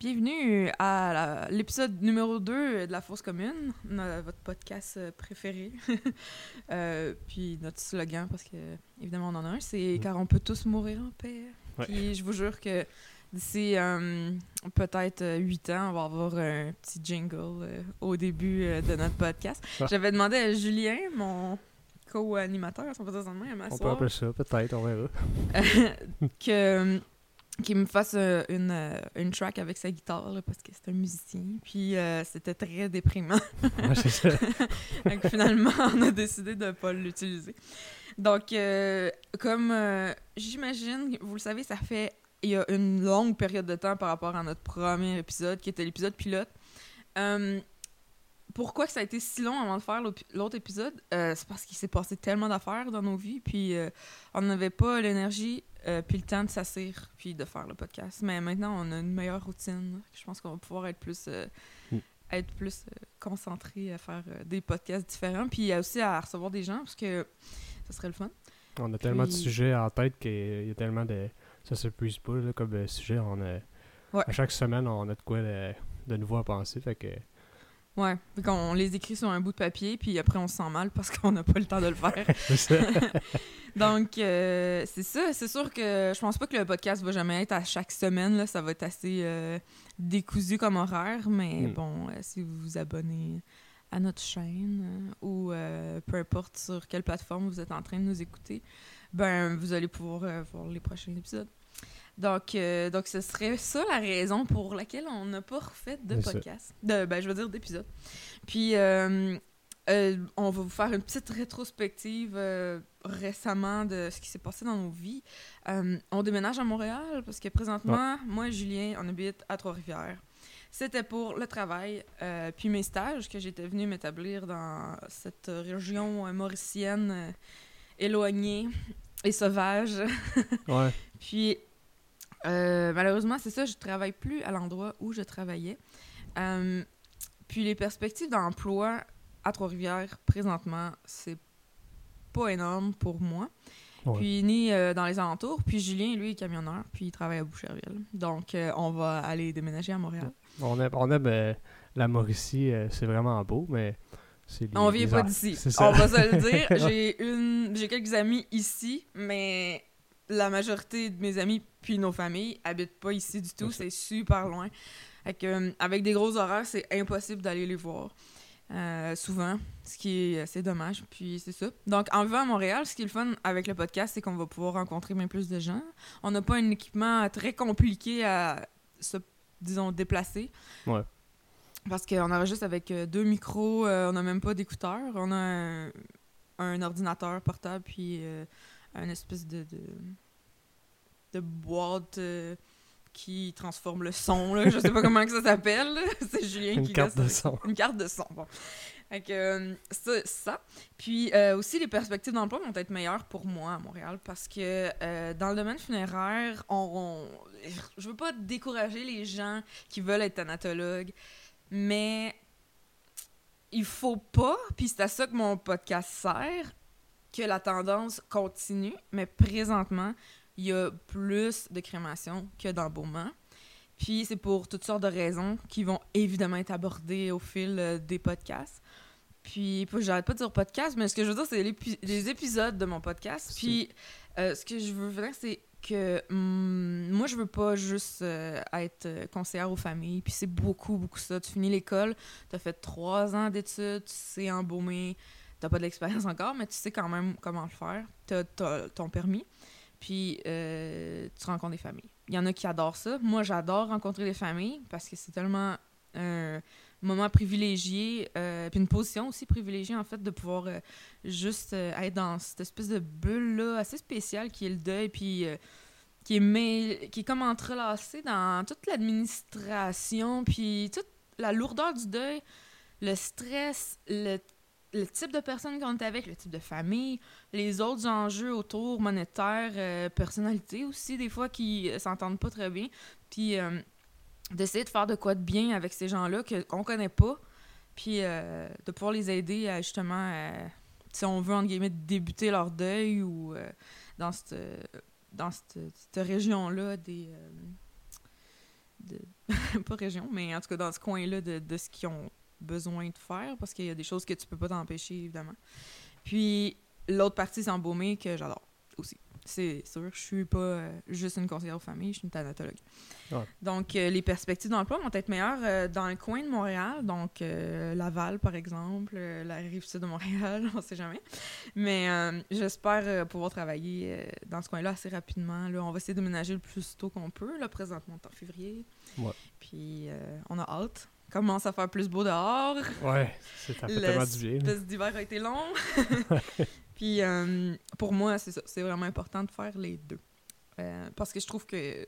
Bienvenue à l'épisode numéro 2 de La Fosse Commune, votre podcast euh, préféré. Euh, puis notre slogan, parce que évidemment on en a un, c'est Mm. car on peut tous mourir en paix. Ouais. Puis je vous jure que d'ici euh, peut-être 8 ans, on va avoir un petit jingle au début de notre podcast. Ah. J'avais demandé à Julien, mon co-animateur, si on peut dire ça de même, à On peut appeler ça, peut-être, on verra. que qu'il me fasse euh, une, euh, une track avec sa guitare là, parce que c'est un musicien. Puis euh, c'était très déprimant. Ouais, ça. Donc, finalement on a décidé de pas l'utiliser. Donc euh, comme j'imagine vous le savez ça fait il y a une longue période de temps par rapport à notre premier épisode qui était l'épisode pilote pourquoi ça a été si long avant de faire l'autre épisode Euh, c'est parce qu'il s'est passé tellement d'affaires dans nos vies puis euh, on n'avait pas l'énergie euh, puis le temps de s'asseoir puis de faire le podcast. Mais maintenant, on a une meilleure routine. Je pense qu'on va pouvoir être plus Mm. être plus concentré à faire des podcasts différents puis aussi à recevoir des gens parce que ça serait le fun. On a tellement de sujets en tête qu'il y a tellement de. Ça s'épuise pas, là, comme sujet. On a... Ouais. À chaque semaine, on a de quoi de, de nouveau à penser. Fait que. Ouais, on les écrit sur un bout de papier puis après on se sent mal parce qu'on n'a pas le temps de le faire. Donc, euh, c'est ça. C'est sûr que je pense pas que le podcast va jamais être à chaque semaine. Là. Ça va être assez euh, décousu comme horaire. Mais Mm. bon, euh, si vous vous abonnez à notre chaîne euh, ou peu importe sur quelle plateforme vous êtes en train de nous écouter, ben vous allez pouvoir voir les prochains épisodes. Donc, euh, donc, ce serait ça la raison pour laquelle on n'a pas refait de podcast. De, ben, je veux dire d'épisode. Puis, euh, euh, on va vous faire une petite rétrospective récemment de ce qui s'est passé dans nos vies. On déménage à Montréal parce que présentement, moi et Julien, on habite à Trois-Rivières. C'était pour le travail, puis mes stages que j'étais venue m'établir dans cette région mauricienne éloignée et sauvage. Ouais. Puis, euh, malheureusement, c'est ça, je travaille plus à l'endroit où je travaillais. Euh, puis, les perspectives d'emploi à Trois-Rivières, présentement, c'est pas énorme pour moi. Ouais. Puis, ni euh, dans les alentours. Puis, Julien, lui, est camionneur, puis il travaille à Boucherville. Donc, on va aller déménager à Montréal. On aime, on aime la Mauricie, c'est vraiment beau, mais. c'est les- On vient pas d'ici. On va se le dire. J'ai une, j'ai quelques amis ici, mais la majorité de mes amis puis nos familles habitent pas ici du tout. C'est super loin. Que, euh, avec des gros horaires, c'est impossible d'aller les voir. euh, souvent, ce qui est assez dommage. Puis c'est ça. Donc, en vivant à Montréal, ce qui est le fun avec le podcast, c'est qu'on va pouvoir rencontrer bien plus de gens. On n'a pas un équipement très compliqué à se, disons, déplacer. Ouais. Parce qu'on enregistre avec euh, deux micros, euh, on n'a même pas d'écouteurs. On a un, un ordinateur portable, puis euh, un espèce de, de, de boîte euh, qui transforme le son. Là. Je sais pas comment que ça s'appelle. C'est Julien Une qui carte de son. Une carte de son, bon. Euh, ça, ça. Puis euh, aussi, les perspectives d'emploi vont être meilleures pour moi à Montréal parce que euh, dans le domaine funéraire, on, on- je veux pas décourager les gens qui veulent être thanatologues, mais il faut pas, puis c'est à ça que mon podcast sert, que la tendance continue, mais présentement, il y a plus de crémation que d'embaumement. Puis c'est pour toutes sortes de raisons qui vont évidemment être abordées au fil euh, des podcasts. Puis, j'arrête pas de dire podcast, mais ce que je veux dire, c'est l'épi- les épisodes de mon podcast. Puis, euh, ce que je veux dire, c'est que hum, moi, je veux pas juste euh, être conseillère aux familles. Puis, c'est beaucoup, beaucoup ça. Tu finis l'école, t'as fait trois ans d'études, tu sais embaumer, t'as pas de l'expérience encore, mais tu sais quand même comment le faire. T'as t'as ton permis. Puis, euh, tu rencontres des familles. Il y en a qui adorent ça. Moi, j'adore rencontrer des familles parce que c'est tellement un moment privilégié, euh, puis une position aussi privilégiée, en fait, de pouvoir euh, juste être dans cette espèce de bulle-là assez spéciale qui est le deuil, puis qui, est mêl- qui est comme entrelacé dans toute l'administration, puis toute la lourdeur du deuil, le stress, le, le type de personne qu'on est avec, le type de famille, les autres enjeux autour, monétaires, euh, personnalité aussi, des fois, qui euh, s'entendent pas très bien. Puis euh, d'essayer de faire de quoi de bien avec ces gens-là qu'on connaît pas, puis euh, de pouvoir les aider à justement, si on veut, entre guillemets, débuter leur deuil ou dans cette, dans cette, région-là des. de pas région, mais en tout cas dans ce coin-là de, de ce qu'ils ont besoin de faire, parce qu'il y a des choses que tu peux pas t'empêcher, évidemment. Puis l'autre partie, c'est embaumer, que j'adore aussi. C'est sûr, je suis pas euh, juste une conseillère aux familles, je suis une thanatologue. Ouais. Donc, euh, les perspectives d'emploi vont être meilleures euh, dans le coin de Montréal, donc Laval, par exemple, la rive sud de Montréal, on sait jamais. Mais j'espère pouvoir travailler dans ce coin-là assez rapidement. Là, on va essayer de déménager le plus tôt qu'on peut. Là, présentement, on est en février. Ouais. Puis, on a hâte. Commence à faire plus beau dehors. Ouais, c'est tellement du bien. L'espèce d'hiver a été long. Puis euh, pour moi, c'est ça. C'est vraiment important de faire les deux. Euh, parce que je trouve que euh,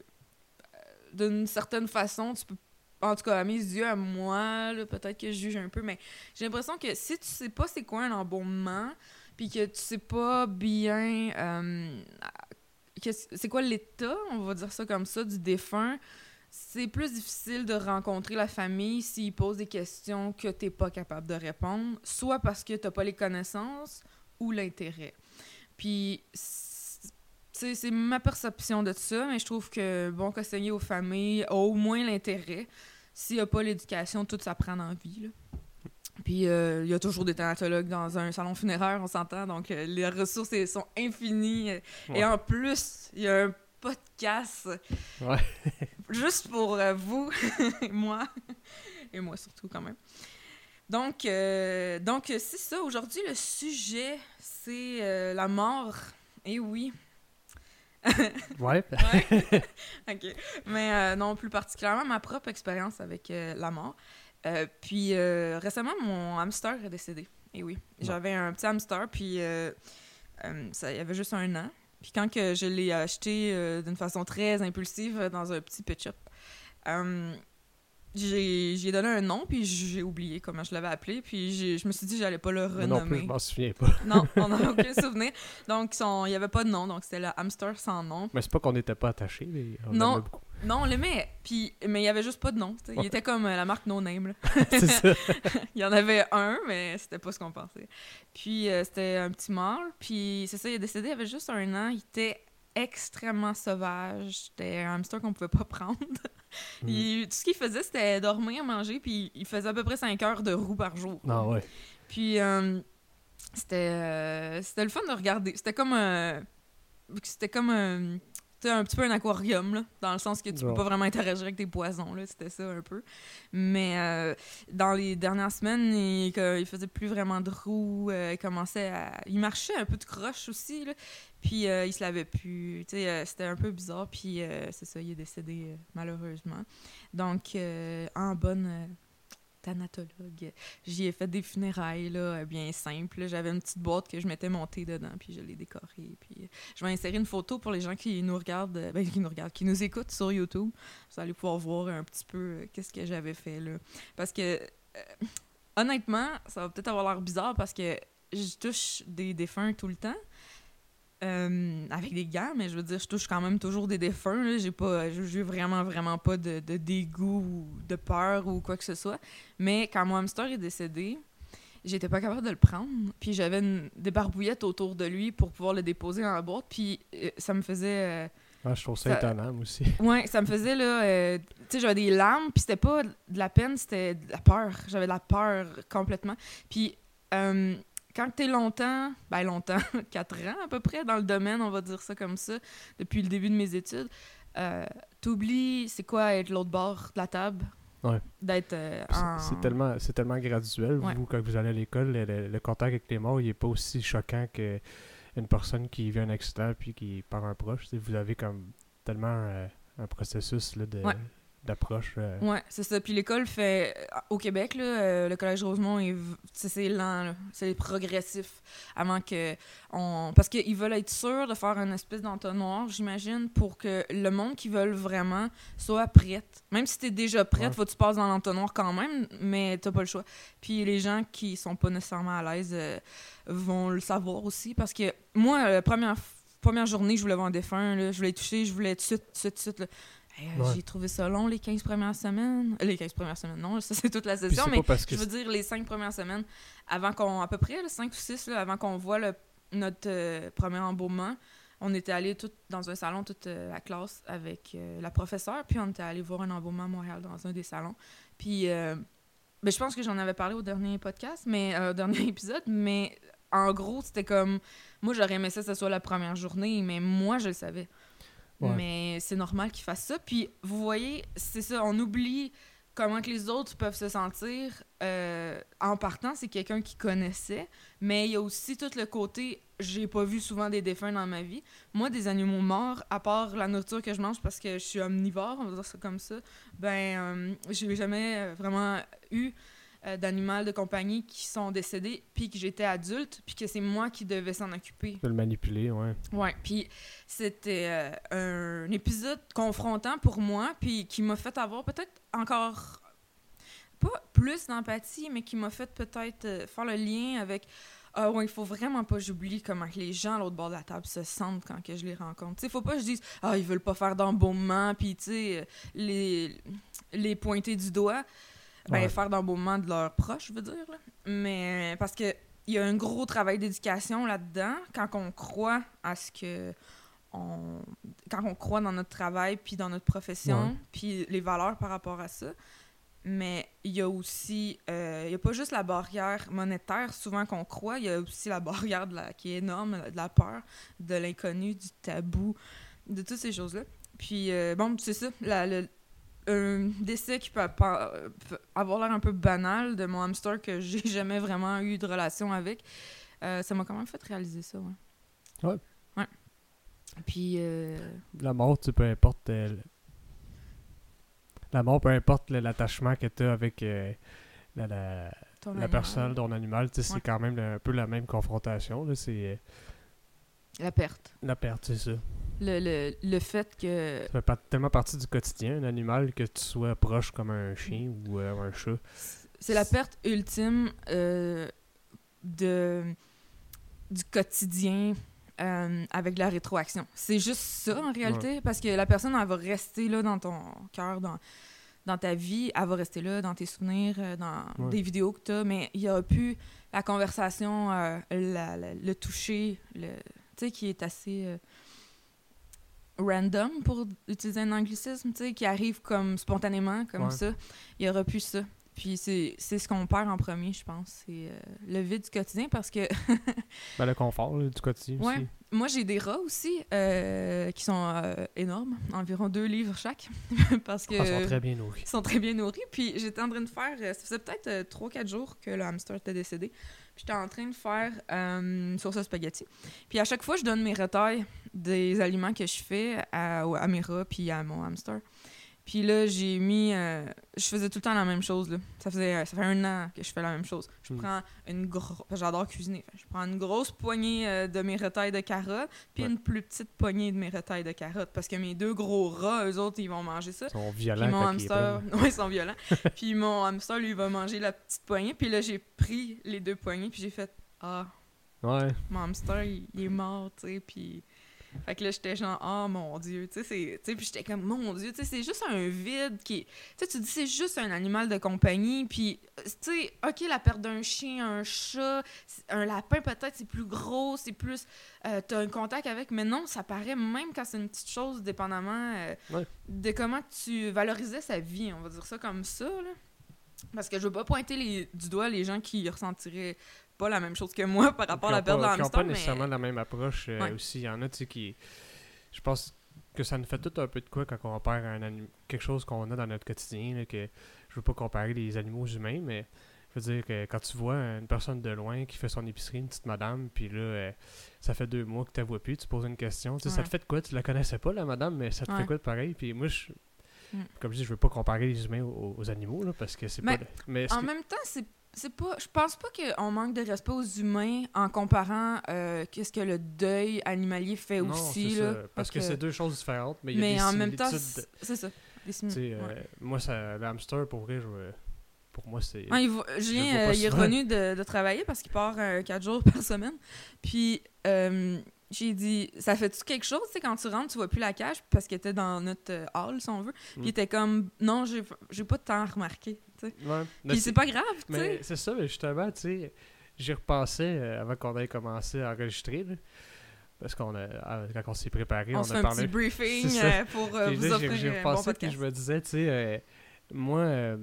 d'une certaine façon, tu peux. En tout cas, à mes yeux, à moi, peut-être que je juge un peu, mais j'ai l'impression que si tu sais pas c'est quoi un embaumement, puis que tu sais pas bien c'est quoi l'état, on va dire ça comme ça, du défunt, c'est plus difficile de rencontrer la famille s'ils posent des questions que t'es pas capable de répondre, soit parce que t'as pas les connaissances ou l'intérêt. Puis, c'est- tu ma perception de ça, mais je trouve que bon conseiller aux familles a au moins l'intérêt. S'il n'y a pas l'éducation, tout s'apprend la vie. Là. Puis, euh, il y a toujours des thanatologues dans un salon funéraire, on s'entend, donc euh, les ressources elles sont infinies. Et en plus, il y a un podcast Ouais. juste pour euh, vous et moi. Et moi surtout, quand même. Donc, euh, donc euh, c'est ça. Aujourd'hui, le sujet, c'est euh, la mort. Et oui. Ouais. Ouais. OK. Mais non, plus particulièrement ma propre expérience avec la mort. Puis euh, récemment, mon hamster est décédé. Et oui. J'avais un petit hamster, puis ça il y avait juste un an. Puis quand que je l'ai acheté euh, d'une façon très impulsive euh, dans un petit pet shop, euh, j'ai donné un nom, puis j'ai oublié comment je l'avais appelé, puis je me suis dit que j'allais pas le Moi non plus, renommer. je m'en souviens pas. Non, on n'a aucun souvenir. Donc, il n'y avait pas de nom, donc c'était le hamster sans nom. Mais c'est pas qu'on n'était pas attachés, mais on Non. beaucoup. Non, on l'aimait, puis, mais il y avait juste pas de nom. Il Ouais. était comme euh, la marque No Name. là. c'est ça. il y en avait un, mais c'était pas ce qu'on pensait. Puis euh, c'était un petit mâle, puis c'est ça, il est décédé, il avait juste un an. Il était extrêmement sauvage. C'était un hamster qu'on pouvait pas prendre. Mm. Il- tout ce qu'il faisait, c'était dormir, manger, puis il faisait à peu près 5 heures de roue par jour. Non, ouais. Puis euh, c'était c'était le fun de regarder. C'était comme un c'était comme sais, un petit peu un aquarium là, dans le sens que tu peux Ouais. pas vraiment interagir avec tes poisons là, c'était ça un peu. Mais euh, dans les dernières semaines, il, il faisait plus vraiment de roues, euh, il commençait à il marchait un peu de croche aussi là. Puis euh, il se lavait plus, tu sais, euh, c'était un peu bizarre puis euh, c'est ça, il est décédé malheureusement. Donc en bonne thanatologue. J'y ai fait des funérailles, là, euh, bien simples. J'avais une petite boîte que je mettais mon thé dedans, puis je l'ai décorée. Puis euh, je vais insérer une photo pour les gens qui nous regardent, euh, ben, qui nous regardent, qui nous écoutent sur YouTube. Vous allez pouvoir voir un petit peu qu'est-ce que j'avais fait, là. Parce que, honnêtement, ça va peut-être avoir l'air bizarre parce que je touche des défunts tout le temps. Euh, avec des gants, mais je veux dire, je touche quand même toujours des défunts. J'ai pas, j'ai vraiment, vraiment pas de, de dégoût ou de peur ou quoi que ce soit. Mais quand mon hamster est décédé, j'étais pas capable de le prendre. Puis j'avais une- des barbouillettes autour de lui pour pouvoir le déposer dans la boîte. Puis euh, ça me faisait. euh, Ah, je trouve ça, Ça- étonnant, aussi. Ouais, ça me faisait, là. euh, tu sais, j'avais des larmes, puis c'était pas de la peine, c'était de la peur. J'avais de la peur complètement. Puis, euh, quand t'es longtemps, ben longtemps, 4 ans à peu près, dans le domaine, on va dire ça comme ça, depuis le début de mes études, euh, t'oublies c'est quoi être l'autre bord de la table? Ouais. D'être euh, c'est- en... C'est tellement, c'est tellement graduel. Ouais. Vous, quand vous allez à l'école, le, le- le contact avec les morts, il est pas aussi choquant que une personne qui vit un accident puis qui perd un proche. Tu Vous avez comme tellement euh, un processus là, de, Ouais. D'approche. euh, Ouais, c'est ça. Puis l'école fait. Au Québec, là, euh, le Collège Rosemont, est c'est lent, c'est progressif. Avant que. On... Parce qu'ils veulent être sûrs de faire une espèce d'entonnoir, j'imagine, pour que le monde qui veulent vraiment soit prête. Même si t'es déjà prête, Ouais. faut que tu passes dans l'entonnoir quand même, mais t'as pas le choix. Puis les gens qui sont pas nécessairement à l'aise euh, vont le savoir aussi. Parce que moi, la première, première journée, je voulais voir un défunt, là, je voulais toucher, je voulais tout de suite, tout de suite, euh, Ouais. J'ai trouvé ça long, les 15 premières semaines. Euh, Les 15 premières semaines, non, ça c'est toute la session, mais pas parce que je veux dire les 5 premières semaines, avant qu'on, à peu près, 5 ou 6, avant qu'on voit le- notre euh, premier embaumement, on était allés tout dans un salon, toute euh, la classe, avec la professeure, puis on était allé voir un embaumement à Montréal dans un des salons. Puis, euh, ben, je pense que j'en avais parlé au dernier podcast, mais au dernier épisode, mais en gros, c'était comme. Moi, j'aurais aimé ça que ce soit la première journée, mais moi, je le savais. Mais c'est normal qu'il fasse ça. Puis, vous voyez, c'est ça, on oublie comment que les autres peuvent se sentir euh, en partant. C'est quelqu'un qui connaissait, mais il y a aussi tout le côté j'ai pas vu souvent des défunts dans ma vie. Moi, des animaux morts, à part la nourriture que je mange parce que je suis omnivore, on va dire ça comme ça, ben, euh, j'ai jamais vraiment eu euh, d'animaux de compagnie qui sont décédés, puis que j'étais adulte, puis que c'est moi qui devais s'en occuper. De le manipuler, ouais. Ouais, puis c'était euh, un épisode confrontant pour moi, puis qui m'a fait avoir peut-être encore pas plus d'empathie, mais qui m'a fait peut-être euh, faire le lien avec ah ouais, il faut vraiment pas que j'oublie comment que les gens à l'autre bord de la table se sentent quand que je les rencontre. Sais, faut pas que je dise ah ils veulent pas faire d'embaumement puis tu sais euh, les les pointer du doigt. Ben Ouais. faire d'embaumement de leurs proches, je veux dire là. Mais parce que il y a un gros travail d'éducation là-dedans. Quand on croit à ce que on quand on croit dans notre travail puis dans notre profession puis les valeurs par rapport à ça. Mais il y a aussi euh, il y a pas juste la barrière monétaire. Souvent qu'on croit il y a aussi la barrière de la, qui est énorme de la peur de l'inconnu du tabou de toutes ces choses là puis euh, bon c'est ça. La- le- un décès qui peut, avoir l'air un peu banal de mon hamster que j'ai jamais vraiment eu de relation avec euh, ça m'a quand même fait réaliser ça ouais Ouais. ouais puis euh, La mort, tu peu importe. euh, La mort, peu importe l'attachement que tu as avec euh, la, la, ton la personne, ton animal, Ouais. c'est quand même un peu la même confrontation. C'est la perte la perte, c'est ça. Le, le, le fait que Ça fait tellement partie du quotidien, un animal, que tu sois proche comme un chien ou euh, un chat. c'est la perte ultime euh, de du quotidien euh, avec la rétroaction. C'est juste ça en réalité, parce que la personne elle va rester là dans ton cœur, dans, dans ta vie, elle va rester là dans tes souvenirs, euh, dans Ouais. des vidéos que tu as, mais il n'y aura plus la conversation, la- la- le toucher, le, tu sais, qui est assez random pour utiliser un anglicisme, tu sais, qui arrive comme spontanément, comme Ouais. ça. Il n'y aura plus ça. Puis c'est ce qu'on perd en premier, je pense. C'est euh, le vide du quotidien parce que Ben, le confort là, du quotidien Ouais. aussi. moi, j'ai des rats aussi euh, qui sont euh, énormes, environ deux livres chaque. parce que Ah, ils sont très bien nourris. ils sont très bien nourris. Puis j'étais en train de faire, ça faisait peut-être 3-4 jours que le hamster était décédé. Puis j'étais en train de faire euh, sauce à spaghetti. Puis à chaque fois, je donne mes retailles des aliments que je fais à, à mes rats puis à mon hamster. Puis là, j'ai mis. euh, je faisais tout le temps la même chose. Là. Ça, faisait, ça fait un an que je fais la même chose. Je Hmm. prends une grosse. J'adore cuisiner. Je prends une grosse poignée euh, de mes retailles de carottes, puis Ouais. une plus petite poignée de mes retailles de carottes. Parce que mes deux gros rats, eux autres, ils vont manger ça. Ils sont Puis violents mon quand ils hamster, prennent. ouais, ils sont violents. puis mon hamster, lui, il va manger la petite poignée. Puis là, j'ai pris les deux poignées, puis j'ai fait Ah, Ouais. mon hamster, il, il est mort, tu sais. Puis. Fait que là, j'étais genre, oh mon Dieu, tu sais, puis j'étais comme, mon Dieu, tu sais, c'est juste un vide qui. Tu sais, tu dis, c'est juste un animal de compagnie, puis, euh, tu sais, ok, la perte d'un chien, un chat, un lapin, peut-être, c'est plus gros, c'est plus. euh, T'as un contact avec, mais non, ça paraît, même quand c'est une petite chose, dépendamment euh, Ouais. de comment tu valorisais sa vie, on va dire ça comme ça, là. Parce que je veux pas pointer les, du doigt les gens qui ressentiraient pas la même chose que moi par rapport à la perte pas- d'un qui ont hamster, pas nécessairement la même approche euh, Ouais. aussi. Il y en a, tu sais, qui. Je pense que ça nous fait tout un peu de quoi quand on perd un anim- quelque chose qu'on a dans notre quotidien. là, que je veux pas comparer les animaux aux humains, mais je veux dire que quand tu vois une personne de loin qui fait son épicerie, une petite madame, puis là, euh, ça fait deux mois que tu la vois plus, tu poses une question. Ça te fait de quoi? Tu la connaissais pas, la madame, mais ça te Ouais. fait quoi de pareil? Puis moi, je. Mm. Comme je dis, je veux pas comparer les humains aux, aux animaux, là, parce que c'est pas. Mais ce En que- même temps, c'est c'est pas je pense pas qu'on manque de respect aux humains en comparant euh, qu'est-ce que le deuil animalier fait non, aussi là. ça, parce Fait que c'est deux choses différentes, mais il y a mais des en même temps c'est ça des Tu euh, moi, ça, le hamster, pour vrai, je- pour moi, c'est. Ah, il va- Julien, euh, il est revenu de, de travailler parce qu'il part quatre jours par semaine. Puis j'ai dit, ça fait-tu quelque chose, tu sais, quand tu rentres, tu vois plus la cage parce qu'il était dans notre hall, si on veut? Puis il était comme, non, j'ai pas de temps Ouais, mais Puis c'est pas grave, tu sais. c'est ça, mais justement, tu sais, j'y repensais euh, avant qu'on ait commencé à enregistrer. là. parce qu'on a, ah, quand on s'est préparé, On, a fait un parlé. petit briefing euh, pour euh, vous là, j'ai- offrir j'ai un bon repensé, puis podcast. je me disais, tu sais, euh, moi, euh,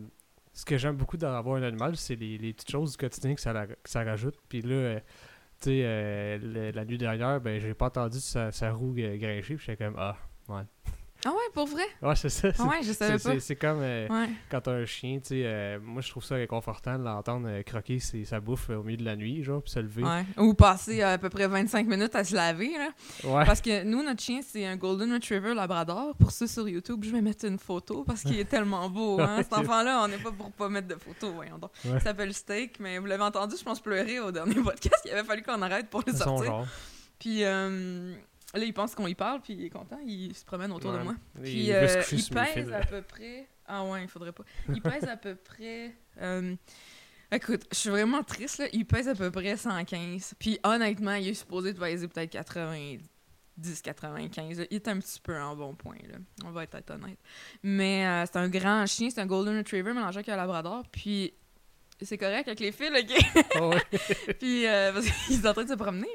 ce que j'aime beaucoup d'avoir un animal, c'est les, les petites choses du quotidien que ça, la- que ça rajoute. Puis là, euh, tu sais, euh, la nuit dernière, ben, j'ai pas entendu sa, sa roue euh, grincher, puis j'étais comme, ah, ouais. Ah ouais, pour vrai? Ouais, c'est ça. Ah ouais, je savais pas. c'est- comme euh, Ouais. quand t'as un chien, tu sais, euh, moi je trouve ça réconfortant de l'entendre euh, croquer ses- sa bouffe euh, au milieu de la nuit, genre, puis se lever. Ouais. Ou passer à peu près 25 minutes à se laver. Là. Ouais. Parce que nous, notre chien, c'est un Golden Retriever Labrador. Pour ceux sur YouTube, je vais mettre une photo parce qu'il est tellement beau. Hein? Cet enfant-là, on n'est pas pour pas mettre de photos, voyons donc. Ouais. Il s'appelle Steak, mais vous l'avez entendu, je pense, pleurer au dernier podcast. Il avait fallu qu'on arrête pour le Son sortir. genre. Puis euh, là, il pense qu'on y parle, puis il est content. Il se promène autour de moi. Il Puis se euh, il pèse à peu près. Ah ouais, il faudrait pas. Il pèse à peu près. euh, Écoute, je suis vraiment triste là. Il pèse à peu près 115. Puis honnêtement, il est supposé de peser peut-être 90, 95. là. Il est un petit peu en bon point là. On va être honnête. Mais euh, c'est un grand chien, c'est un golden retriever mélangé avec un labrador. Puis c'est correct avec les fils, ok? Oh, ouais. Puis, euh, parce qu'ils sont en train de se promener.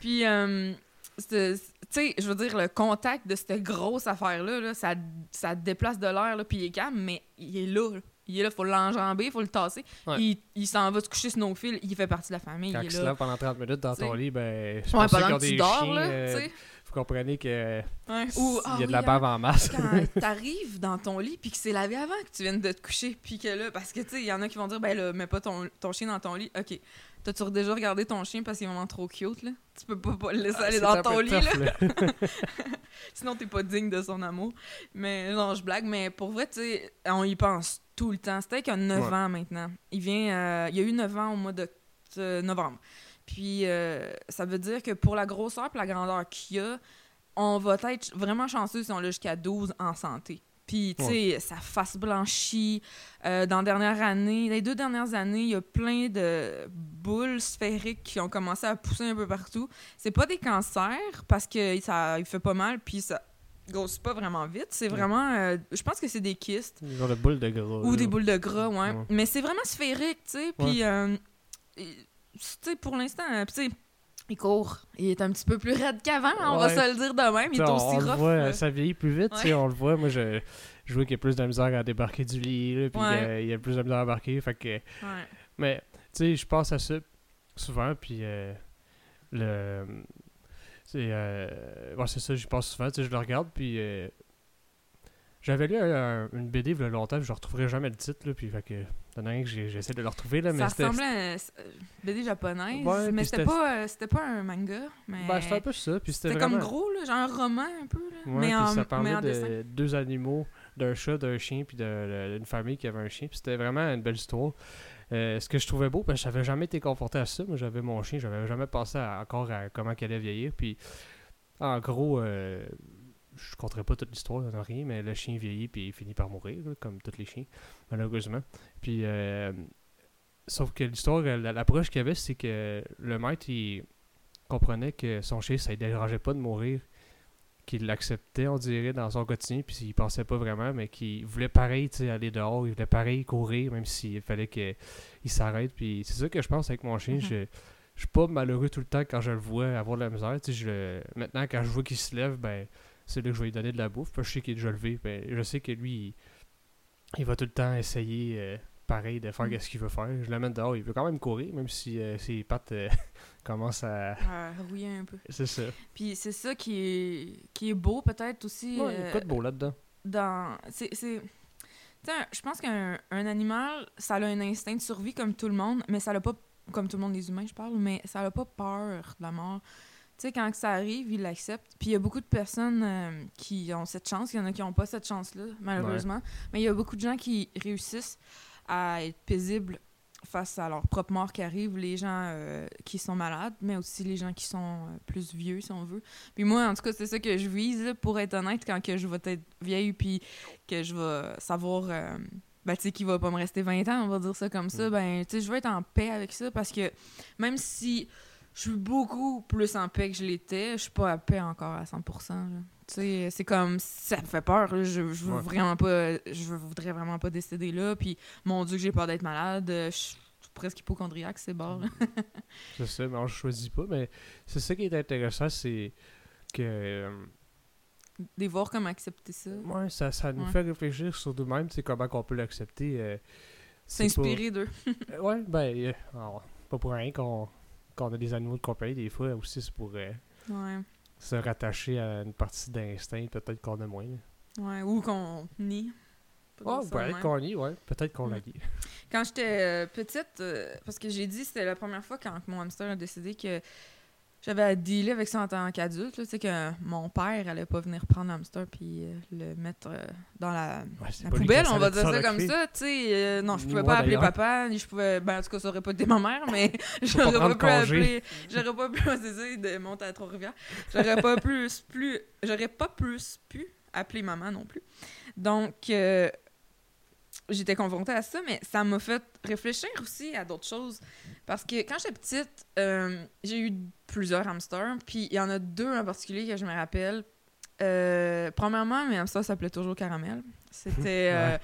Puis, euh, tu sais, je veux dire, le contact de cette grosse affaire-là, là, ça, ça déplace de l'air, puis il est calme, mais il est là. là. Il est là, faut l'enjamber, faut le tasser. Ouais. Il, il s'en va se coucher sur nos fils, il fait partie de la famille, Quand il il est se lève pendant 30 minutes dans ton lit, ben, je Ouais, pense que tu des dors, chiens, là, euh, tu sais. vous comprenez que Ouais. Ou, ah il y a de la hein, bave en masse. quand t'arrives dans ton lit puis que c'est lavé avant que tu viennes de te coucher puis que là parce que tu sais il y en a qui vont dire ben là mets pas ton, ton chien dans ton lit ok t'as-tu déjà regardé ton chien parce qu'il est vraiment trop cute là? Tu peux pas, pas le laisser Ah, aller dans ton lit tough, là. sinon t'es pas digne de son amour. Mais non je blague mais pour vrai tu sais on y pense tout le temps. C'était qu'il a 9 Ouais. ans maintenant. Il vient euh, il a eu 9 ans au mois de de novembre. Puis euh, ça veut dire que pour la grosseur et la grandeur qu'il a on va être vraiment chanceux si on l'a jusqu'à 12 en santé. Puis, tu sais, sa face blanchie. Euh, dans dernière année, les deux dernières années, il y a plein de boules sphériques qui ont commencé à pousser un peu partout. C'est pas des cancers parce que ça il fait pas mal, puis ça grossit pas vraiment vite. C'est Ouais. vraiment. euh, je pense que c'est des kystes Genre de boule de gras. ou là. des boules de gras, ouais. Ouais. Mais c'est vraiment sphérique, tu sais. Puis, euh, et- tu sais, pour l'instant, euh, tu sais, il court. Il est un petit peu plus raide qu'avant, on va se le dire de même. Il est on, aussi on le rough. voit, euh. ça vieillit plus vite, Ouais. on le voit. Moi, je, je vois qu'il y a plus de misère à débarquer du lit, là, puis Ouais. euh, il y a plus de misère à embarquer. Fait que, mais, tu sais, je pense à ça souvent, puis euh, le. C'est euh, ça, j'y pense souvent, tu sais, je le regarde, puis. Euh, j'avais lu un- une BD il y a longtemps, je retrouverai jamais le titre, là, puis fait que. Un que j'ai- j'essaie de le retrouver, là, mais ça ressemblait à une euh, BD japonaise, Ouais, mais c'était c'était- pas, euh, c'était pas un manga. Mais Ben, c'était un peu ça, puis c'était vraiment... comme gros, là, genre un roman un peu. Là, Ouais, mais, en, ça mais parlait en dessin. de deux animaux, d'un chat, d'un chien, puis de- de- d'une famille qui avait un chien. Puis c'était vraiment une belle histoire. Euh, ce que je trouvais beau, parce que j'avais jamais été confronté à ça. Moi, j'avais mon chien, j'avais jamais pensé à- encore à comment qu'elle allait vieillir. Puis, en gros, euh, je ne compterai pas toute l'histoire, non rien, mais le chien vieillit, puis il finit par mourir, comme tous les chiens, malheureusement. Puis, euh, sauf que l'histoire, la- l'approche qu'il y avait, c'est que le maître, il comprenait que son chien, ça ne dérangeait pas de mourir qu'il l'acceptait, on dirait, dans son quotidien, puis il pensait pas vraiment, mais qu'il voulait pareil, aller dehors, il voulait pareil courir, même s'il fallait qu'il s'arrête, puis c'est ça que je pense avec mon chien, Mhm. je, je suis pas malheureux tout le temps quand je le vois avoir de la misère, je maintenant, quand je vois qu'il se lève, ben, c'est là que je vais lui donner de la bouffe, parce que je sais qu'il est déjà levé, ben, je sais que lui, il, il va tout le temps essayer, euh, pareil, de faire Mhm. ce qu'il veut faire, je l'amène dehors, il veut quand même courir, même si euh, ses pattes euh, commencent à... Ouais, rouiller un peu. C'est ça. Puis c'est ça qui est, qui est beau, peut-être aussi. Ouais, il y a quoi de beau là-dedans? dans c'est je pense qu'un un animal ça a un instinct de survie comme tout le monde mais ça n'a pas comme tout le monde les humains je parle mais ça n'a pas peur de la mort sais quand ça arrive ils l'acceptent. Puis il y a beaucoup de personnes euh, qui ont cette chance. Il y en a qui n'ont pas cette chance là malheureusement mais il y a beaucoup de gens qui réussissent à être paisibles face à leur propre mort qui arrive, les gens euh, qui sont malades, mais aussi les gens qui sont euh, plus vieux, si on veut. Puis moi, en tout cas, c'est ça que je vise, là, pour être honnête, quand que je vais être vieille, puis que je vais savoir, euh, ben, tu sais, qu'il va pas me rester 20 ans, on va dire ça comme ça, Mm. ben, tu sais, je vais être en paix avec ça, parce que même si je suis beaucoup plus en paix que je l'étais, je suis pas à paix encore à 100%, là. Tu sais, c'est comme, ça me fait peur, là. je, je veux Ouais. vraiment pas, je voudrais vraiment pas décéder là, puis mon Dieu que j'ai peur d'être malade, je- presque hypochondriaque, ces bords. C'est ça, mais on ne choisit pas. Mais c'est ça qui est intéressant, c'est que. euh, Des voir comment accepter ça. ouais, ça, ça nous Ouais. fait réfléchir sur nous-mêmes, c'est comment qu'on peut l'accepter. euh, c'est S'inspirer d'eux. Ouais, ben, euh, alors, pas pour rien qu'on qu'on a des animaux de compagnie, des fois aussi, c'est pour euh, Ouais. se rattacher à une partie d'instinct, peut-être qu'on a moins. Ouais. Ou qu'on nie. Ça peut-être même. qu'on y, ouais. Peut-être qu'on Mm. l'a dit. Quand j'étais euh, petite, euh, parce que j'ai dit, c'était la première fois quand mon hamster a décidé que j'avais à dealer avec ça en tant qu'adulte. Tu sais, que mon père allait pas venir prendre le hamster puis euh, le mettre euh, dans la, Ouais, poubelle, on va dire ça comme ça. Tu sais, euh, non, je pouvais moi, pas appeler papa, ni je pouvais. Ben, en tout cas, ça aurait pas été ma mère, mais j'aurais pas, pu appeler. J'aurais pas pu, c'est de monter à Trois-Rivières. J'aurais pas plus, plus. J'aurais pas plus pu appeler maman non plus. Donc, j'étais confrontée à ça, mais ça m'a fait réfléchir aussi à d'autres choses. Parce que quand j'étais petite, euh, j'ai eu plusieurs hamsters, puis il y en a deux en particulier que je me rappelle. Euh, premièrement, mes hamsters s'appelaient toujours Caramel. C'était. euh,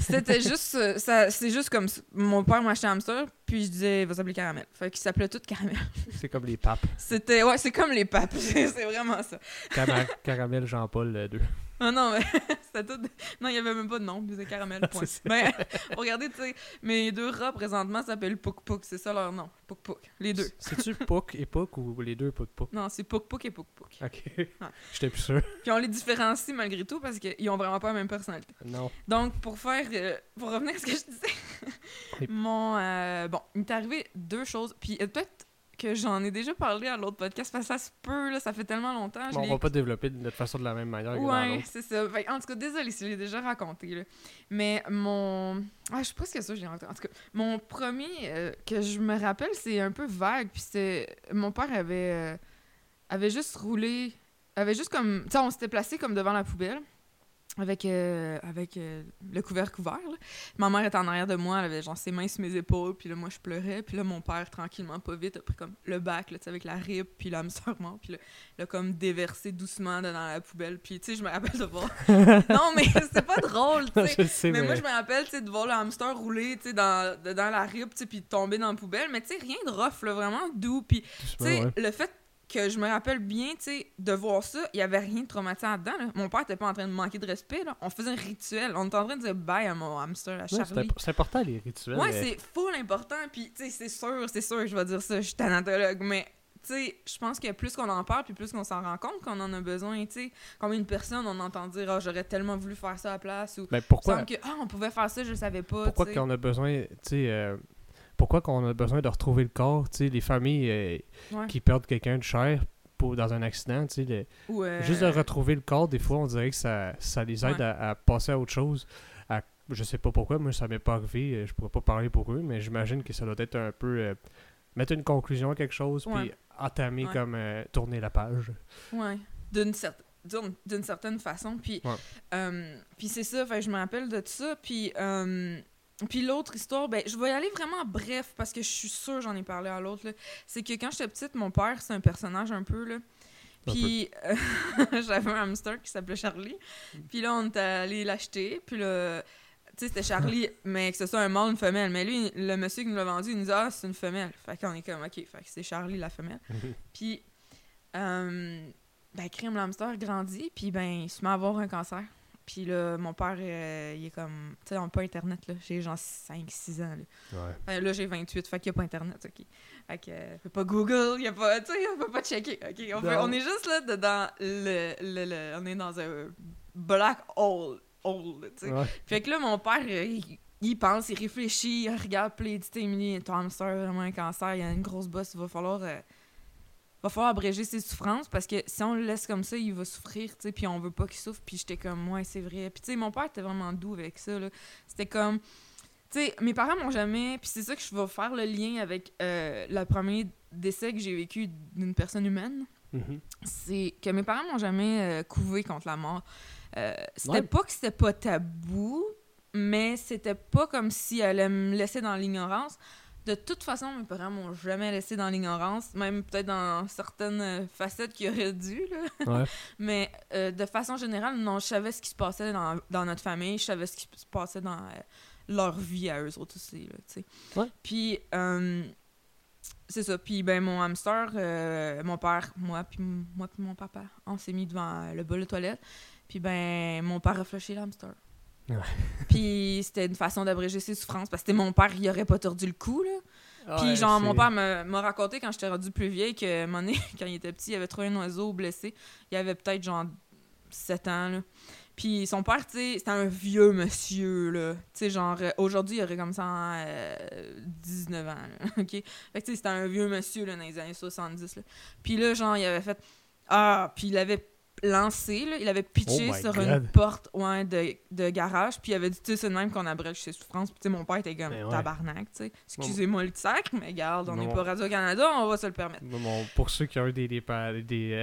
c'était juste. ça- C'est juste comme. Mon père m'achetait un hamster, puis je disais, il va s'appeler Caramel. Fait qu'il s'appelait tout Caramel. C'est comme les papes. C'était. Ouais, c'est comme les papes. c'est vraiment ça. Caramel Jean-Paul 2. Ah non, mais c'était tout. Non, il n'y avait même pas de nom, c'était caramel, point. C'est. Mais regardez, tu sais, mes deux rats présentement s'appellent Pouk Pouk, c'est ça leur nom. Pouk Pouk, les deux. C'est-tu Pouk et Pouk ou les deux Pouk Pouk? Non, c'est Pouk Pouk et Pouk Pouk. Ok. J'étais plus sûr. Puis on les différencie malgré tout parce qu'ils ont vraiment pas la même personnalité. Non. Donc, pour faire. euh, pour revenir à ce que je disais, mon. euh, bon, il m'est arrivé deux choses. Puis euh, peut-être que j'en ai déjà parlé à l'autre podcast parce que ça se peut, là, ça fait tellement longtemps. je Bon, on va pas développer de notre façon de la même manière Ouais, c'est ça. Fait, en tout cas, désolé si je l'ai déjà raconté. Là. Mais mon. Ah, je suis presque sûre que je l'ai raconté. En tout cas, mon premier euh, que je me rappelle, c'est un peu vague. Puis c'est. Mon père avait. euh, avait juste roulé. Avait juste comme. Tu sais, on s'était placé comme devant la poubelle. Avec, euh, avec euh, le couvercle ouvert. là. Ma mère était en arrière de moi, elle avait genre ses mains sur mes épaules, puis là, moi, je pleurais. Puis là, mon père, tranquillement, pas vite, a pris comme le bac, là, tu sais, avec la rip, puis l'hamster mort, puis là, l'a comme déversé doucement dans la poubelle. Puis, tu sais, je me rappelle de voir. non, mais c'est pas drôle, tu sais. Mais mais, moi, je me rappelle, tu sais, de voir le hamster rouler, tu sais, dans, dans la rip, tu sais, puis tomber dans la poubelle. Mais, tu sais, rien de rough, là, vraiment doux. Puis, tu sais, ouais. le fait que je me rappelle bien, tu sais, de voir ça, il y avait rien de traumatisant dedans, là. Mon père était pas en train de manquer de respect, là. On faisait un rituel. On était en train de dire bye à mon hamster, à Ouais, Charlie. imp- c'est important les rituels. Ouais, mais- c'est full important. Puis, tu sais, c'est sûr, c'est sûr, je vais dire ça, je suis thanatologue, mais, tu sais, je pense que plus qu'on en parle, puis plus qu'on s'en rend compte qu'on en a besoin, tu sais. Combien de personnes on entend dire, ah, j'aurais tellement voulu faire ça à la place, ou, Ben, pourquoi? que, ah, on pouvait faire ça, je le savais pas, pourquoi qu'on a besoin, tu sais, euh, pourquoi qu'on a besoin de retrouver le corps, tu sais, les familles euh, Ouais. qui perdent quelqu'un de cher pour, dans un accident, tu sais, le- Ou, euh, juste de retrouver le corps, des fois, on dirait que ça, ça les aide Ouais. à, à passer à autre chose. À, je sais pas pourquoi, moi, ça m'est pas arrivé, euh, je pourrais pas parler pour eux, mais j'imagine que ça doit être un peu euh, mettre une conclusion à quelque chose, puis entamer comme tourner la page. Ouais, d'une certaine d'une- certaine façon puis Ouais. euh, puis c'est ça je me rappelle de tout ça puis euh, puis l'autre histoire ben je vais y aller vraiment bref parce que je suis sûre j'en ai parlé à l'autre c'est que quand j'étais petite mon père c'est un personnage un peu là puis euh, j'avais un hamster qui s'appelait Charlie puis là on était allé l'acheter puis là tu sais, c'était Charlie, mais que ce soit un mâle ou une femelle. Mais lui, le monsieur qui nous l'a vendu, il nous dit Ah, c'est une femelle. Fait qu'on est comme OK, fait que c'est Charlie la femelle. Puis, euh, ben, crime l'hamster grandit, puis ben, il se met à avoir un cancer. Puis là, mon père, euh, il est comme. Tu sais, on n'a pas Internet, là. J'ai genre 5-6 ans, là. Ouais. Enfin, là, j'ai 28, fait qu'il n'y a pas Internet, OK. Fait que, euh, fait pas Google, il n'y a pas. Tu sais, on peut pas checker, OK. On, est juste là dedans le, le, le- On est dans un black hole, hole, tu sais. Ouais. Fait que là, mon père, euh, il, il pense, il réfléchit, il regarde, puis il dit, Émilie, ton hamster a vraiment un cancer, il y a une grosse bosse, il va falloir, euh, va falloir abréger ses souffrances parce que si on le laisse comme ça, il va souffrir, tu sais, puis on veut pas qu'il souffre, puis j'étais comme, ouais, c'est vrai. Puis tu sais, mon père était vraiment doux avec ça, là. C'était comme, tu sais, mes parents m'ont jamais, puis c'est ça que je vais faire le lien avec euh, le premier décès que j'ai vécu d'une personne humaine Mhm. c'est que mes parents m'ont jamais euh, couvé contre la mort. Euh, c'était Ouais. pas que c'était pas tabou, mais c'était pas comme si elle allait me laisser dans l'ignorance. De toute façon, mes parents m'ont jamais laissé dans l'ignorance, même peut-être dans certaines euh, facettes qui auraient dû, là. Ouais. Mais euh, de façon générale, non, je savais ce qui se passait dans, dans notre famille, je savais ce qui se passait dans, euh, leur vie à eux autres aussi, là. Ouais. Puis, euh, c'est ça. Puis, ben, mon hamster, mon père, moi, puis moi, puis mon papa, on s'est mis devant le bol de toilette. Puis, ben, mon père a flushé l'hamster. Ouais. Puis, c'était une façon d'abréger ses souffrances parce que c'était mon père, il aurait pas tordu le cou, là. Puis, Ouais, genre, mon père me- m'a raconté quand j'étais rendu plus vieille que, donné, quand il était petit, il avait trouvé un oiseau blessé. Il avait peut-être, genre, 7 ans, là. Puis son père, tu sais, c'était un vieux monsieur, là. Tu sais, genre, euh, aujourd'hui, il aurait comme ça euh, 19 ans, là, OK? Fait que, tu sais, c'était un vieux monsieur, là, dans les années 70, là. Puis là, genre, il avait fait... Ah! Puis il avait lancé, là, il avait pitché Oh sur God. une porte, ouais, de, de garage, puis il avait dit, tu sais, c'est même qu'on abrège ses souffrances. Puis, tu sais, mon père était comme Ben ouais. tabarnak, tu sais. Excusez-moi le sac, mais garde, on n'est pas Radio-Canada, on va se le permettre. Pour ceux qui ont eu des, des, pa- des, euh,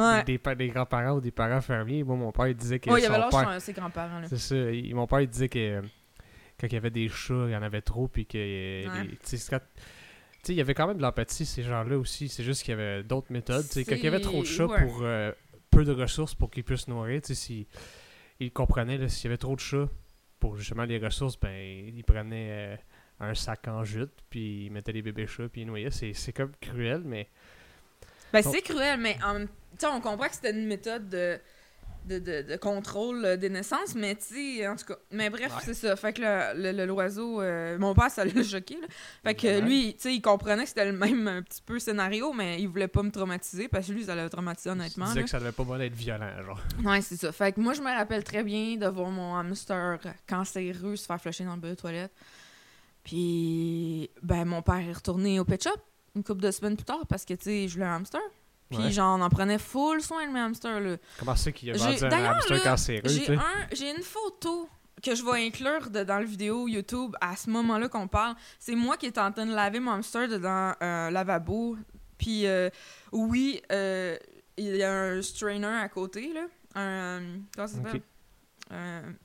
Ouais. des, pa- des grands-parents ou des parents fermiers, moi, mon père, il disait que Ouais, il avait l'âge père... ses grands-parents. C'est ça. il- mon père, il disait que euh, quand il y avait des chats, il y en avait trop, puis que... euh, les- il y avait quand même de l'empathie, ces gens-là aussi. C'est juste qu'il y avait d'autres méthodes. Quand il y avait trop de chats ouais. pour euh, peu de ressources pour qu'ils puissent nourrir, tu sais, si, il comprenait, là, s'il y avait trop de chats pour justement les ressources, ben, il prenait euh, un sac en jute, puis il mettait les bébés chats, puis il noyait. C'est comme cruel, mais... Ben, c'est cruel, mais en même temps, on comprend que c'était une méthode de, de, de, de contrôle euh, des naissances, mais tu sais, en tout cas. Mais bref, Ouais. c'est ça. Fait que le- le- le- l'oiseau, euh, mon père, ça l'a choqué, là. Fait que lui, tu sais, il comprenait que c'était le même un petit peu scénario, mais il voulait pas me traumatiser, parce que lui, ça l'a traumatisé, Il honnêtement. disait là. que ça devait pas mal être violent, genre. Ouais, c'est ça. Fait que moi, je me rappelle très bien de voir mon hamster cancéreux se faire flusher dans le bol de toilette. Puis, ben, mon père est retourné au pet shop une couple de semaines plus tard parce que, tu sais, je voulais un hamster. Puis, Ouais. genre, on en prenait full soin de mes hamsters, là. Comment c'est qu'il a vendu un hamster cancéreux, J'ai un, une photo que je vais inclure de- dans le vidéo YouTube à ce moment-là qu'on parle. C'est moi qui est en train de laver mon hamster dedans un lavabo. Puis euh, oui, euh, il y a un strainer à côté, là. Un... Comment ça s'appelle? Ok.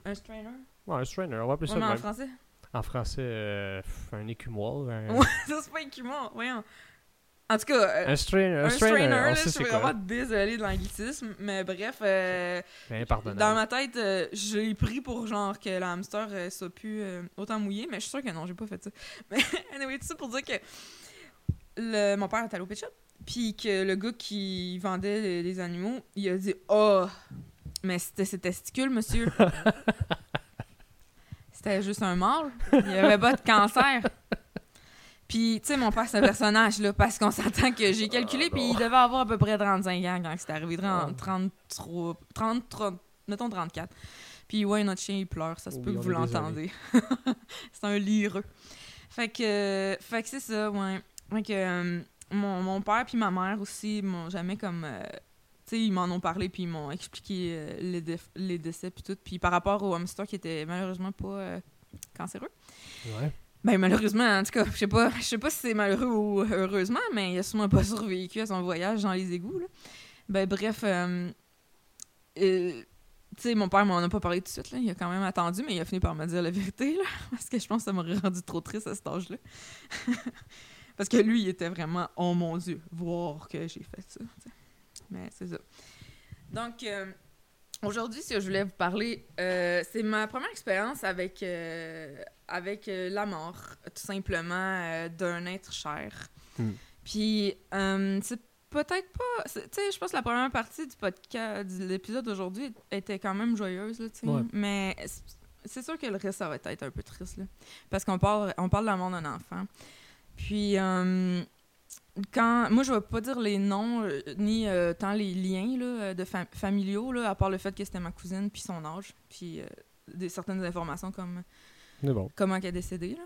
Un, strainer? Ouais, un strainer, on va appeler ça Ouais, de mais en français? En français, euh, un écumoire. Un, Ouais, ça c'est pas écumoire, voyons. En tout cas, euh, un strainer, un un strainer, strainer, on là, sait je suis vraiment désolée de l'anglicisme, mais bref, euh, Ben. Dans ma tête, euh, j'ai pris pour genre que le hamster euh, soit plus euh, autant mouillé, mais je suis sûre que non, j'ai pas fait ça. Mais anyway, tout ça pour dire que le, mon père est allé au pet shop, puis que le gars qui vendait les, les animaux, il a dit Oh, mais c'était ses testicules, monsieur. c'était juste un mâle. Il n'y avait pas de cancer. Puis, tu sais, mon père, c'est un personnage, là, parce qu'on s'entend que j'ai calculé, puis il devait avoir à peu près 35 ans quand c'est arrivé. 30, Ah. 33, 30, 30, mettons 34. Puis, ouais, notre chien, il pleure, ça se peut que vous l'entendez. c'est un lireux. Fait que, fait que c'est ça, ouais. Fait que euh, mon, mon père puis ma mère aussi m'ont jamais comme... euh, tu sais, ils m'en ont parlé, puis ils m'ont expliqué euh, les, déf- les décès, puis tout. Puis par rapport au hamster qui était malheureusement pas cancéreux, Ouais. Ben malheureusement, en tout cas, je sais pas, je sais pas si c'est malheureux ou heureusement, mais il a sûrement pas survécu à son voyage dans les égouts. Là. Ben bref, euh, euh, tu sais, mon père m'en a pas parlé tout de suite. Là. Il a quand même attendu, mais il a fini par me dire la vérité, là, parce que je pense que ça m'aurait rendu trop triste à cet âge-là. parce que lui, il était vraiment, oh mon Dieu, voir que j'ai fait ça. Mais c'est ça. Donc, euh, aujourd'hui, ce que je voulais vous parler, euh, c'est ma première expérience avec, euh, avec euh, la mort, tout simplement, d'un être cher. Hmm. Puis, c'est peut-être pas. Tu sais, je pense que la première partie du podcast, de l'épisode d'aujourd'hui était quand même joyeuse, là, tu sais. Ouais. Mais c'est- sûr que le reste, ça va être un peu triste, là. Parce qu'on parle, on parle de la mort d'un enfant. Puis, euh, quand. Moi, je vais pas dire les noms, euh, ni euh, tant les liens, là, euh, de fam- familiaux, là, à part le fait que c'était ma cousine, puis son âge, puis euh, des, certaines informations comme bon. comment elle est décédée. Là.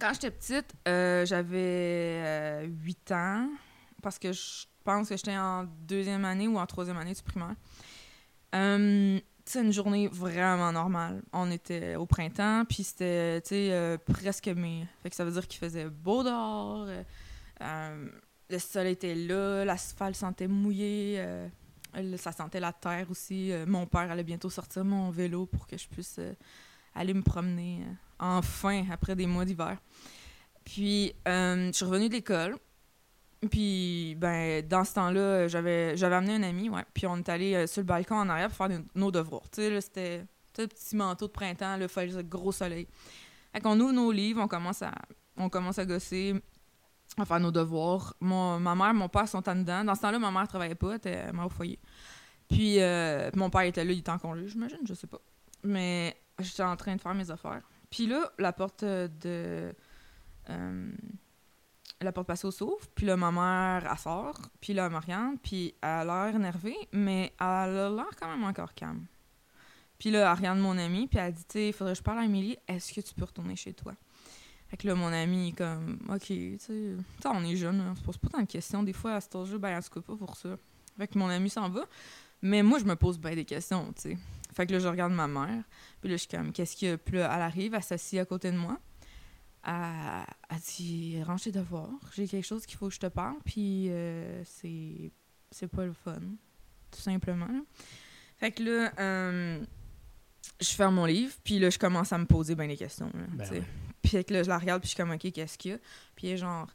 Quand j'étais petite, j'avais 8 ans, parce que je pense que j'étais en deuxième année ou en troisième année du primaire. C'est une journée vraiment normale. On était au printemps, puis c'était, presque mai. Fait que ça veut dire qu'il faisait beau dehors, euh, le soleil était là, l'asphalte sentait mouillé, euh, le- ça sentait la terre aussi. Euh, mon père allait bientôt sortir mon vélo pour que je puisse aller me promener enfin après des mois d'hiver. Puis je suis revenue de l'école. Puis ben dans ce temps-là, j'avais j'avais amené un ami, ouais. Puis on est allé sur le balcon en arrière pour faire nos- devoirs. Tu sais c'était sais, petit manteau de printemps, le gros soleil. Fait qu'on ouvre nos livres, on commence à, on commence à gosser, à faire nos devoirs. Mon, ma mère, mon père sont en dedans. Dans ce temps-là, ma mère travaillait pas, était mère au foyer. Puis euh, mon père était là, il était en congé, j'imagine, je sais pas. Mais j'étais en train de faire mes affaires. Puis là, la porte de. euh, la porte passée s'ouvre, puis là, ma mère, elle sort, puis là, Marianne, puis elle a l'air énervée, mais elle a l'air quand même encore calme. Puis là, elle regarde mon ami, puis elle dit, tu sais, faudrait que je parle à Amélie, est-ce que tu peux retourner chez toi? Fait que là, mon ami est comme, ok, tu sais, on est jeune, on se pose pas tant de questions. Des fois, à cet âge-là, ben, elle se coupe pas pour ça. Fait que mon ami s'en va, mais moi, je me pose bien des questions, tu sais. Fait que là, je regarde ma mère, puis là, je suis comme, qu'est-ce qu'il y a? Puis là, elle arrive, elle s'assied à côté de moi. Elle, elle dit, range tes devoirs, j'ai quelque chose qu'il faut que je te parle, puis euh, c'est, c'est pas le fun, tout simplement. là. Fait que là, euh, je ferme mon livre, puis là, je commence à me poser bien des questions. là, Ben tu sais. ouais. Puis fait que là, je la regarde, puis je suis comme, OK, qu'est-ce qu'il y a? Puis elle est genre,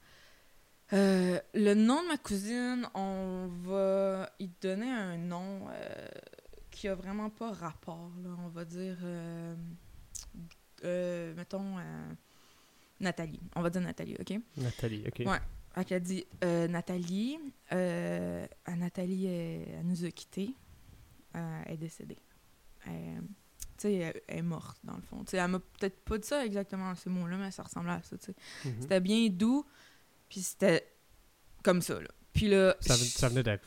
euh, le nom de ma cousine, on va y donner un nom euh, qui a vraiment pas rapport, là. On va dire, euh, euh, mettons, Nathalie. On va dire Nathalie, OK? Nathalie, ok. Ouais. Fait qu'elle dit, euh, Nathalie, Nathalie, elle, elle nous a quittés. Elle est décédée. Elle- sais, elle, elle est morte, dans le fond. Elle m'a peut-être pas dit ça exactement, ces mots-là, mais ça ressemblait à ça, tu sais. Mhm. C'était bien doux, puis c'était comme ça, là. Puis là... Ça, ven- ça venait là.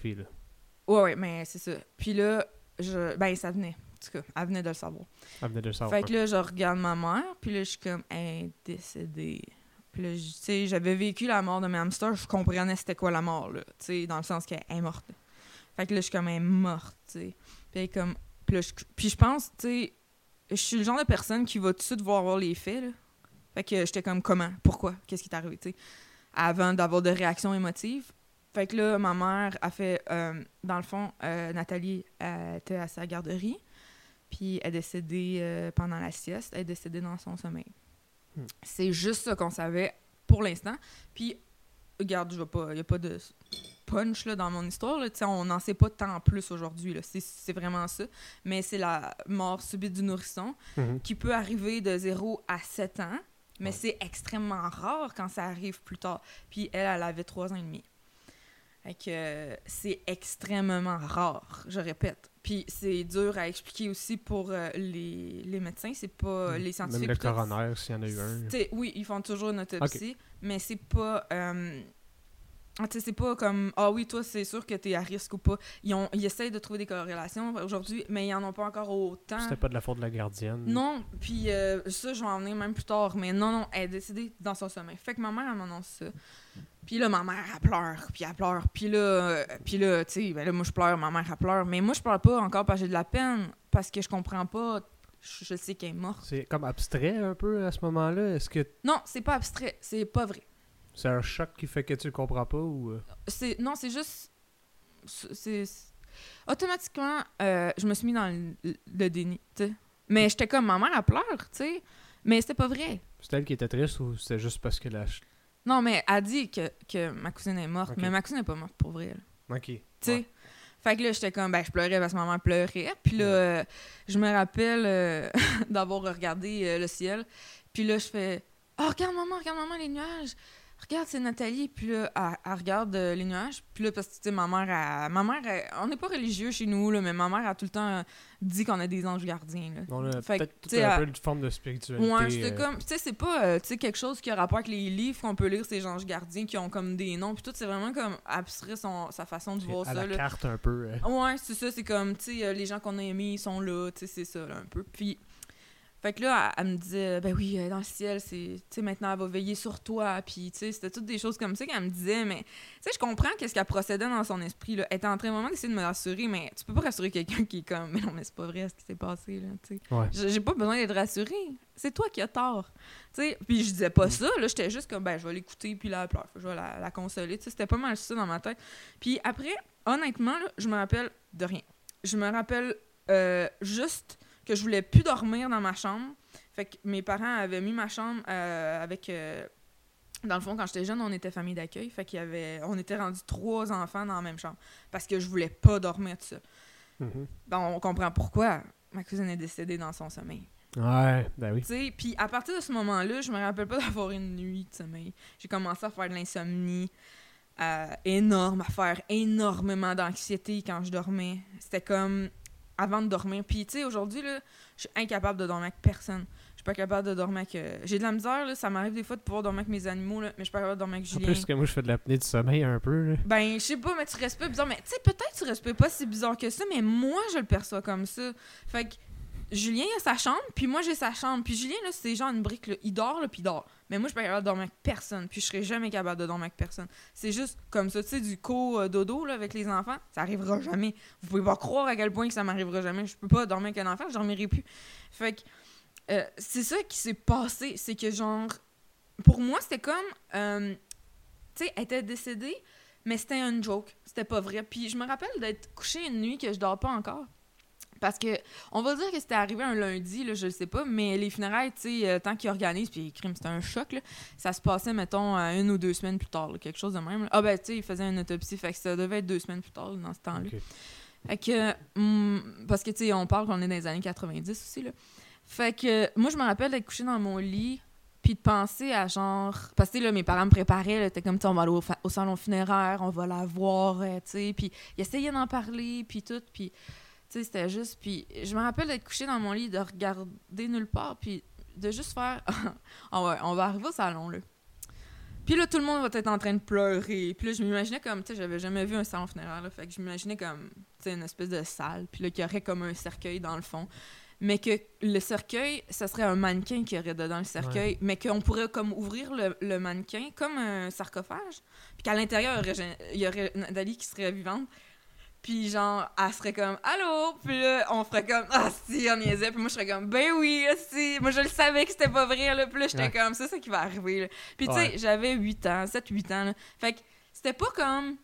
Ouais, ouais, mais c'est ça. Puis là, je... Ben, ça venait. En tout cas, elle venait de le savoir. Ça venait de le savoir. Fait que là, je regarde ma mère, puis là, je suis comme, elle est décédée. Puis là, tu sais, j'avais vécu la mort de mes hamsters, je comprenais c'était quoi la mort, là. Tu sais, dans le sens qu'elle est morte. Fait que là, je suis comme, elle est morte, tu sais. Puis elle est comme, puis là, je, puis je pense, tu sais, je suis le genre de personne qui va tout de suite voir, voir les faits, là. Fait que j'étais comme, comment? Pourquoi? Qu'est-ce qui est arrivé, tu sais? Avant d'avoir de réactions émotives. Fait que là, ma mère a fait, euh, dans le fond, euh, Nathalie elle était à sa garderie. Puis elle est décédée euh, pendant la sieste. Elle est décédée dans son sommeil. Hmm. C'est juste ça qu'on savait pour l'instant. Puis, regarde, je vais pas. Il n'y a pas de punch là, dans mon histoire. Là. On n'en sait pas tant plus aujourd'hui. C'est vraiment ça. Mais c'est la mort subite du nourrisson Mhm. qui peut arriver de 0 à 7 ans. Mais Ouais. c'est extrêmement rare quand ça arrive plus tard. Puis elle, elle avait 3 ans et demi. Fait que euh, c'est extrêmement rare, je répète. Puis c'est dur à expliquer aussi pour euh, les, les médecins, c'est pas euh, les scientifiques. Même le coroner, s'il y en a eu un. Oui, ils font toujours une autopsie, mais c'est pas. euh, ah, t'sais, c'est pas comme Ah oui, toi, c'est sûr que t'es à risque ou pas. Ils, ont, ils essayent de trouver des corrélations aujourd'hui, mais ils en ont pas encore autant. C'était pas de la faute de la gardienne. Non, puis euh, ça, je vais en venir même plus tard, mais non, non, elle est décédée dans son sommeil. Fait que ma mère, elle m'annonce ça. Puis là, ma mère, elle pleure, puis elle pleure. Puis là, euh, puis là tu sais, ben là, moi, je pleure, ma mère, elle pleure. Mais moi, je pleure pas encore parce que j'ai de la peine, parce que je comprends pas. Je, je sais qu'elle est morte. C'est comme abstrait un peu à ce moment-là? Est-ce que Non, c'est pas abstrait, c'est pas vrai. C'est un choc qui fait que tu le comprends pas ou. euh? C'est non, c'est juste c'est automatiquement euh, je me suis mis dans le, le déni, tu sais. Mais j'étais comme ma mère elle pleure, tu sais. Mais c'était pas vrai. C'était elle qui était triste ou c'était juste parce que la. Non, mais elle dit que, que ma cousine est morte, mais ma cousine n'est pas morte pour vrai. là. Ok. Tu sais. Ouais. Fait que là, j'étais comme, ben, je pleurais parce que ma mère pleurait. Puis là, euh, je me rappelle euh, d'avoir regardé le ciel. Puis là, je fais, oh, regarde maman, regarde maman, les nuages. Regarde, c'est Nathalie. Puis là, elle, elle regarde euh, les nuages. Puis là, parce que, tu sais, ma mère, elle- ma mère, elle- on n'est pas religieux chez nous, là, mais ma mère a tout le temps euh, dit qu'on a des anges gardiens. Là. On a peut-être un peu une forme de spiritualité. Ouais, c'était euh, comme, tu sais, c'est pas, euh, sais, quelque chose qui a rapport avec les livres qu'on peut lire, ces anges gardiens qui ont comme des noms, puis tout, c'est vraiment comme abstrait son, sa façon de voir à ça, la là. carte un peu. Ouais, c'est ça, c'est comme, tu sais, les gens qu'on a aimés, ils sont là, tu sais, c'est ça, là, un peu. Puis, fait que là, elle, elle me disait, ben oui, euh, dans le ciel, c'est, tu sais, maintenant, elle va veiller sur toi, puis, tu sais, c'était toutes des choses comme ça qu'elle me disait, mais, tu sais, je comprends qu'est-ce qu'elle procédait dans son esprit, là. Elle était en train vraiment d'essayer de me rassurer, mais tu peux pas rassurer quelqu'un qui est comme, mais non, mais c'est pas vrai ce qui s'est passé, là, tu sais. Ouais. J'ai pas besoin d'être rassurée. C'est toi qui as tort. Tu sais, puis je disais pas ça, là, j'étais juste comme ben je vais l'écouter puis là elle pleure, je vais la, la consoler, tu sais, c'était pas mal ça dans ma tête. Puis après, honnêtement là, je me rappelle de rien. Je me rappelle euh, juste que je voulais plus dormir dans ma chambre. Fait que mes parents avaient mis ma chambre euh, avec euh, dans le fond, quand j'étais jeune, on était famille d'accueil. Fait qu'il y avait. On était rendus trois enfants dans la même chambre. Parce que je voulais pas dormir tout ça. Ben, on comprend pourquoi. ma cousine est décédée dans son sommeil. Ouais, ben oui. Tu sais, puis à partir de ce moment-là, je me rappelle pas d'avoir une nuit de sommeil. J'ai commencé à faire de l'insomnie euh, énorme, à faire énormément d'anxiété quand je dormais. C'était comme avant de dormir. Puis tu sais, aujourd'hui, là, je suis incapable de dormir avec personne. Je suis pas capable de dormir avec... euh, J'ai de la misère, là, ça m'arrive des fois de pouvoir dormir avec mes animaux, là, mais je suis pas capable de dormir avec En Julien. plus que moi, je fais de l'apnée du sommeil un peu, là. Ben, je sais pas, mais tu restes pas bizarre. Mais tu sais, peut-être que tu restes pas si bizarre que ça, mais moi, je le perçois comme ça. Fait que Julien a sa chambre, puis moi, j'ai sa chambre. Puis Julien, là, c'est genre une brique, là. Il dort, là, puis il dort. Mais moi, je suis pas capable de dormir avec personne, puis je serai jamais capable de dormir avec personne. C'est juste comme ça, tu sais, du co-dodo, là, avec les enfants, ça arrivera jamais. Vous pouvez pas croire à quel point que ça m'arrivera jamais. Je peux pas dormir avec un enfant, je dormirai plus. Fait que euh, c'est ça qui s'est passé. C'est que, genre, pour moi, c'était comme. euh, tu sais, elle était décédée, mais c'était un joke. C'était pas vrai. Puis je me rappelle d'être couchée une nuit que je dors pas encore. Parce que, on va dire que c'était arrivé un lundi, là, je le sais pas, mais les funérailles, tu sais, euh, tant qu'ils organisent, puis crime, c'était un choc, là, ça se passait, mettons, euh, une ou deux semaines plus tard, là, quelque chose de même. là. Ah, ben, tu sais, ils faisaient une autopsie, fait que ça devait être deux semaines plus tard, dans ce temps-là. Fait que, hum, parce que, tu sais, on parle qu'on est dans les années 90 aussi, là. Fait que, moi, je me rappelle d'être couchée dans mon lit, puis de penser à genre. Parce que, là, mes parents me préparaient, là, t'es comme, on va aller au salon funéraire, on va la voir, euh, tu sais, puis ils essayaient d'en parler, puis tout, puis, tu sais, c'était juste. Puis, je me rappelle d'être couchée dans mon lit, de regarder nulle part, puis de juste faire. ah ouais, on va arriver au salon, là. Puis là, tout le monde va être en train de pleurer. Puis là, je m'imaginais comme, tu sais, j'avais jamais vu un salon funéraire, là. Fait que je m'imaginais comme, tu sais, une espèce de salle. Puis là, qu'il y aurait comme un cercueil dans le fond. Mais que le cercueil, ça serait un mannequin qui aurait dedans le cercueil. Mais qu'on pourrait comme ouvrir le, le mannequin comme un sarcophage. Puis qu'à l'intérieur, il y aurait- il y aurait Nathalie qui serait vivante. Puis genre, elle serait comme Allô? Puis là, on ferait comme Ah si, on niaisait. Puis moi, je serais comme Ben oui, ah, si. Moi, je le savais que c'était pas vrai. Là. Puis là, j'étais Ouais. comme C'est ça qui va arriver. Là. Puis tu sais, Ouais. j'avais 8 ans, 7-8 ans. là. Fait que c'était pas comme.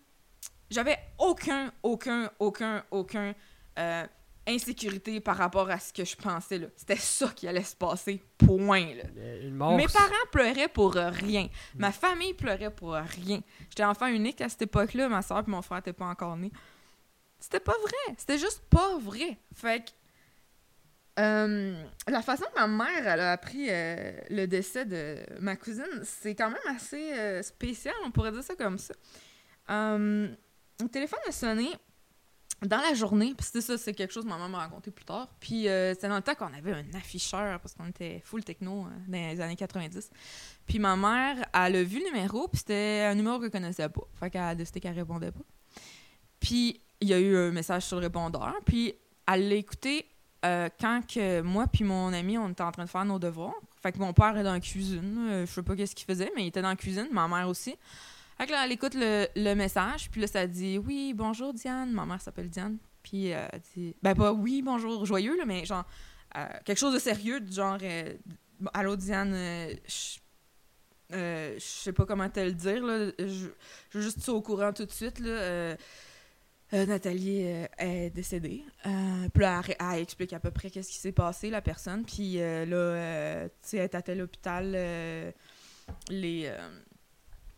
J'avais aucun, aucun, aucun, aucun euh, insécurité par rapport à ce que je pensais. là. C'était ça qui allait se passer. Point. Là. Euh. Mes parents pleuraient pour euh, rien. Ma famille pleurait pour rien. J'étais enfant unique à cette époque-là. Ma soeur et mon frère n'étaient pas encore nés. C'était pas vrai. C'était juste pas vrai. Fait que. euh, la façon que ma mère a appris euh, le décès de ma cousine, c'est quand même assez euh, spécial, on pourrait dire ça comme ça. Le téléphone a sonné dans la journée, puis c'était ça, c'est quelque chose que ma maman m'a raconté plus tard. Puis c'était dans le temps qu'on avait un afficheur, parce qu'on était full techno dans les années 90. Puis ma mère, elle a vu le numéro, puis c'était un numéro qu'elle connaissait pas. Fait qu'elle a décidé qu'elle répondait pas. Puis il y a eu un message sur le répondeur, puis elle l'a écouté euh, quand moi puis mon ami, on était en train de faire nos devoirs. Fait que mon père est dans la cuisine, euh, je sais pas qu'est-ce qu'il faisait, mais il était dans la cuisine, ma mère aussi. Fait que là, elle écoute le, message, puis là, ça dit « Oui, bonjour Diane ». Ma mère s'appelle Diane. Puis euh, elle dit... Ben pas « Oui, bonjour, joyeux », là, mais genre euh, quelque chose de sérieux, du genre Allô Diane, je je sais pas comment te le dire, là. Je, veux juste au courant tout de suite. Euh, Nathalie euh, est décédée. Euh, puis là, elle, elle explique à peu près qu'est-ce qui s'est passé, la personne. Puis là, tu sais, elle est à tel hôpital. les, euh,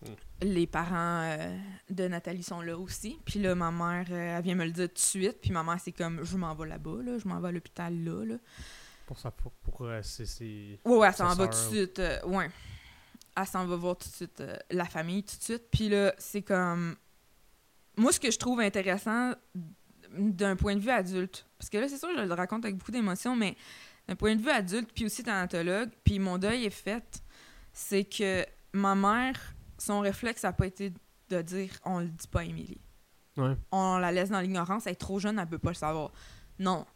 Mm. les parents de Nathalie sont là aussi. Puis là, ma mère, elle vient me le dire tout de suite. Puis ma mère, c'est comme, je m'en vais là-bas, là. Je m'en vais à l'hôpital là, là. Pour ça, pour, pour Ouais, ouais, elle s'en va tout de suite. ouais. Elle s'en va voir tout de suite la famille, tout de suite. Puis là, c'est comme. Moi, ce que je trouve intéressant d'un point de vue adulte, parce que là, c'est sûr, je le raconte avec beaucoup d'émotion, mais d'un point de vue adulte, puis aussi thanatologue, puis mon deuil est fait, c'est que ma mère, son réflexe n'a pas été de dire on le dit pas à Émilie. Ouais. On la laisse dans l'ignorance, elle est trop jeune, elle peut pas le savoir. Non.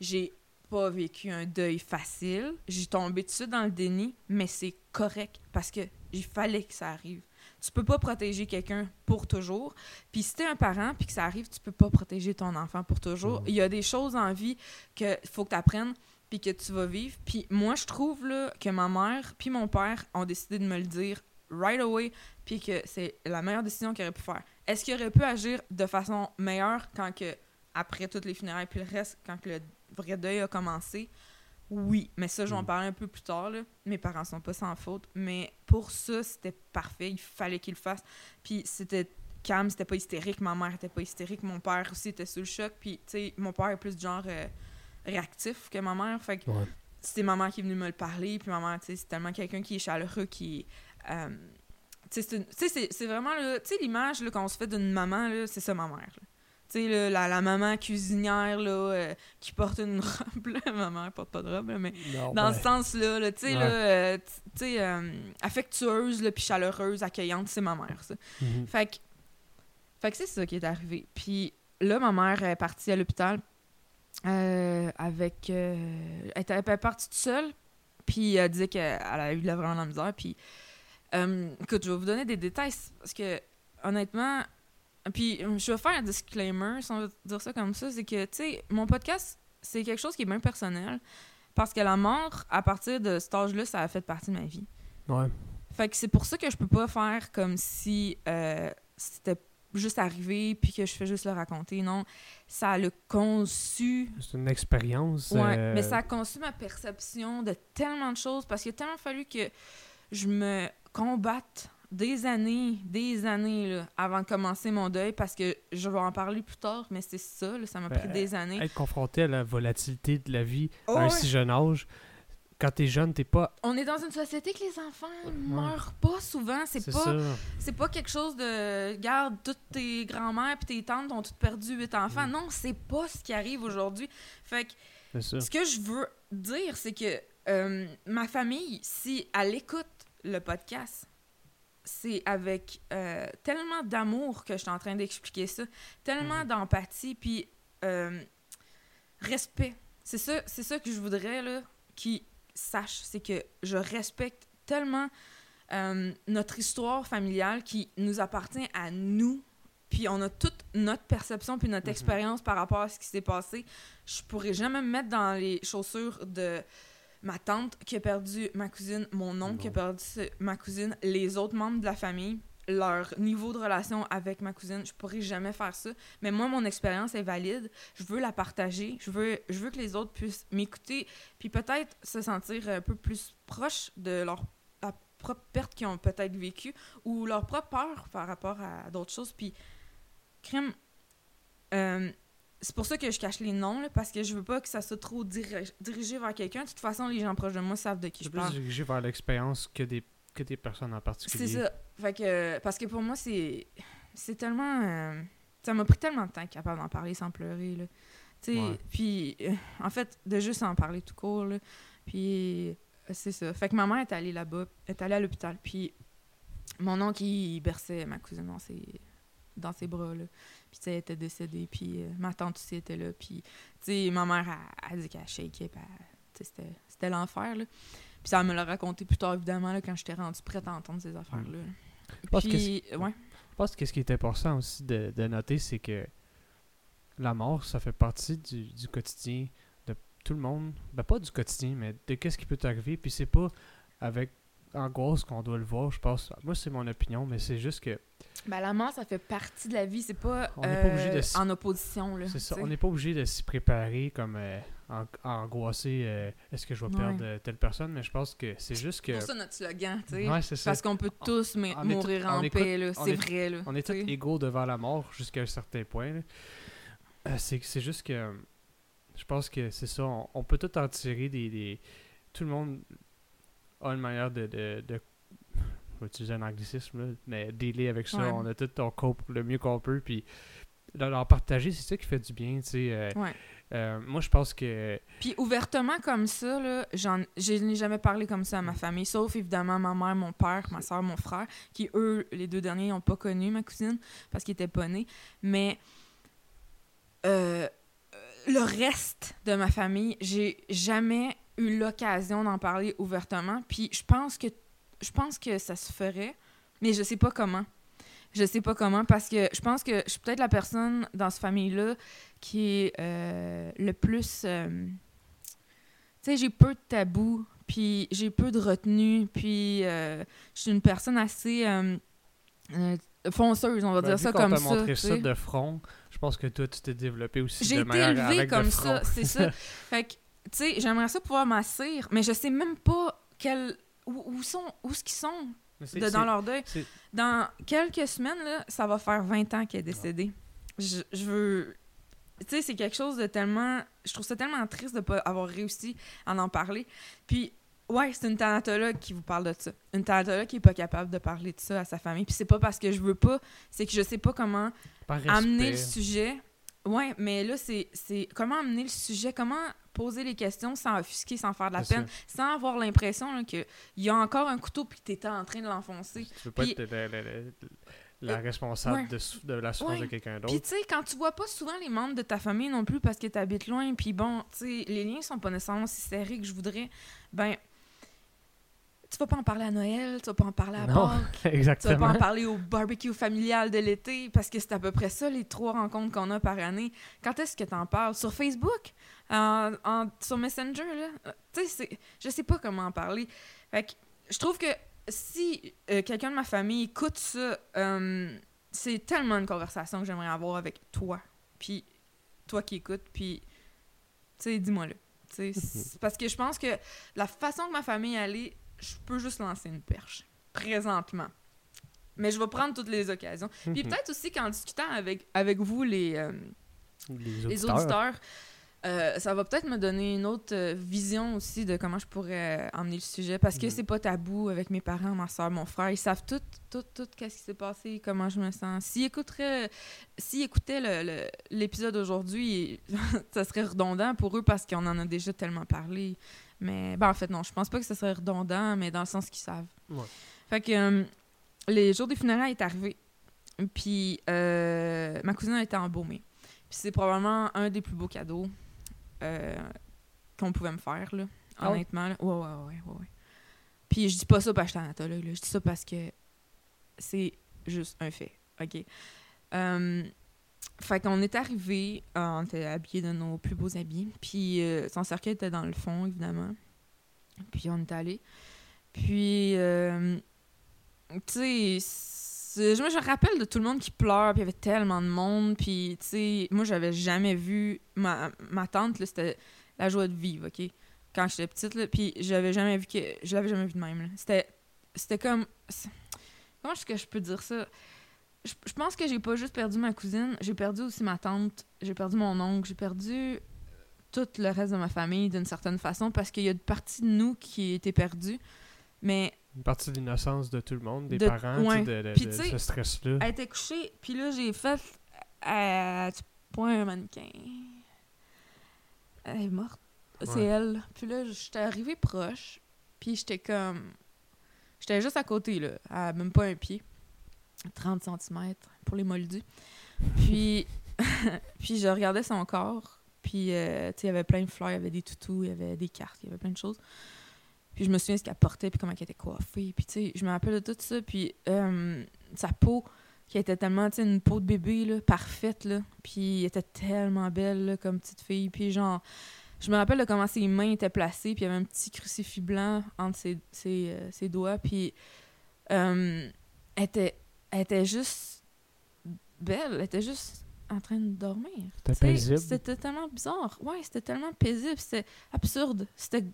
J'ai pas vécu un deuil facile. J'ai tombé tout de suite dans le déni, mais c'est correct parce que il fallait que ça arrive. Tu peux pas protéger quelqu'un pour toujours. Puis si t'es un parent puis que ça arrive, tu peux pas protéger ton enfant pour toujours. Il y a des choses en vie que faut que tu apprennes puis que tu vas vivre. Puis moi, je trouve là, que ma mère puis mon père ont décidé de me le dire right away puis que c'est la meilleure décision qu'ils auraient pu faire. Est-ce qu'ils auraient pu agir de façon meilleure quand que après toutes les funérailles puis le reste, quand que le vrai deuil a commencé? Oui, mais ça, je vais en Mm. parler un peu plus tard. Là. Mes parents sont pas sans faute, mais pour ça, c'était parfait. Il fallait qu'ils le fassent. Puis c'était calme, c'était pas hystérique. Ma mère était pas hystérique. Mon père aussi était sous le choc. Puis, tu sais, mon père est plus du genre. euh, réactif que ma mère. Fait que Ouais. c'est ma mère qui est venue me le parler, puis ma mère, tu sais, c'est tellement quelqu'un qui est chaleureux, qui... euh, tu sais, c'est vraiment, là, tu sais, l'image qu'on se fait d'une maman, c'est ça, ma mère. là. Tu sais, la, la maman cuisinière, là, euh, qui porte une robe, là, ma mère porte pas de robe, là, mais Non, dans ben, ce sens-là, là, tu sais, Ouais. euh, euh, affectueuse, puis chaleureuse, accueillante, c'est ma mère, ça. mhm. Fait que, fait que c'est ça qui est arrivé. Puis là, ma mère est partie à l'hôpital avec... elle était partie toute seule, puis elle disait qu'elle a eu de la vraiment la misère. Puis, écoute, je vais vous donner des détails, parce que, honnêtement... Puis, je vais faire un disclaimer, si on veut dire ça comme ça, c'est que, tu sais, mon podcast, c'est quelque chose qui est bien personnel, parce que la mort, à partir de cet âge-là, ça a fait partie de ma vie. Ouais. Fait que c'est pour ça que je peux pas faire comme si euh, c'était juste arrivé puis que je fais juste le raconter. Non, ça a le conçu. C'est une expérience. Ouais, euh, mais ça a conçu ma perception de tellement de choses parce qu'il a tellement fallu que je me combatte des années, des années là, avant de commencer mon deuil parce que je vais en parler plus tard, mais c'est ça, là, ça m'a pris Ben, des années. Être confronté à la volatilité de la vie Oh, à un ouais. si jeune âge, quand t'es jeune, t'es pas. On est dans une société que les enfants Ouais. meurent pas souvent, c'est pas. C'est pas quelque chose de. Garde, toutes tes grands-mères et tes tantes ont toutes perdu huit enfants. Mm. Non, c'est pas ce qui arrive aujourd'hui. Fait que ce que je veux dire, c'est que euh, ma famille, si elle écoute le podcast, c'est avec euh, tellement d'amour que je suis en train d'expliquer ça, tellement Mhm. d'empathie, puis euh, respect. C'est ça, c'est ça que je voudrais là, qu'ils sachent, c'est que je respecte tellement euh, notre histoire familiale qui nous appartient à nous. Puis on a toute notre perception puis notre Mhm. expérience par rapport à ce qui s'est passé. Je pourrais jamais me mettre dans les chaussures de ma tante qui a perdu ma cousine, mon oncle qui a perdu ma cousine, les autres membres de la famille, leur niveau de relation avec ma cousine. Je pourrais jamais faire ça. Mais moi, mon expérience est valide. Je veux la partager. Je veux, je veux que les autres puissent m'écouter puis peut-être se sentir un peu plus proche de leur la propre perte qu'ils ont peut-être vécue ou leur propre peur par rapport à d'autres choses. Puis, crime, euh, c'est pour ça que je cache les noms, là, parce que je veux pas que ça soit trop diri- dirigé vers quelqu'un. De toute façon, les gens proches de moi savent de qui C'est je plus parle. dirigé vers l'expérience que des, que des personnes en particulier. C'est ça. Fait que, parce que pour moi, c'est c'est tellement... euh, ça m'a pris tellement de temps être capable d'en parler sans pleurer, là. Tu sais, Ouais. puis, euh, en fait, de juste en parler tout court, là. Puis, euh, c'est ça. Fait que ma mère est allée là-bas, est allée à l'hôpital, puis mon oncle, il berçait ma cousine dans ses, dans ses bras, là. Puis, tu sais, elle était décédée, puis euh, ma tante aussi était là, puis, tu sais, ma mère a, a dit qu'elle shakeait, puis c'était- c'était l'enfer, là. Puis ça me l'a raconté plus tard, évidemment, là, quand j'étais rendue prête à entendre ces affaires-là. Je pense que Puis, ouais. Je pense que ce qui est important aussi de, de noter, c'est que la mort, ça fait partie du, du quotidien de tout le monde. Ben, pas du quotidien, mais de qu'est-ce qui peut t'arriver. Puis c'est pas avec angoisse qu'on doit le voir, je pense. Moi, c'est mon opinion, mais c'est juste que Ben, la mort, ça fait partie de la vie, c'est pas, On n'est pas obligé de euh, en opposition. C'est ça. On n'est pas obligé de s'y préparer comme euh, en- angoissé. euh, Est-ce que je vais Ouais. perdre telle personne? Mais je pense que c'est juste que. C'est pour ça notre slogan, tu sais. Ouais, c'est ça. Parce qu'on peut tous mais- on est mourir en paix, C'est est- vrai, là. On est tous égaux devant la mort jusqu'à un certain point. c'est juste que je pense que c'est ça. On, on peut tout en tirer des, des- Tout le monde a une manière de. de, de- je vais utiliser un anglicisme, là, mais dealer avec ça. Ouais. On a tout on cope le mieux qu'on peut. Puis leur, leur partager, c'est ça qui fait du bien. tu sais, euh, Ouais. euh, moi, je pense que. Puis ouvertement comme ça, là, je n'ai jamais parlé comme ça à ma famille, sauf évidemment ma mère, mon père, ma soeur, mon frère, qui eux, les deux derniers, n'ont pas connu ma cousine parce qu'ils étaient pas nés. Mais euh, le reste de ma famille, j'ai jamais eu l'occasion d'en parler ouvertement. Puis je pense que je pense que ça se ferait, mais je sais pas comment. Je sais pas comment parce que je pense que je suis peut-être la personne dans cette famille-là qui est euh, le plus. euh, tu sais, j'ai peu de tabous, puis j'ai peu de retenue, puis euh, je suis une personne assez fonceuse, on va ben, dire ça comme ça. montré tu ça de front, je pense que toi, tu t'es développé aussi J'ai été élevée comme ça, c'est ça. Fait que, tu sais, j'aimerais ça pouvoir m'assire, mais je sais même pas quel, où, où sont, où ce qu'ils sont de- dans leur deuil. Dans quelques semaines, là, ça va faire 20 ans qu'elle est décédée. Je, je veux... tu sais, c'est quelque chose de tellement. Je trouve ça tellement triste de pas avoir réussi à en parler. Puis, ouais, c'est une thanatologue qui vous parle de ça. Une thanatologue qui est pas capable de parler de ça à sa famille. Puis, c'est pas parce que je veux pas, c'est que je sais pas comment Par amener le sujet. Ouais, mais là, c'est c'est comment amener le sujet, comment poser les questions sans offusquer, sans faire de la peine, sans avoir l'impression qu'il y a encore un couteau puis que t'étais en train de l'enfoncer. Tu veux pas Puis- être la, la- la- la responsable ouais. de, de la souffrance Ouais. de quelqu'un Puis d'autre. tu sais, quand tu vois pas souvent les membres de ta famille non plus parce que t'habites loin, puis bon, tu sais, les liens sont pas nécessairement si serrés que je voudrais, ben, tu vas pas en parler à Noël, tu vas pas en parler à Non, Pâques, tu vas pas Exactement. en parler au barbecue familial de l'été, parce que c'est à peu près ça les trois rencontres qu'on a par année. Quand est-ce que t'en parles? Sur Facebook? En- en- sur Messenger, là? Tu sais, je sais pas comment en parler. Fait que je trouve que si euh, quelqu'un de ma famille écoute ça, euh, c'est tellement une conversation que j'aimerais avoir avec toi. Puis toi qui écoutes, puis tu sais, dis-moi-le. Tu c'est- Parce que je pense que la façon que ma famille allait, je peux juste lancer une perche. Présentement. Mais je vais prendre toutes les occasions. Puis Mhm. peut-être aussi qu'en discutant avec, avec vous, les, euh, Les les auditeurs. euh, ça va peut-être me donner une autre euh, vision aussi de comment je pourrais emmener le sujet. Parce que Mhm. c'est pas tabou avec mes parents, ma soeur, mon frère. Ils savent tout, tout, tout, qu'est-ce qui s'est passé, comment je me sens. S'ils écouteraient, s'ils écoutaient l'épisode aujourd'hui, ça serait redondant pour eux parce qu'on en a déjà tellement parlé. Mais, ben, en fait, non, je pense pas que ça serait redondant, mais dans le sens qu'ils savent. Ouais. Fait que euh, les jours des funérailles est arrivé. Puis euh, ma cousine a été embaumée. Puis c'est probablement un des plus beaux cadeaux euh, qu'on pouvait me faire, là, Ah honnêtement. là. Ouais, ouais, ouais, ouais, ouais. Puis je dis pas ça parce que je suis thanatologue, là. Je dis ça parce que c'est juste un fait, OK? Euh, fait qu'on est arrivé, euh, on était habillés de nos plus beaux habits, puis euh, son cercueil était dans le fond, évidemment. Puis on est allé. Puis, euh, tu sais, je me rappelle de tout le monde qui pleure, puis il y avait tellement de monde, puis tu sais, moi j'avais jamais vu ma, ma tante, là, c'était la joie de vivre, OK? Quand j'étais petite, là, puis j'avais jamais vu que je l'avais jamais vu de même, là. C'était c'était comme comment est-ce que je peux dire ça? Je, je pense que j'ai pas juste perdu ma cousine, j'ai perdu aussi ma tante, j'ai perdu mon oncle, j'ai perdu tout le reste de ma famille d'une certaine façon parce qu'il y a une partie de nous qui était perdue. Mais Une partie de l'innocence de tout le monde, des De- parents, ouais. de, de- Puis de ce stress-là. elle était couchée, puis là, j'ai fait. Euh, tu point un mannequin. Elle est morte. C'est elle. Puis là, j'étais arrivée proche, puis j'étais comme. J'étais juste à côté, là, à même pas un pied. 30 cm pour les moldus. Puis, puis je regardais son corps, puis euh, tu sais, il y avait plein de fleurs, il y avait des toutous, il y avait des cartes, il y avait plein de choses. Puis je me souviens ce qu'elle portait, puis comment elle était coiffée. Puis tu sais, je me rappelle de tout ça. Puis euh, sa peau, qui était tellement, tu sais, une peau de bébé, là, parfaite, là. Puis elle était tellement belle, là, comme petite fille. Puis genre, je me rappelle de comment ses mains étaient placées, puis il y avait un petit crucifix blanc entre ses, ses, euh, ses doigts. Puis elle, était, elle était juste belle, elle était juste en train de dormir. C'était paisible. C'était tellement bizarre. Ouais, c'était tellement paisible. C'était absurde. C'était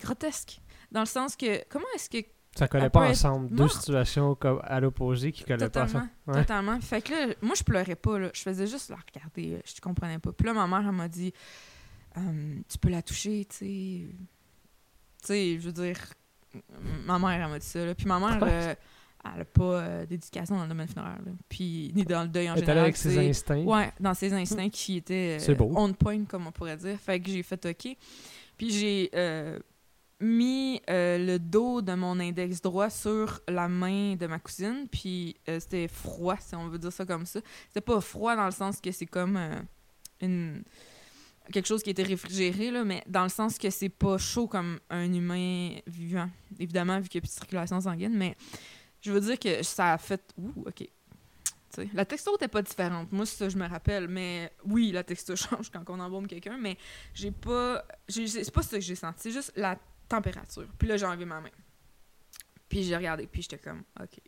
grotesque. Dans le sens que, comment est-ce que. Ça collait pas ensemble. Deux situations comme à l'opposé qui collaient pas ensemble. Ouais. Totalement. Fait que là, moi, je pleurais pas. Là. Je faisais juste la regarder. là. Je comprenais pas. Puis là, ma mère, elle m'a dit Hum, Tu peux la toucher, tu sais. Tu sais, je veux dire. Ma mère, elle m'a dit ça. là. Puis ma mère, elle a pas euh, d'éducation dans le domaine funéraire. là. Puis ni dans le deuil en Elle général. avec ses instincts. Ouais, dans ses instincts qui étaient euh, beau. on point, comme on pourrait dire. Fait que j'ai fait OK. Puis j'ai euh, mis euh, le dos de mon index droit sur la main de ma cousine. Puis euh, c'était froid, si on veut dire ça comme ça. C'était pas froid dans le sens que c'est comme euh, une quelque chose qui était réfrigéré, là, mais dans le sens que c'est pas chaud comme un humain vivant. Évidemment, vu qu'il y a plus de circulation sanguine, mais je veux dire que ça a fait... Ouh, OK. La texture n'était pas différente. Moi, ça, je me rappelle. Mais oui, la texture change quand on embaume quelqu'un, mais j'ai pas. C'est pas ça que j'ai senti. C'est juste la température. Puis là, j'ai enlevé ma main. Puis j'ai regardé, puis j'étais comme, OK.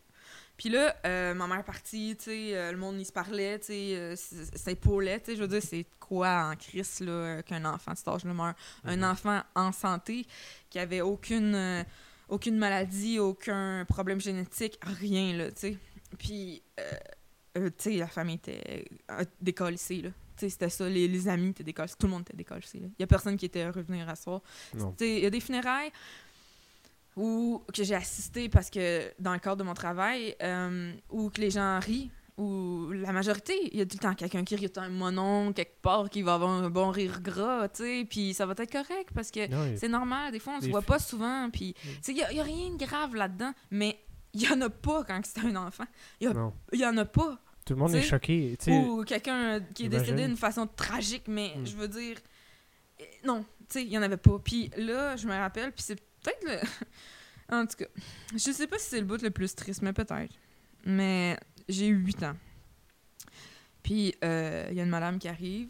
Puis là, euh, ma mère est partie, tu sais, euh, le monde, il se parlait, tu sais, euh, s- s'épaulait, tu sais, je veux dire, c'est quoi en crise, là, qu'un enfant de cet âge-là meurt? Un Mhm. enfant en santé, qui avait aucune, euh, aucune maladie, aucun problème génétique, rien, là, tu sais. Puis, euh, euh, tu sais, la famille était euh, décalissée, là. sais, c'était ça, les, les amis étaient décollés, tout le monde était décollé. Il y a personne qui était venir à soir. Tu sais, Il y a des funérailles où, que j'ai assisté parce que dans le cadre de mon travail, euh, où que les gens rient, ou la majorité, il y a tout le temps quelqu'un qui rit, un monon quelque part qui va avoir un bon rire gras, tu sais, puis ça va être correct parce que c'est normal, des fois on se voit pas souvent, puis il y, a- y a rien de grave là-dedans, mais il y en a pas quand c'est un enfant. Il y en a pas. Tout le monde est choqué. tu sais. Ou quelqu'un qui est décédé d'une façon tragique, mais Mm. je veux dire. euh, Non, tu sais, il y en avait pas. Puis là, je me rappelle, puis c'est peut-être le. en tout cas, je sais pas si c'est le bout le plus triste, mais peut-être. Mais j'ai eu 8 ans. Puis euh, il y a une madame qui arrive,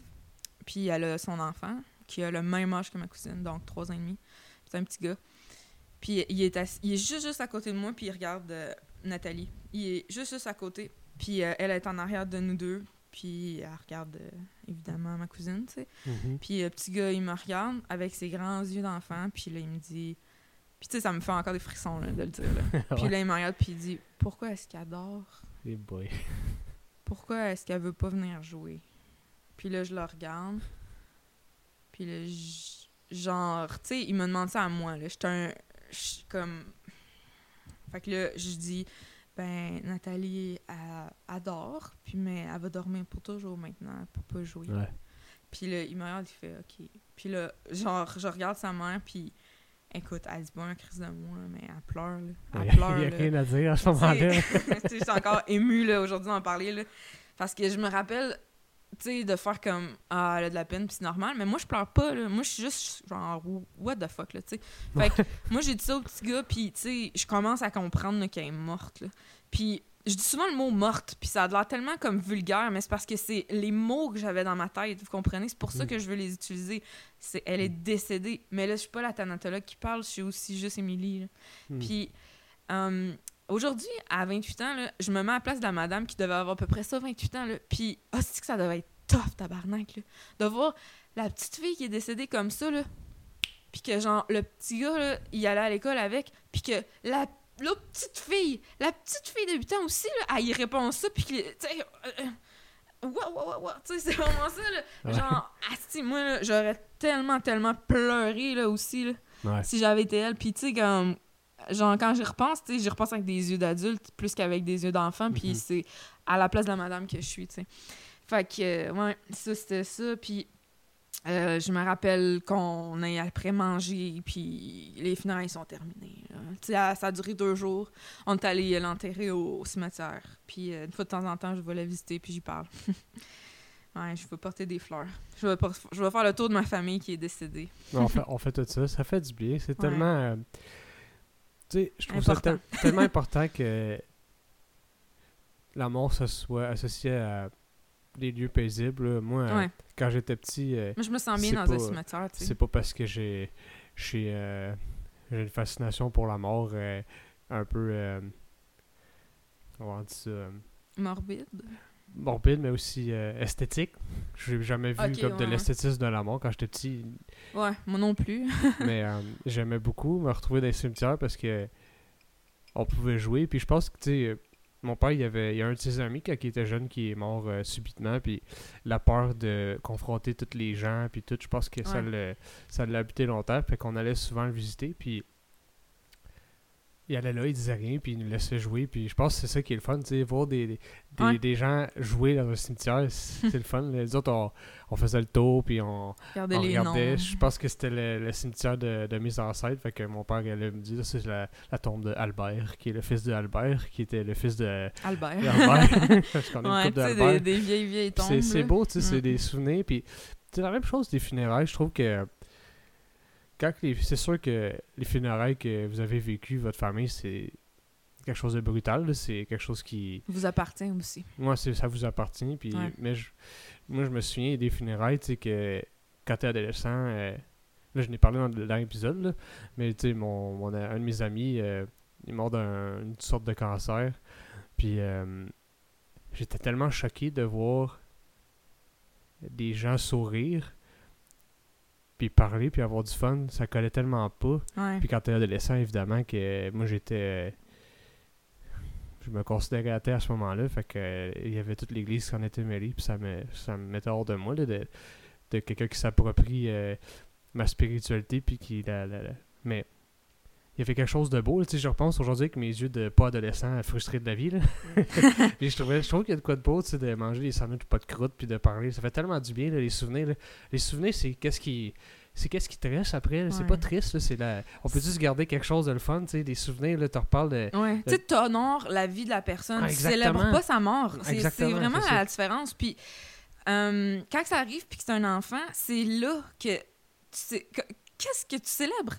puis elle a son enfant, qui a le même âge que ma cousine, donc 3 ans et demi. C'est un petit gars. Puis il est, assis- il est juste, juste à côté de moi, puis il regarde euh, Nathalie. Il est juste, juste à côté. Puis euh, elle est en arrière de nous deux. Puis elle regarde euh, évidemment ma cousine, tu sais. Mhm. Puis le petit gars, il me regarde avec ses grands yeux d'enfant. Puis là, il me dit. Puis tu sais, ça me fait encore des frissons là, de le dire. Là. Puis là, il me regarde, puis il dit Pourquoi est-ce qu'elle adore Eh boy. Pourquoi est-ce qu'elle veut pas venir jouer? Puis là, je le regarde. Puis là, genre, tu sais, il me demande ça à moi. là. J'étais un. j'suis comme. Fait que là, je dis Ben, Nathalie, elle adore, puis mais elle va dormir pour toujours maintenant, peut pas jouer. Ouais. Puis là, il me regarde, il fait OK. Puis là, genre, je regarde sa mère, puis écoute, elle dit pas un crise de moi, mais elle pleure, là. Elle Il n'y a, pleure, là. rien à dire à ce moment-là. Je suis encore émue aujourd'hui d'en parler. Là, parce que je me rappelle tu sais, de faire comme Ah, elle a de la peine, puis c'est normal. Mais moi, je pleure pas. Là. Moi, je suis juste genre What the fuck, là, tu sais. Fait que moi, j'ai dit ça au petit gars, puis tu sais, je commence à comprendre qu'elle est morte. Là. Puis je dis souvent le mot morte, puis ça a l'air tellement comme vulgaire, mais c'est parce que c'est les mots que j'avais dans ma tête, vous comprenez? C'est pour ça Mm. que je veux les utiliser. C'est Elle est décédée. Mais là, je suis pas la thanatologue qui parle, je suis aussi juste Émilie. Hmm. Puis euh, aujourd'hui, à 28 ans, là, je me mets à la place de la madame qui devait avoir à peu près ça, 28 ans. Là, puis, ah, c'est que ça devait être tough, tabarnak. Là, de voir la petite fille qui est décédée comme ça, là, puis que, genre, le petit gars, là, il allait à l'école avec, puis que la l'autre petite fille, la petite fille de 8 ans aussi, là, elle y répond ça, puis tu sais, ouah, ouah, ouah. Tu sais, c'est vraiment ça, là. Genre, asti, moi, là, j'aurais tellement, tellement pleuré, là, aussi, là Ouais. si j'avais été elle. Puis, tu sais, comme. Genre, quand j'y repense, tu sais, j'y repense avec des yeux d'adulte plus qu'avec des yeux d'enfant. Puis, Mhm. c'est à la place de la madame que je suis, tu sais. Fait que, euh, ouais, ça, c'était ça. Puis, euh, je me rappelle qu'on ait après mangé, puis les funérailles sont terminées. là. Ça ça a duré deux jours. On est allé l'enterrer au, au cimetière. Puis, euh, une fois de temps en temps, je vais la visiter, puis j'y parle. ouais, je vais porter des fleurs. Je vais, je vais faire le tour de ma famille qui est décédée. on, fait, on fait tout ça. Ça fait du bien. C'est Ouais. tellement. euh, tu sais, je trouve ça Important. tel- tellement important que la mort se soit associée à des lieux paisibles. là. Moi, euh, quand j'étais petit, euh, Moi, je me sens bien dans pas- un cimetière, c'est pas parce que j'ai j'ai euh, j'ai une fascination pour la mort un peu. comment on dit ça? Morbide. morbide, mais aussi esthétique. J'ai jamais vu comme de ouais, l'esthétisme de la mort quand j'étais petit. Ouais, moi non plus. mais j'aimais beaucoup me retrouver dans les cimetières parce que on pouvait jouer. Puis je pense que, tu sais, mon père, il y avait il y a un de ses amis quand il était jeune qui est mort euh, subitement. Puis la peur de confronter tous les gens, puis tout, je pense que ça Ouais. l'a ça l'a habité longtemps. Fait qu'on allait souvent le visiter. Puis il allait là, il disait rien, puis il nous laissait jouer. Puis je pense que c'est ça qui est le fun, tu sais, voir des, des, des- Ouais. des gens jouer dans un cimetière, c'est le fun. Les autres, on, on faisait le tour, puis on, Regardez on les regardait. Je pense que c'était le, le cimetière de, de mes ancêtres. Fait que mon père allait me dire c'est la, la tombe de Albert, qui est le fils de Albert, qui était le fils de Albert. Parce qu'on ouais, des, vieilles, vieilles tombes. C'est beau, tu sais, c'est Mm. des souvenirs. Puis c'est la même chose des funérailles. Je trouve que quand les- c'est sûr que les funérailles que vous avez vécues, votre famille, c'est quelque chose de brutal. là. C'est quelque chose qui. Vous appartient aussi. Moi, c'est- ça vous appartient. Puis, Ouais. mais je- moi, je me souviens des funérailles, tu sais, que quand t'es adolescent, euh, là, je n'ai parlé dans, le dernier épisode, là, mais tu sais, mon, mon- un de mes amis, euh, il est mort d'une sorte de cancer. Puis, euh, j'étais tellement choqué de voir des gens sourire, puis parler, puis avoir du fun. Ça collait tellement pas. Ouais. Puis quand t'es adolescent, évidemment, que moi j'étais. je me considérais athée à ce moment-là. Fait que euh, il y avait toute l'église qui en était mêlée. Puis ça me, ça me mettait hors de moi là, de, de quelqu'un qui s'approprie euh, ma spiritualité. Puis qui la, la- la- Mais il y avait quelque chose de beau. Tu sais, je repense aujourd'hui avec mes yeux de pas adolescent frustré de la vie. Là. puis je trouvais, je trouve qu'il y a de quoi de beau, tu sais, de manger des sandwichs pas de croûte puis de parler. Ça fait tellement du bien, là, les souvenirs. là. Les souvenirs, c'est qu'est-ce qui. C'est qu'est-ce qui te reste après, c'est pas triste, là, c'est la... on peut juste garder quelque chose de le fun, tu sais, des souvenirs, là, tu reparles de... Ouais. Tu sais, t'honores la vie de la personne. Ah, tu célèbres pas sa mort. C'est- vraiment c'est la différence. Puis, euh, quand ça arrive puis que c'est un enfant, c'est là que tu sais. que- Qu'est-ce que tu célèbres?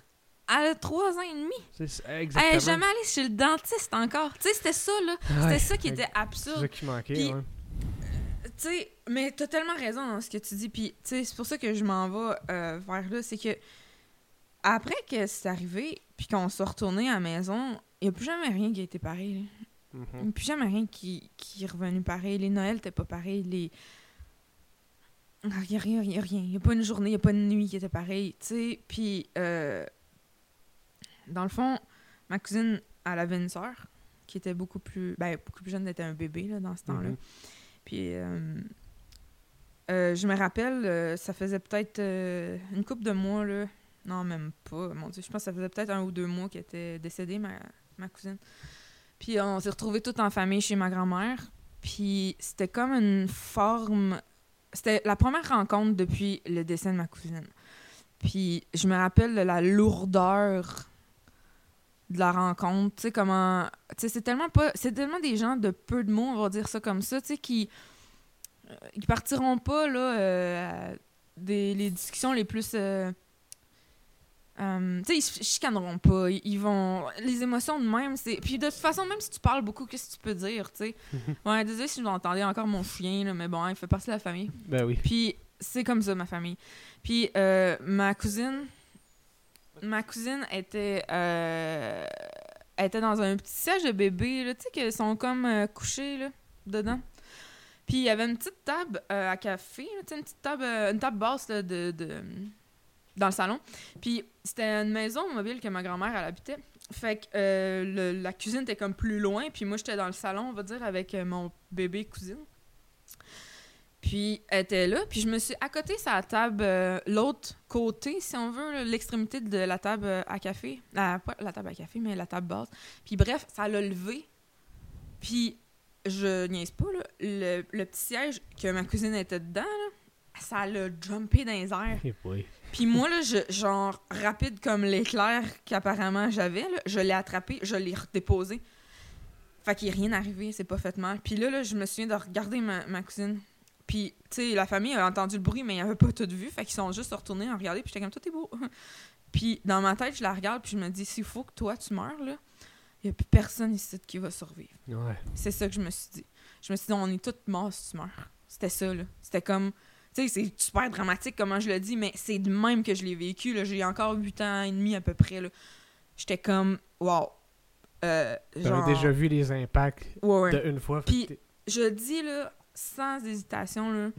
À trois ans et demi. C'est c'est- Elle exactement. est jamais allée chez le dentiste encore. Tu sais, c'était ça, là. Ouais, C'était ça qui était C'est absurde. ça qui manquait, Puis- ouais. Tu sais, mais t'as tellement raison dans ce que tu dis. Puis, tu sais, c'est pour ça que je m'en vais euh, vers là. C'est que, après que c'est arrivé, puis qu'on s'est retourné à la maison, il n'y a plus jamais rien qui a été pareil. Il n'y a plus jamais rien qui, qui est revenu pareil. Les Noëls n'étaient pas pareils. Les. Il n'y a rien, il a rien. Il n'y a pas une journée, il n'y a pas une nuit qui était pareille. Tu sais, puis. euh, dans le fond, ma cousine, elle avait une sœur qui était beaucoup plus. Ben, beaucoup plus jeune, elle était un bébé là, dans ce temps-là. Mhm. Puis, euh, euh, je me rappelle, euh, ça faisait peut-être une couple de mois, là. Non, même pas, mon Dieu. Je pense que ça faisait peut-être un ou deux mois qu'elle était décédée, ma, ma cousine. Puis, on s'est retrouvés toutes en famille chez ma grand-mère. Puis, c'était comme une forme. C'était la première rencontre depuis le décès de ma cousine. Puis, je me rappelle de la lourdeur de la rencontre, tu sais, comment... Tu sais, c'est tellement pas... C'est tellement des gens de peu de mots, on va dire ça comme ça, tu sais, qui... euh, qui partiront pas, là, euh, à des les discussions les plus... euh, tu sais, ils se chicaneront pas, ils, ils vont... Les émotions de même, c'est... Puis de toute façon, même si tu parles beaucoup, qu'est-ce que tu peux dire, tu sais? Ouais, désolé si vous entendez encore mon chien, là, mais bon, il fait partie de la famille. Ben oui. Puis c'est comme ça, ma famille. Puis euh, ma cousine, ma cousine était, euh, était dans un petit siège de bébé, là, tu sais, qu'ils sont comme euh, couchés, là, dedans. Puis il y avait une petite table euh, à café, une petite table, euh, une table basse, de, dans le salon. Puis c'était une maison mobile que ma grand-mère, habitait. Fait que la cuisine était comme plus loin, puis moi, j'étais dans le salon, on va dire, avec mon bébé cousine. Puis elle était là, puis je me suis accoté sur la table, euh, l'autre côté, si on veut, l'extrémité de la table euh, à café. La, pas la table à café, mais la table basse. Puis bref, ça l'a levé. Puis je niaise pas, là, le, le petit siège que ma cousine était dedans, là, ça l'a jumpé dans les airs. Eh. Puis moi, là, je, genre, rapide comme l'éclair qu'apparemment j'avais, je l'ai attrapé, je l'ai redéposé. Fait qu'il n'est rien arrivé, c'est pas fait mal. Puis là, là, je me souviens de regarder ma, ma cousine. Puis, tu sais, la famille a entendu le bruit, mais ils n'avaient pas tout vu. Fait qu'ils sont juste retournés en regarder, puis j'étais comme, tout est beau. puis dans ma tête, je la regarde, puis je me dis, s'il faut que toi, tu meurs, là, il n'y a plus personne ici qui va survivre. Ouais. C'est ça que je me suis dit. Je me suis dit, on est toutes morts si tu meurs. C'était ça, là. C'était comme. Tu sais, c'est super dramatique comment je le dis, mais c'est de même que je l'ai vécu. là. J'ai encore 8 ans et demi à peu près. là. J'étais comme, wow. Euh, genre... déjà vu les impacts Ouais, ouais. de une fois. Puis- Je dis, là, sans hésitation, là,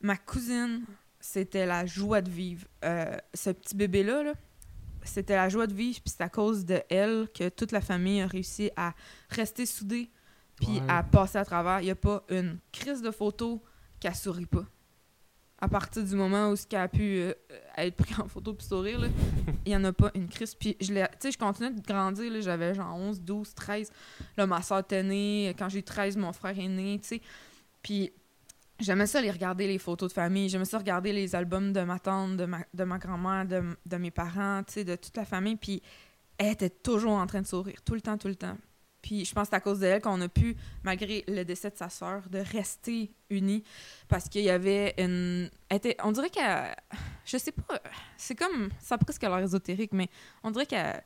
ma cousine, c'était la joie de vivre. Euh, ce petit bébé-là, là, c'était la joie de vivre, puis c'est à cause de elle que toute la famille a réussi à rester soudée, puis Ouais. à passer à travers. Il n'y a pas une crise de photo qu'elle sourit pas. À partir du moment où ce qu'elle a pu euh, être pris en photo puis sourire, il n'y en a pas une crise. Puis je je continuais de grandir, j'avais genre 11, 12, 13. Là, ma soeur était née, quand j'ai eu 13, mon frère est né, tu sais. Puis j'aimais ça les regarder les photos de famille, j'aimais ça regarder les albums de ma tante, de ma, de ma grand-mère, de, de mes parents, de toute la famille. Puis elle était toujours en train de sourire, tout le temps, tout le temps. Puis je pense que c'est à cause d'elle qu'on a pu, malgré le décès de sa sœur, de rester unis. Parce qu'il y avait une. elle était- on dirait qu'elle. Je sais pas. C'est comme. Ça presque l'air ésotérique, mais on dirait qu'elle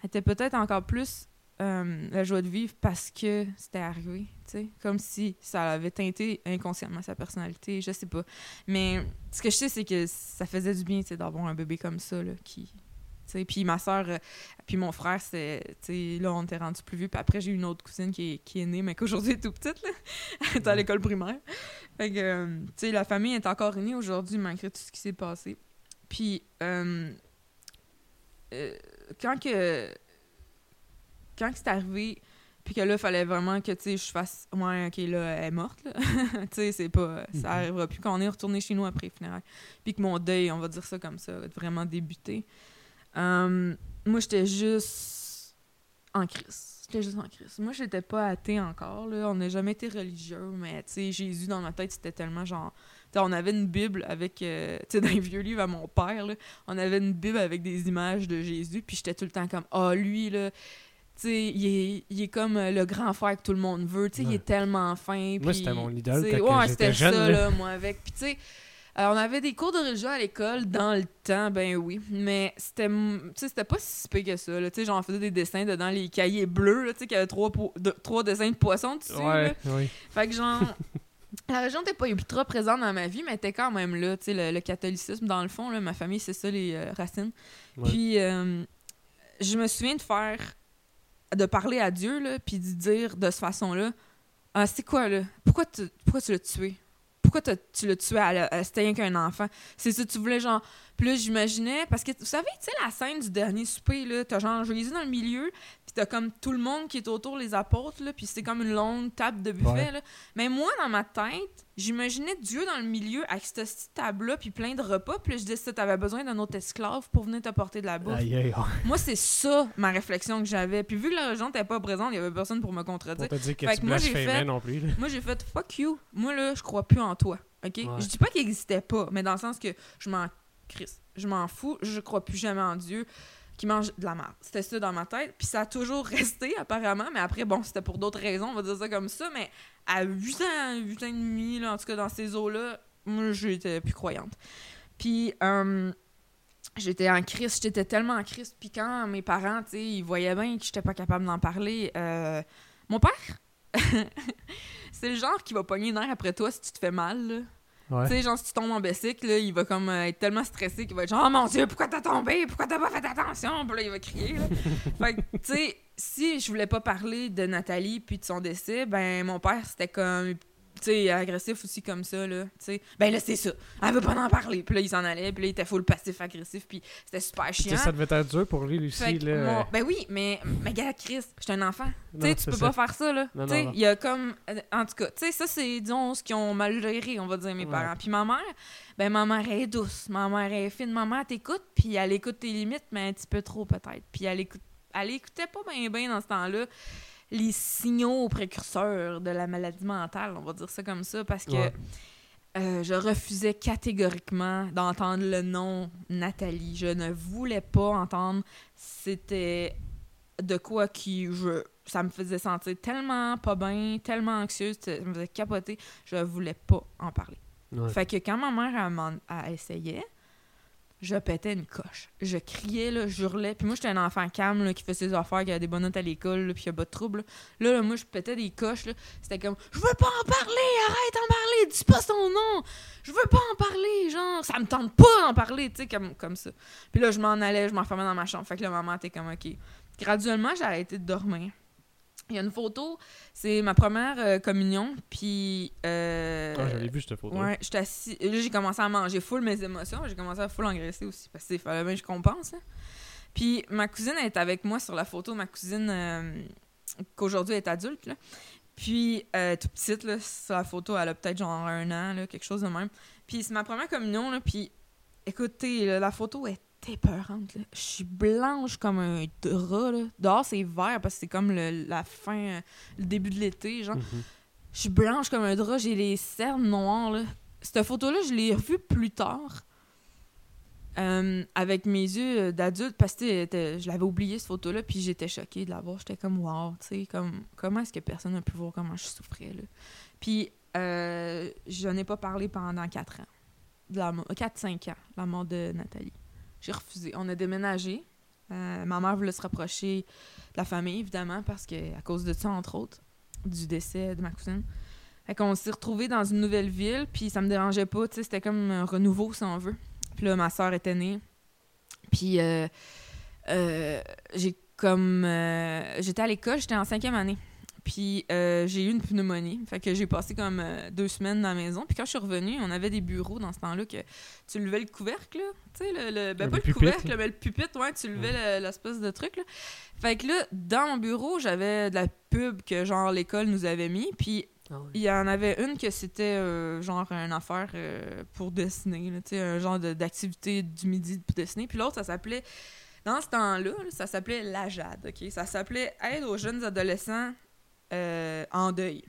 elle était peut-être encore plus euh, la joie de vivre parce que c'était arrivé. tu sais. Comme si ça avait teinté inconsciemment sa personnalité. Je sais pas. Mais ce que je sais, c'est que ça faisait du bien tu sais, d'avoir un bébé comme ça là, qui. tu sais. Puis ma soeur, puis mon frère, c'est, tu sais, là, on était rendu plus vieux. Puis après, j'ai une autre cousine qui est, qui est née, mais qu'aujourd'hui est tout petite, là. Elle est à l'école primaire. Fait que, euh, tu sais, la famille est encore unie aujourd'hui, malgré tout ce qui s'est passé. Puis, euh, euh, quand que... Quand que c'est arrivé, Puis que là, il fallait vraiment que, tu sais, je fasse... Ouais, OK, là, elle est morte, là. tu sais, c'est pas... Ça Mhm. arrivera plus quand on est retourné chez nous après les funérailles. Puis que mon deuil, on va dire ça comme ça, a vraiment débuté. Euh, moi, j'étais juste en crise. J'étais juste en crise. Moi, j'étais pas athée encore, là. On n'a jamais été religieux, mais, tu sais, Jésus, dans ma tête, c'était tellement genre... Tu sais, on avait une Bible avec... euh, tu sais, dans les vieux livres à mon père, là, on avait une Bible avec des images de Jésus, puis j'étais tout le temps comme, ah, lui, là, il est, il est comme euh, le grand frère que tout le monde veut, il est tellement fin. Moi, c'était mon idole quand ouais, c'était ça, là. là, moi, avec. Puis, tu sais, euh, on avait des cours de religion à l'école dans le temps, ben oui, mais c'était, pas si pire que ça, là, tu sais, j'en faisais des dessins dedans les cahiers bleus, tu sais, qui avaient trois, de- trois dessins de poissons dessus. Ouais, oui. Fait que genre, la religion n'était pas ultra présente dans ma vie, mais elle était quand même là. Tu sais, le, le catholicisme, dans le fond, là, ma famille, c'est ça, les euh, racines. Puis, euh, je me souviens de faire, de parler à Dieu, là, puis de dire de cette façon-là, ah, c'est quoi, là? Pourquoi tu, pourquoi tu l'as tué? Pourquoi tu l'as tué à- C'était rien qu'un enfant. C'est ça, tu voulais genre. Là, j'imaginais. Parce que, vous savez, tu sais, la scène du dernier souper, là, t'as genre Jésus dans le milieu, puis t'as comme tout le monde qui est autour, les apôtres, là, puis c'est comme une longue table de buffet, Ouais. là. Mais moi, dans ma tête, j'imaginais Dieu dans le milieu avec cette petite table-là, puis plein de repas, puis là, je disais, t'avais besoin d'un autre esclave pour venir t'apporter de la bouffe. Aïe, aïe, ouais. Moi, c'est ça, ma réflexion que j'avais. Puis vu que la religion n'était pas présente, il y avait personne pour me contredire. Pour te dire que Fait tu que moi, j'ai fait- non plus. Moi, j'ai fait fuck you. Moi, là, je crois plus en toi. OK? Ouais. Je dis pas qu'il existait pas, mais dans le sens que je m'en crisse. Je m'en fous. Je crois plus jamais en Dieu qui mange de la merde. C'était ça dans ma tête. Puis ça a toujours resté, apparemment. Mais après, bon, c'était pour d'autres raisons, on va dire ça comme ça. Mais à 8 ans, 8 ans et demi, là, en tout cas, dans ces eaux-là, moi, j'étais plus croyante. Puis, euh, j'étais en crise. J'étais tellement en crise. Puis quand mes parents, tu sais, ils voyaient bien que j'étais pas capable d'en parler, euh, mon père, c'est le genre qui va pogner une nerf après toi si tu te fais mal. là. Ouais. Tu sais, genre, si tu tombes en bicycle, là, il va comme euh, être tellement stressé qu'il va être genre, oh mon dieu, pourquoi t'as tombé? Pourquoi t'as pas fait attention? Puis là, il va crier. là. fait que, tu sais, si je voulais pas parler de Nathalie puis de son décès, ben, mon père, c'était comme, sais, agressif aussi comme ça, là. Tu sais, ben là, c'est ça. Elle veut pas en parler. Puis là, il s'en allait, puis là, il était full passif-agressif, puis c'était super chiant. ça devait être dur pour lui que là. mon- Ben oui, mais, mais gars, Chris, j'étais un enfant. Tu sais, tu peux ça. pas faire ça, là. Tu sais, il y a comme. euh, En tout cas, tu sais, ça, c'est, disons, ce qu'ils ont mal géré, on va dire, mes Ouais. parents. Puis ma mère, ben, ma mère est douce. Ma mère est fine. Ma mère t'écoute, puis elle écoute tes limites, mais un petit peu trop, peut-être. Puis elle écoute. Elle écoutait pas bien, bien dans ce temps-là les signaux précurseurs de la maladie mentale, on va dire ça comme ça, parce que Ouais. euh, je refusais catégoriquement d'entendre le nom Nathalie. Je ne voulais pas entendre. C'était de quoi qui je ça me faisait sentir tellement pas bien, tellement anxieuse, ça me faisait capoter. Je voulais pas en parler. Ouais. Fait que quand ma mère elle essayait, je pétais une coche. Je criais, là, je hurlais. Puis moi, j'étais un enfant calme qui fait ses affaires, qui a des bonnes notes à l'école, puis qui a pas de trouble. Là, là, moi, je pétais des coches. C'était comme Je veux pas en parler, arrête d'en parler, dis pas son nom. Je veux pas en parler, genre, ça me tente pas d'en parler, tu sais, comme, comme ça. Puis là, je m'en allais, je m'enfermais dans ma chambre. Fait que là, maman était comme OK. Graduellement, j'ai arrêté de dormir. Il y a une photo, c'est ma première euh, communion, puis. euh, Ah, j'avais vu cette photo. Ouais, j'étais assis. Là, j'ai commencé à manger full mes émotions. J'ai commencé à full engraisser aussi parce qu'il fallait bien que je compense. hein. Puis ma cousine elle est avec moi sur la photo. Ma cousine, euh, qu'aujourd'hui est adulte. Là. Puis, euh, toute petite, là, sur la photo, elle a peut-être genre un an, là, quelque chose de même. Puis c'est ma première communion. Là, puis écoutez, là, la photo est épeurante. là. Je suis blanche comme un drap. Là. Dehors, c'est vert parce que c'est comme le- la fin, euh, le début de l'été. genre. Mhm. Je suis blanche comme un drap, j'ai les cernes noires. Là. Cette photo-là, je l'ai revue plus tard. euh, avec mes yeux euh, d'adulte, parce que je l'avais oublié cette photo-là, puis j'étais choquée de la voir. J'étais comme, wow, tu sais, comme, comment est-ce que personne n'a pu voir comment je souffrais, là? Puis, euh, je n'ai pas parlé pendant 4 ans. De la mo- 4-5 ans, la mort de Nathalie. J'ai refusé. On a déménagé. Euh, ma mère voulait se rapprocher de la famille, évidemment, parce que à cause de ça, entre autres, du décès de ma cousine. Fait qu'on s'est retrouvés dans une nouvelle ville, puis ça me dérangeait pas, c'était comme un renouveau, si on veut. Puis là, ma soeur était née. Puis euh, euh, j'ai comme... j'étais à l'école, j'étais en cinquième année. Puis euh, j'ai eu une pneumonie. Fait que j'ai passé comme euh, deux semaines dans la maison. Puis quand je suis revenue, on avait des bureaux dans ce temps-là que tu levais le couvercle, là. Tu sais, le, le- ben Le pas le pupitre, couvercle, là. mais le pupitre, ouais, tu levais le- l'espèce de truc, là. Fait que là, dans mon bureau, j'avais de la pub que, genre, l'école nous avait mis. Puis il y en avait une que c'était, euh, genre, une affaire euh, pour dessiner, là. Tu sais, un genre de- d'activité du midi pour dessiner. Puis l'autre, ça s'appelait... Dans ce temps-là, là, ça s'appelait La Jade, OK? Ça s'appelait Aide aux jeunes adolescents euh, en deuil.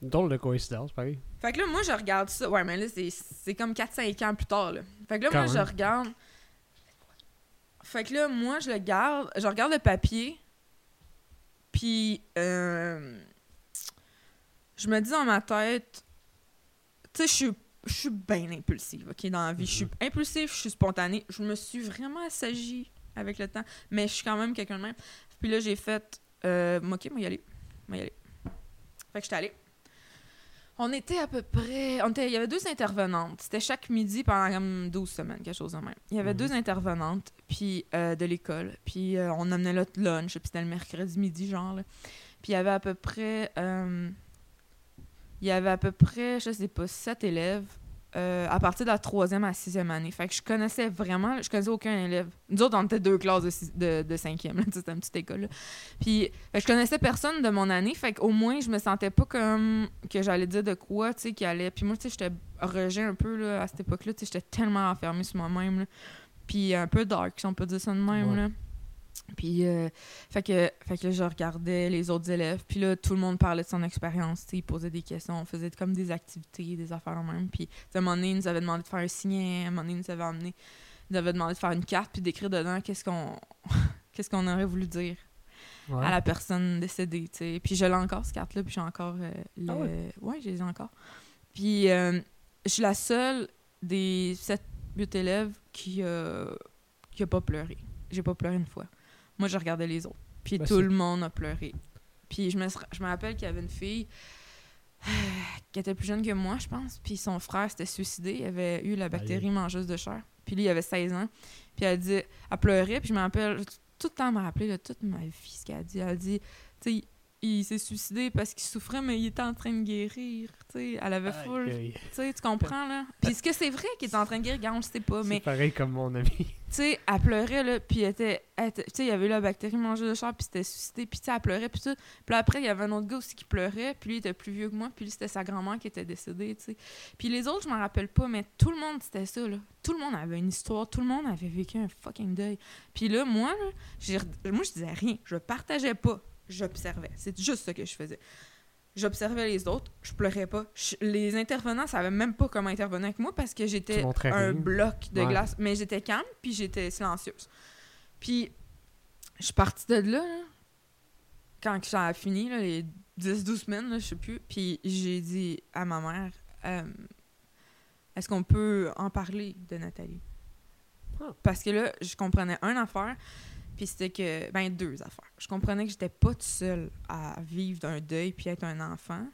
Drôle de coïncidence, pareil. Fait que là, moi, je regarde ça. Ouais, mais là, c'est- comme 4-5 ans plus tard, là. Fait que là, Quand moi, je regarde. Fait que là, moi, je le garde. Je regarde le papier. Puis, euh, je me dis dans ma tête, tu sais, je suis. Bien impulsive, OK, dans la vie. Je suis impulsive, je suis spontanée. Je me suis vraiment assagie avec le temps, mais je suis quand même quelqu'un de même. Puis là, j'ai fait, euh, OK, moi y aller. Moi y aller. Fait que j'étais allée. On était à peu près. On était, il y avait deux intervenantes. C'était chaque midi pendant comme 12 semaines, quelque chose de même. Il y avait Mhm. deux intervenantes puis euh, de l'école. Puis euh, on amenait notre lunch. Puis c'était le mercredi midi, genre. là. Puis il y avait à peu près. euh, il y avait à peu près, je sais pas, sept élèves euh, à partir de la troisième à la sixième année. Fait que je connaissais vraiment, je connaissais aucun élève. Nous autres, on était deux classes de, six- de, de cinquième, c'était une petite école. là. Puis, je connaissais personne de mon année, fait qu'au moins, je me sentais pas comme que j'allais dire de quoi, tu sais, qui allait. Puis moi, tu sais, j'étais rejet un peu, là, à cette époque-là, tu sais, j'étais tellement enfermée sur moi-même. Puis un peu dark, si on peut dire ça de même, Ouais. là. Puis, euh, fait, que, fait que là, je regardais les autres élèves. Puis là, tout le monde parlait de son expérience. Ils posaient des questions. On faisait comme des activités, des affaires de même. Puis, à un moment donné, ils nous avaient demandé de faire un signet. À un moment donné, ils nous avaient amené, ils nous avaient demandé de faire une carte puis d'écrire dedans qu'est-ce qu'on qu'est-ce qu'on aurait voulu dire Ouais. à la personne décédée, tu sais. Puis je l'ai encore, cette carte-là, puis j'ai encore euh, le... Ah ouais? je les ai encore. Puis euh, je suis la seule des 7-8 élèves qui, qui a pas pleuré. J'ai pas pleuré une fois. Moi, je regardais les autres. Puis Ben, tout le monde a pleuré. Puis je me, je me rappelle qu'il y avait une fille qui était plus jeune que moi, je pense. Puis son frère s'était suicidé. Il avait eu la bactérie mangeuse de chair. Puis lui, il avait 16 ans. Puis elle dit, elle pleurait. Puis je me rappelle, tout le temps me rappeler de toute ma vie ce qu'elle a dit. Elle a dit, tu sais, il s'est suicidé parce qu'il souffrait, mais il était en train de guérir. Tu sais, elle avait full. Aïe. Tu sais, tu comprends, là? Puis est-ce que c'est vrai qu'il est en train de guérir? Regarde, on le sait pas, mais pareil comme mon ami. tu sais, elle pleurait, là, puis elle était... elle était- Tu sais, il y avait eu la bactérie mangeuse de chair, puis c'était suicidé, puis tu sais, elle pleurait, puis tout. Puis après, il y avait un autre gars aussi qui pleurait, puis lui, il était plus vieux que moi, puis lui, c'était sa grand-mère qui était décédée, tu sais. Puis les autres, je m'en rappelle pas, mais tout le monde, c'était ça, là. Tout le monde avait une histoire, tout le monde avait vécu un fucking deuil. Puis là, moi, là, moi, je disais rien, je partageais pas, j'observais. C'est juste ça que je faisais. J'observais les autres, je pleurais pas. Je- les intervenants savaient même pas comment intervenir avec moi parce que j'étais un rien. bloc de Ouais. glace. Mais j'étais calme, puis j'étais silencieuse. Puis, je suis partie de là, là, quand ça a fini, là, les 10-12 semaines, là, je sais plus. Puis j'ai dit à ma mère, euh, est-ce qu'on peut en parler de Nathalie? Ah. Parce que là, je comprenais une affaire, puis c'était que, ben deux affaires. Je comprenais que j'étais pas toute seule à vivre d'un deuil, puis être un enfant,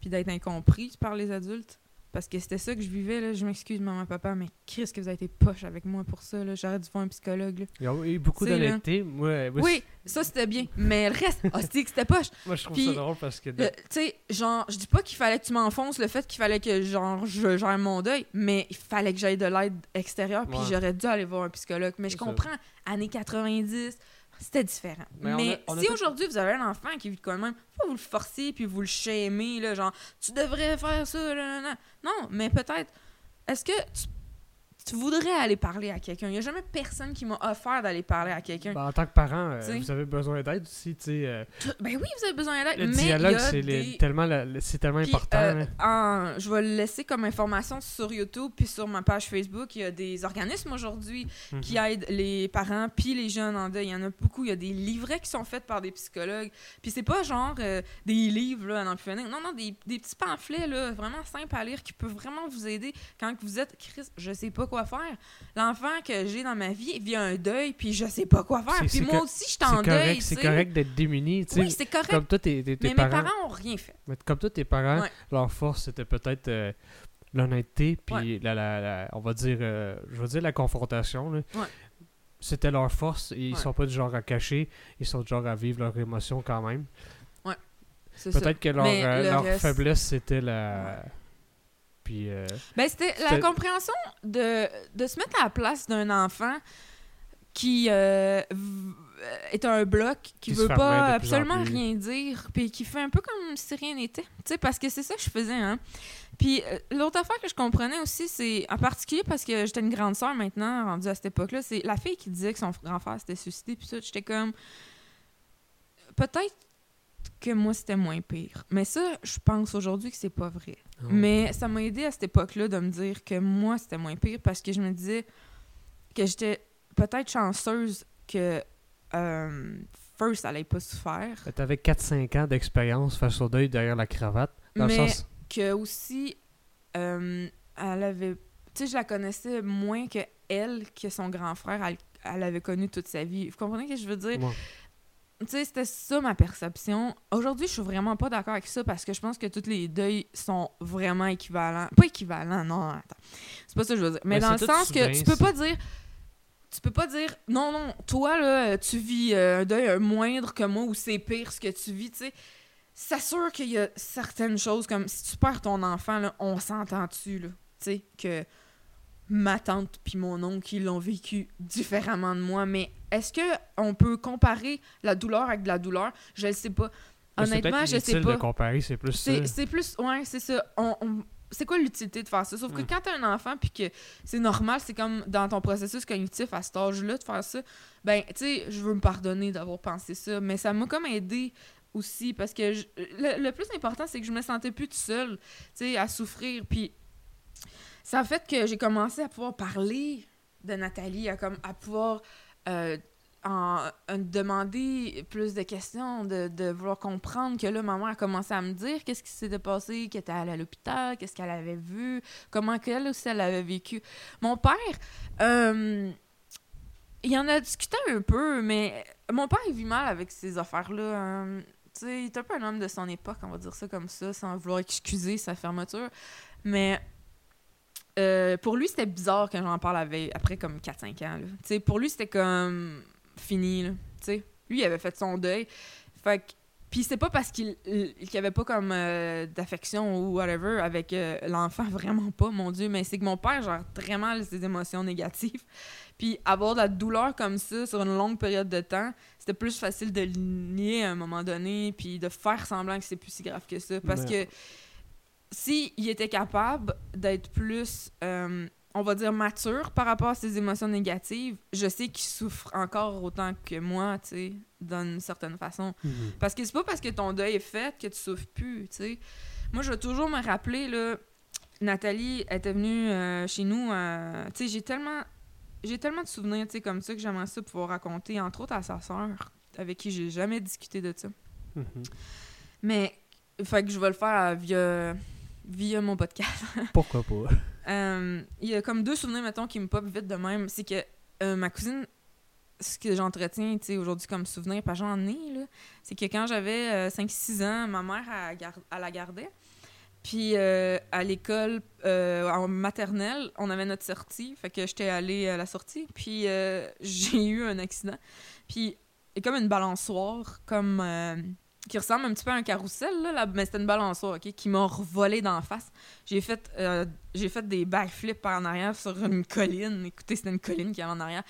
puis d'être incomprise par les adultes. Parce que c'était ça que je vivais, là. Je m'excuse, maman, papa, mais Chris, que vous avez été poche avec moi pour ça, là. J'aurais dû voir un psychologue, là. Il y a eu beaucoup d'honnêteté. Moi, moi, Oui, ça, c'était bien. Mais le reste, hostie, que c'était poche. moi, je trouve Puis, ça drôle parce que. Le- Tu sais, genre, je dis pas qu'il fallait que tu m'enfonces le fait qu'il fallait que, genre, je gère mon deuil, mais il fallait que j'aille de l'aide extérieure, puis Ouais. j'aurais dû aller voir un psychologue. Mais je comprends, années 90, c'était différent. Mais Mais, on a- on a si aujourd'hui vous avez un enfant qui vit quand même, faut pas vous le forcer puis vous le shamer, là, genre, tu devrais faire ça, là, là, là. Non, mais peut-être, est-ce que tu, tu voudrais aller parler à quelqu'un? Il n'y a jamais personne qui m'a offert d'aller parler à quelqu'un. Ben, en tant que parent, euh, vous avez besoin d'aide aussi. euh, Ben oui, vous avez besoin d'aide, le mais dialogue, c'est des- tellement, la- tellement Puis, important. euh, en- je vais le laisser comme information sur YouTube puis sur ma page Facebook. Il y a des organismes aujourd'hui Mhm. qui aident les parents puis les jeunes en deuil. Il y en a beaucoup. Il y a des livrets qui sont faits par des psychologues. Puis c'est pas genre euh, des livres là, à n'en plus finir. Non, non, des, des petits pamphlets là, vraiment simples à lire qui peuvent vraiment vous aider quand vous êtes Chris, je sais pas quoi faire. L'enfant que j'ai dans ma vie vit un deuil puis je sais pas quoi faire. Puis moi aussi, je suis en deuil. c'est correct d'être démuni. Oui, c'est correct. Comme toi, tes, tes- tes mais parents, mes parents ont rien fait. mais comme toi, tes parents, Ouais. leur force, c'était peut-être euh, l'honnêteté, puis Ouais. la, la- la- on va dire, euh, je vais dire la confrontation. là. Ouais. C'était leur force, et ils Ouais. sont pas du genre à cacher, ils sont du genre à vivre leurs émotions quand même. Ouais. Peut-être que leur, euh, le leur reste- faiblesse, c'était la. Puis. euh, Ben, c'était la compréhension de, de se mettre à la place d'un enfant qui euh, est un bloc, qui Qui veut pas absolument rien dire, puis qui fait un peu comme si rien n'était. Tu sais, parce que c'est ça que je faisais, hein. Puis euh, l'autre affaire que je comprenais aussi, c'est en particulier parce que j'étais une grande sœur maintenant, rendue à cette époque-là, c'est la fille qui disait que son grand frère s'était suicidé, puis ça, j'étais comme. Peut-être que moi, c'était moins pire. Mais ça, je pense aujourd'hui que c'est pas vrai. oh. Mais ça m'a aidé à cette époque-là de me dire que moi, c'était moins pire parce que je me disais que j'étais peut-être chanceuse que euh, First, allait pas souffert. Ben, T'avais 4-5 ans d'expérience face au deuil derrière la cravate. Dans Mais le sens. que aussi, euh, elle avait. Tu sais, je la connaissais moins que elle, que son grand frère, elle, elle avait connu toute sa vie. Vous comprenez ce que je veux dire? Ouais. Tu sais, c'était ça ma perception. Aujourd'hui, je suis vraiment pas d'accord avec ça parce que je pense que tous les deuils sont vraiment équivalents. Pas équivalents, non, attends. C'est pas ça que je veux dire. Mais Mais dans le sens que tu peux pas dire. Tu peux pas dire, non, non, toi, là, tu vis euh, un deuil moindre que moi ou c'est pire ce que tu vis, tu sais. C'est sûr qu'il y a certaines choses comme si tu perds ton enfant, là, on s'entend-tu, là. Tu sais, que ma tante puis mon oncle, ils l'ont vécu différemment de moi. Mais est-ce que on peut comparer la douleur avec de la douleur? Je le sais pas. Honnêtement, je sais inutile pas. de comparer, c'est plus. C'est plus. Ouais, c'est ça. On, on- c'est quoi l'utilité de faire ça? Sauf que Mm. quand t'as un enfant puis que c'est normal, c'est comme dans ton processus cognitif à cet âge-là de faire ça, ben, tu sais, je veux me pardonner d'avoir pensé ça, mais ça m'a comme aidé aussi parce que je- le, le plus important, c'est que je me sentais plus toute seule, tu sais, à souffrir. Puis ça a fait que j'ai commencé à pouvoir parler de Nathalie, à, comme, à pouvoir euh, en, en demander plus de questions, de, vouloir comprendre que là, ma mère a commencé à me dire qu'est-ce qui s'était passé, qu'elle était allée à l'hôpital, qu'est-ce qu'elle avait vu, comment qu'elle aussi elle avait vécu. Mon père, euh, il en a discuté un peu, mais mon père, vit mal avec ces affaires-là. euh, tu sais, il est un peu un homme de son époque, on va dire ça comme ça, sans vouloir excuser sa fermeture. Mais euh, pour lui, c'était bizarre quand j'en parle avec, après comme 4-5 ans. là. Pour lui, c'était comme fini. Là, lui, il avait fait son deuil. Fait que- Puis c'est pas parce qu'il qu'il avait pas comme euh, d'affection ou whatever avec euh, l'enfant, vraiment pas, mon Dieu. Mais c'est que mon père gère très mal ses émotions négatives. Puis avoir de la douleur comme ça sur une longue période de temps, c'était plus facile de le nier à un moment donné, puis de faire semblant que c'est plus si grave que ça. Parce que si il était capable d'être plus, euh, on va dire, mature par rapport à ses émotions négatives, je sais qu'il souffre encore autant que moi, tu sais, d'une certaine façon. Mhm. Parce que c'est pas parce que ton deuil est fait que tu souffres plus, tu sais. Moi, je vais toujours me rappeler, là, Nathalie était venue euh, chez nous, euh, tu sais, j'ai tellement... J'ai tellement de souvenirs, tu sais, comme ça, que j'aimerais ça pouvoir raconter, entre autres à sa sœur, avec qui j'ai jamais discuté de ça. Mhm. Mais, fait que je vais le faire via, via mon podcast. Pourquoi pas? Euh, Il y a comme deux souvenirs, mettons, qui me pop vite de même. C'est que euh, ma cousine, ce que j'entretiens, aujourd'hui comme souvenir, pas j'en ai, là, c'est que quand j'avais euh, 5-6 ans, ma mère, elle, la gardait. Puis euh, à l'école, euh, en maternelle, on avait notre sortie. Fait que j'étais allée à la sortie. Puis euh, j'ai eu un accident. Puis a comme une balançoire, comme... qui ressemble un petit peu à un carrousel, là, là, mais c'était une balançoire, OK, qui m'a revolé d'en face. J'ai fait, euh, j'ai fait des backflips par en arrière sur une colline. Écoutez, c'était une colline qui avait en arrière.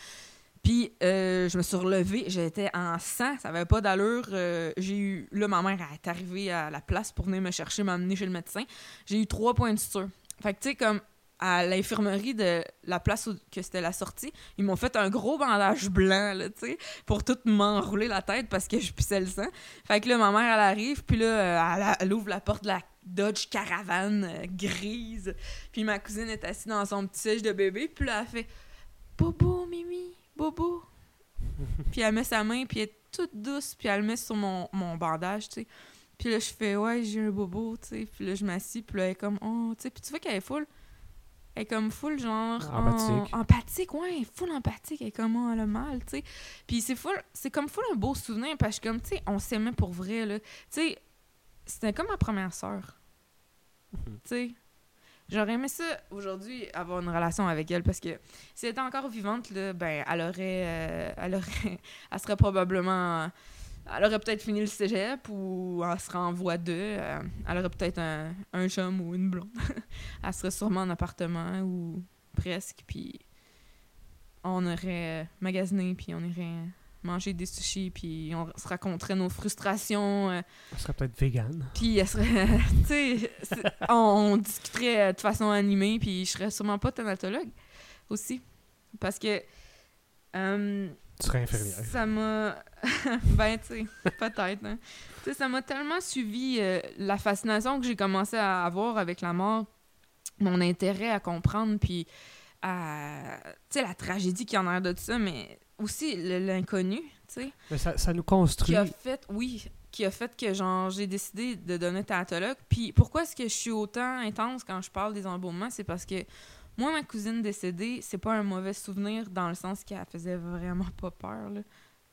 Puis euh, je me suis relevée, j'étais en sang, ça avait pas d'allure. Euh, j'ai eu là ma mère est arrivée à la place pour venir me chercher, m'amener chez le médecin. J'ai eu trois points de suture. Fait que tu sais comme à l'infirmerie de la place où que c'était la sortie, ils m'ont fait un gros bandage blanc là, tu sais, pour tout m'enrouler la tête parce que je pissais le sang. Fait que là ma mère elle arrive, puis là elle, ouvre la porte de la Dodge Caravane euh, grise. Puis ma cousine est assise dans son petit siège de bébé, puis là elle fait Bobo, Mimi, Bobo. puis elle met sa main, puis elle est toute douce, puis elle le met sur mon, mon bandage, tu sais. Puis là, je fais, ouais, j'ai un bobo, tu sais. Puis là, je m'assis, puis là, elle est comme, oh, tu sais. Puis tu vois qu'elle est full. Elle est comme full, genre. Empathique. en- empathique, ouais, full empathique. Elle est comme, oh, elle a mal, tu sais. Puis c'est full, c'est comme full un beau souvenir, parce que, comme, tu sais, on s'aimait pour vrai, là. Tu sais, c'était comme ma première sœur. Mhm. Tu sais. J'aurais aimé ça aujourd'hui avoir une relation avec elle parce que si elle était encore vivante, là, ben, elle aurait. euh, elle aurait. Elle serait probablement elle aurait peut-être fini le cégep ou elle serait en voie 2. euh, elle aurait peut-être un, un chum ou une blonde. elle serait sûrement en appartement ou presque. Puis on aurait magasiné, puis on irait manger des sushis, puis on se raconterait nos frustrations. euh, Elle serait peut-être vegan. puis elle serait. tu sais, on, on discuterait de façon animée, puis je serais sûrement pas thanatologue aussi. Parce que. euh, Tu serais infirmière. ça m'a. ben, tu sais, peut-être. hein. Tu sais, ça m'a tellement suivi euh, la fascination que j'ai commencé à avoir avec la mort, mon intérêt à comprendre, puis à. Tu sais, la tragédie qui en a de tout ça, mais aussi l'inconnu, tu sais Mais ça, ça nous construit. qui a fait, oui, qui a fait que genre j'ai décidé de donner thanatologue. Puis pourquoi est-ce que je suis autant intense quand je parle des embaumements, c'est parce que moi ma cousine décédée, c'est pas un mauvais souvenir dans le sens qu'elle faisait vraiment pas peur là.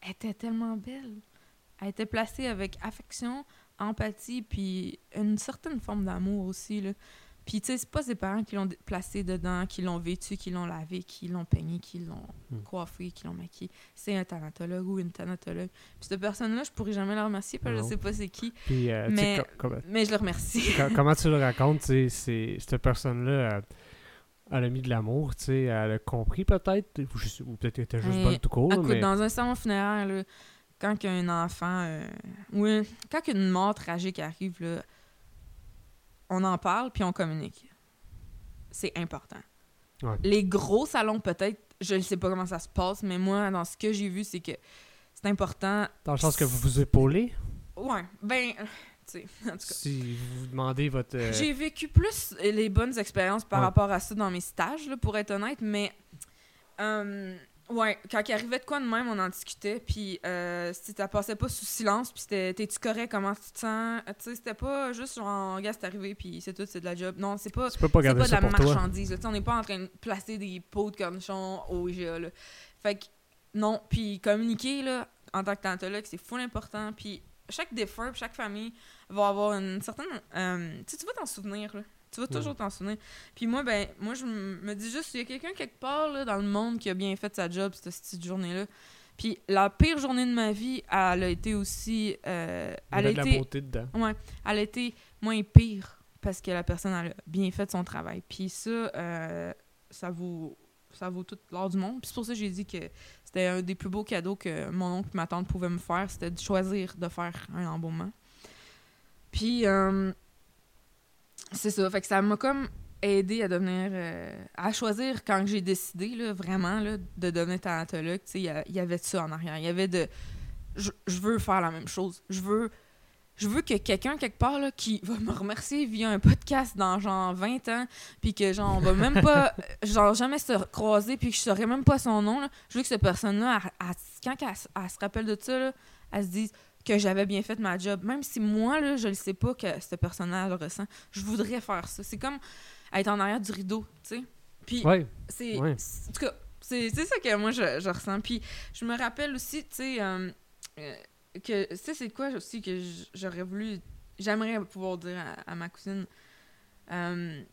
Elle était tellement belle. Elle était placée avec affection, empathie puis une certaine forme d'amour aussi là. Puis tu sais, c'est pas ses parents qui l'ont placée dedans, qui l'ont vêtue, qui l'ont lavé, qui l'ont peigné, qui l'ont Hmm. coiffée, qui l'ont maquillée c'est un thanatologue ou une thanatologue. Puis cette personne-là, je pourrais jamais la remercier parce que je sais pas c'est qui. Puis, euh, Mais, je le remercie. co- comment tu le racontes, tu sais, cette personne-là, elle, elle a mis de l'amour, tu sais, elle a compris peut-être, ou, peut-être qu'elle était juste Hey, bonne tout court, Écoute, mais dans un salon funéraire, là, quand un enfant... euh, ou un- quand une mort tragique arrive, là, on en parle puis on communique. C'est important. Ouais. Les gros salons, peut-être, je ne sais pas comment ça se passe, mais moi, dans ce que j'ai vu, c'est que c'est important. dans le sens que vous vous épaulez, Ouais, ben, tu sais, en tout cas. si vous demandez votre... euh, J'ai vécu plus les bonnes expériences par Ouais. rapport à ça dans mes stages, là, pour être honnête, mais euh, ouais, quand il arrivait de quoi de même, on en discutait, puis euh, si ça passait pas sous silence, puis c'était t'es-tu correct, comment tu te sens, tu sais, c'était pas juste genre, gars, c'est arrivé, puis c'est tout, c'est de la job. Non, c'est pas. pas pas de la marchandise. On n'est pas en train de placer des pots de cornichons au IGA. Là. Fait que non. Puis communiquer là, en tant que tantologue, c'est full important. Puis chaque défunt, chaque famille va avoir une certaine. euh, tu sais, tu vas t'en souvenir. Là. Tu vas toujours t'en souvenir. Puis moi, ben, moi, je me dis juste, il y a quelqu'un quelque part là, dans le monde qui a bien fait sa job cette petite journée-là. Puis la pire journée de ma vie, elle a été aussi. euh, elle a de la été beauté dedans. Ouais, elle a été moins pire parce que la personne elle a bien fait son travail. Puis ça, euh, ça vaut ça vaut tout l'or du monde. Puis c'est pour ça que j'ai dit que c'était un des plus beaux cadeaux que mon oncle et ma tante pouvaient me faire, c'était de choisir de faire un embaumement. Puis euh, c'est ça, fait que ça m'a comme aidé à devenir euh, à choisir quand j'ai décidé là, vraiment là, de devenir thanatologue, tu sais, il y avait de ça en arrière, il y avait de je, je veux faire la même chose. Je veux je veux que quelqu'un quelque part là, qui va me remercier via un podcast dans genre 20 ans puis que genre on va même pas genre jamais se croiser puis que je saurais même pas son nom là. je veux que cette personne là quand elle, se rappelle de ça là, elle se dise que j'avais bien fait ma job. Même si moi là je le sais pas que là le ressent je voudrais faire ça. C'est comme être en arrière du rideau tu sais. Puis Ouais, c'est Ouais. en tout cas c'est ça que moi je, je ressens. Puis je me rappelle aussi tu sais euh, euh, que tu sais c'est quoi aussi que j'aurais voulu j'aimerais pouvoir dire à, à ma cousine. Euh,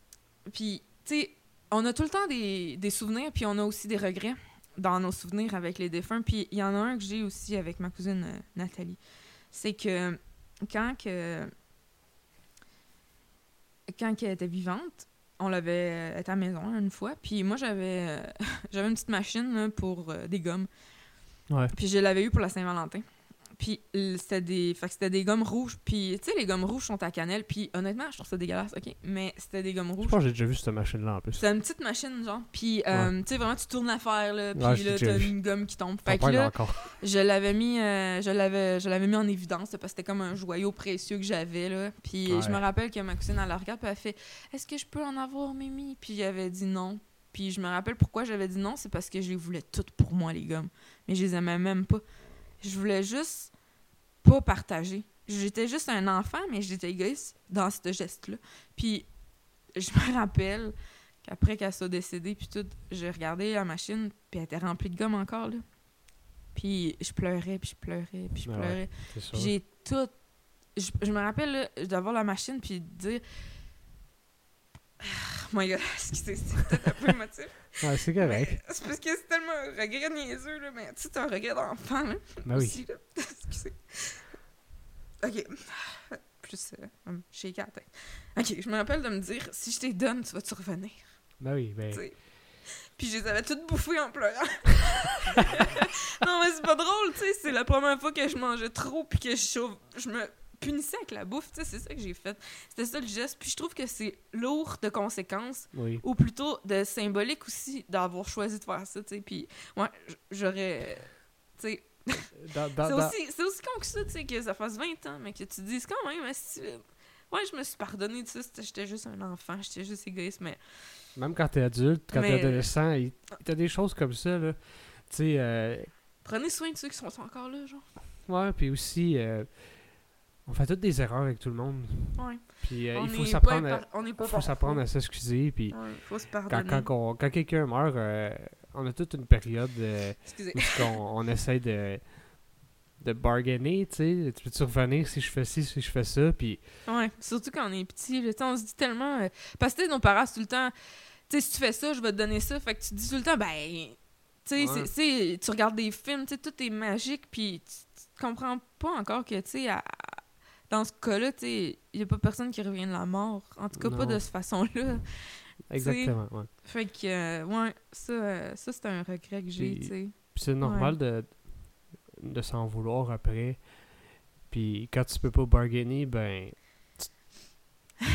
puis tu sais on a tout le temps des, des souvenirs puis on a aussi des regrets dans nos souvenirs avec les défunts puis il y en a un que j'ai aussi avec ma cousine euh, Nathalie c'est que quand que quand elle était vivante on l'avait euh, à la maison une fois puis moi j'avais euh, j'avais une petite machine là, pour euh, des gommes ouais. puis je l'avais eu pour la Saint-Valentin. Puis l- c'était des fait que c'était des gommes rouges. Puis tu sais les gommes rouges sont à cannelle. Puis honnêtement, je trouve ça dégueulasse, OK, mais c'était des gommes Je rouges. pense que j'ai déjà vu cette machine-là en plus. C'était une petite machine genre. Puis euh, tu sais vraiment tu tournes l'affaire là, puis Ouais, je là t'as une gomme qui tombe. Fait que là, je l'avais mis euh, je l'avais je l'avais mis en évidence parce que c'était comme un joyau précieux que j'avais là. Puis Ouais. je me rappelle que ma cousine elle la regarde puis elle fait "Est-ce que je peux en avoir Mimi Puis j'avais dit non. Puis je me rappelle pourquoi j'avais dit non, c'est parce que je les voulais toutes pour moi les gommes. Mais je les aimais même pas. Je voulais juste pas partager. J'étais juste un enfant, mais j'étais égoïste dans ce geste-là. Puis je me rappelle qu'après qu'elle soit décédée, puis tout, j'ai regardé la machine, puis elle était remplie de gomme encore, là. Puis je pleurais, puis je pleurais, puis je Ah ouais. pleurais. J'ai tout... Je, je me rappelle d'avoir la machine, puis de dire... my god, excusez, c'est peut-être un peu émotif. Ouais, c'est correct. C'est parce que c'est tellement un regret niaiseux, là, mais tu sais, c'est un regret d'enfant, là. Ben oui. aussi, là. Excusez. Ok. Plus, euh, hum, shaker la tête. Ok, je me rappelle de me dire, si je t'ai donne, tu vas-tu revenir? Ben oui, ben. Tu sais. Puis je les avais toutes bouffées en pleurant. non, mais c'est pas drôle, tu sais. C'est la première fois que je mangeais trop puis que je, je me punissais avec la bouffe, tu sais. C'est ça que j'ai fait. C'était ça le geste. Puis je trouve que c'est lourd de conséquences Oui. ou plutôt de symbolique aussi d'avoir choisi de faire ça, tu sais. Puis, ouais, j- j'aurais. Tu sais, dans- c'est aussi, con que ça, tu sais, que ça fasse 20 ans, mais que tu dises quand même, esti, ouais, je me suis pardonné de ça, j'étais juste un enfant, j'étais juste égoïste, mais. Même quand t'es adulte, quand Mais- t'es adolescent, il- t'as des choses comme ça, là. Tu sais, euh, Prenez soin de ceux qui sont encore là, genre. ouais, puis aussi, euh, on fait toutes des erreurs avec tout le monde. Ouais. Puis euh, il faut s'apprendre à, on pas faut s'apprendre à s'excuser. Puis Ouais, faut se quand, pardonner. quand, quand quelqu'un meurt, euh, on a toute une période euh, où on, on essaie de, de bargainer, tu sais. Tu peux-tu revenir si je fais ci, si je fais ça? Puis Ouais, surtout quand on est petit, on se dit tellement. euh, Parce que nos parents, tout le temps. Tu sais, si tu fais ça, je vais te donner ça. Fait que tu te dis tout le temps, ben. Tu sais, Ouais. tu regardes des films, tu sais, tout est magique, puis tu, tu comprends pas encore que, tu sais, dans ce cas-là, tu sais, il y a pas personne qui revient de la mort. En tout cas, pas de cette façon-là. exactement, ouais. Fait que, euh, ouais, ça, euh, ça c'est un regret que j'ai, tu sais. Puis c'est normal de, de s'en vouloir après. Puis quand tu peux pas bargainer, ben. tu-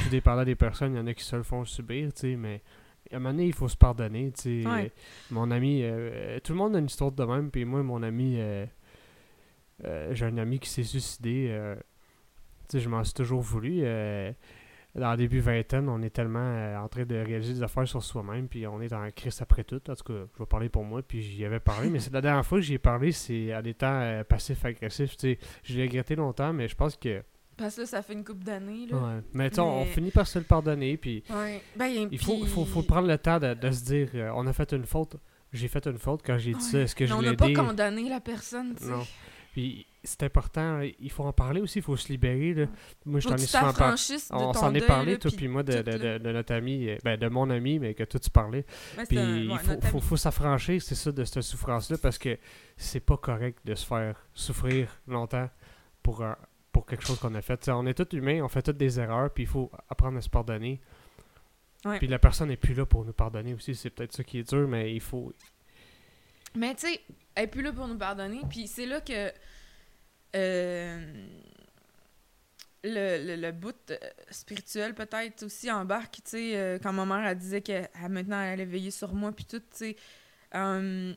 Tout dépendant des personnes, il y en a qui se le font subir, tu sais, mais à un moment donné, il faut se pardonner, tu sais. Ouais. Euh, Mon ami, euh, tout le monde a une histoire de même, puis moi, mon ami, euh, euh, j'ai un ami qui s'est suicidé, euh, sais, je m'en suis toujours voulu. euh, dans le début vingtaine, on est tellement euh, en train de réaliser des affaires sur soi-même, puis on est en crise après tout. En tout cas, je vais parler pour moi, puis j'y avais parlé, mais c'est la dernière fois que j'y ai parlé, c'est en étant euh, passif-agressif. Tu sais, je l'ai regretté longtemps, mais je pense que. Parce que là, ça fait une couple d'années, là. Ouais. Mais tu sais, on, on Mais- finit par se le pardonner, puis Ouais. Ben, il faut, puis- faut, faut prendre le temps de, de se dire euh, on a fait une faute. J'ai fait une faute quand j'ai dit ça. Ouais. Est-ce que je Mais on l'ai n'a pas condamné la personne, tu sais. Non. Puis c'est important, il faut en parler aussi, il faut se libérer. Là. Moi, je t'en ai souvent parlé. On s'en est parlé, là, toi puis moi, de, de, là. de- de notre ami, euh, ben, de mon ami, mais que toi tu parlais. Puis un- il ouais, faut, faut, faut s'affranchir, c'est ça, de cette souffrance-là, parce que c'est pas correct de se faire souffrir longtemps pour, euh, pour quelque chose qu'on a fait. T'sais, on est tous humains, on fait toutes des erreurs, puis il faut apprendre à se pardonner. Ouais. Puis la personne n'est plus là pour nous pardonner aussi, c'est peut-être ça qui est dur, mais il faut... Mais tu sais, elle est plus là pour nous pardonner. Puis c'est là que le, le, le bout euh, spirituel peut-être aussi embarque. Tu sais, euh, quand ma mère elle disait que ah, maintenant elle allait veiller sur moi, puis tout, tu sais. euh,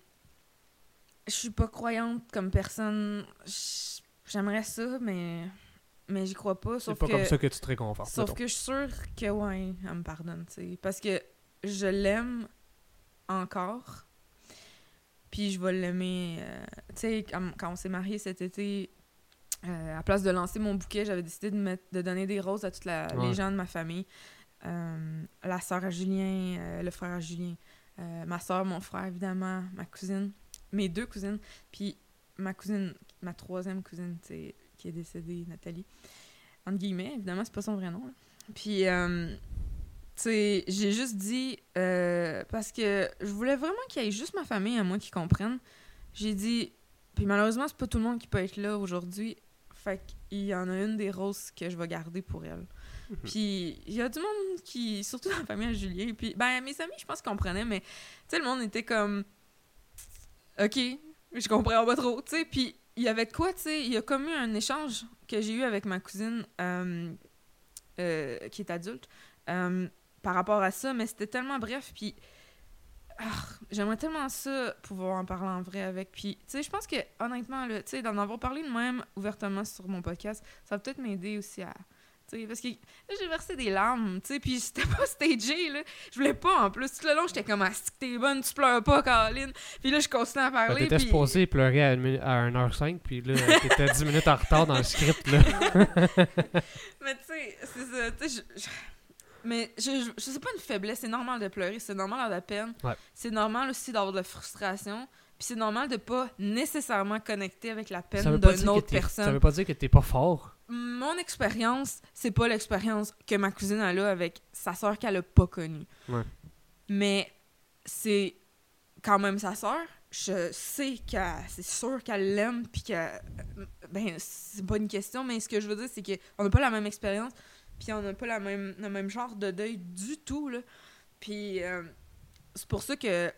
je suis pas croyante comme personne. J'aimerais ça, mais mais j'y crois pas. C'est Sauf pas que, comme ça que tu te réconfortes. Sauf mettons. que je suis sûre que, ouais, elle me pardonne, tu sais. Parce que je l'aime encore. Puis je vais l'aimer. euh, tu sais, quand, quand on s'est mariés cet été, euh, à place de lancer mon bouquet, j'avais décidé de, mettre, de donner des roses à tous Ouais. les gens de ma famille. Euh, la sœur à Julien, euh, le frère à Julien, euh, ma sœur, mon frère, évidemment, ma cousine, mes deux cousines, puis ma cousine, ma troisième cousine, qui est décédée, Nathalie. Entre guillemets, évidemment, c'est pas son vrai nom. là. Puis, tu sais, j'ai juste dit, parce que je voulais vraiment qu'il y ait juste ma famille à moi qui comprenne. J'ai dit, puis malheureusement, c'est pas tout le monde qui peut être là aujourd'hui. Fait qu'il y en a une des roses que je vais garder pour elle. Mhm. Puis il y a du monde qui, surtout dans la famille à Julien, puis ben mes amis, je pense qu'ils comprenaient, mais tu sais, le monde était comme, ok, je comprends pas trop, tu sais. Puis il y avait de quoi, tu sais, il y a comme eu un échange que j'ai eu avec ma cousine euh, euh, qui est adulte euh, par rapport à ça, mais c'était tellement bref, puis j'aimerais tellement ça pouvoir en parler en vrai avec. Puis, tu sais, je pense que honnêtement, là, tu sais, d'en avoir parlé de même ouvertement sur mon podcast, ça va peut-être m'aider aussi à. Tu sais, parce que là, j'ai versé des larmes, tu sais, puis c'était pas stagé, là. Je voulais pas, en plus. Tout le long, j'étais comme, ah, t'es bonne, tu pleures pas, Caroline. Puis là, je continue à parler. T'étais puis... supposé pleurer à, une minu- à 1h05, puis là, t'étais 10 minutes en retard dans le script, là. Mais tu sais, c'est ça, tu sais, je- Mais je, je, je sais pas une faiblesse, c'est normal de pleurer, c'est normal d'avoir de la peine. Ouais. C'est normal aussi d'avoir de la frustration. Puis c'est normal de pas nécessairement connecter avec la peine d'une autre t'es- Ça personne. veut pas dire que t'es pas fort. mon expérience, c'est pas l'expérience que ma cousine a là avec sa soeur qu'elle a pas connue. Ouais. Mais c'est quand même sa soeur. Je sais que c'est sûr qu'elle l'aime, puis que. Ben, c'est pas une question, mais ce que je veux dire, c'est qu'on n'a pas la même expérience, puis on n'a pas la même, le même genre de deuil du tout, là. Puis euh, c'est pour ça que.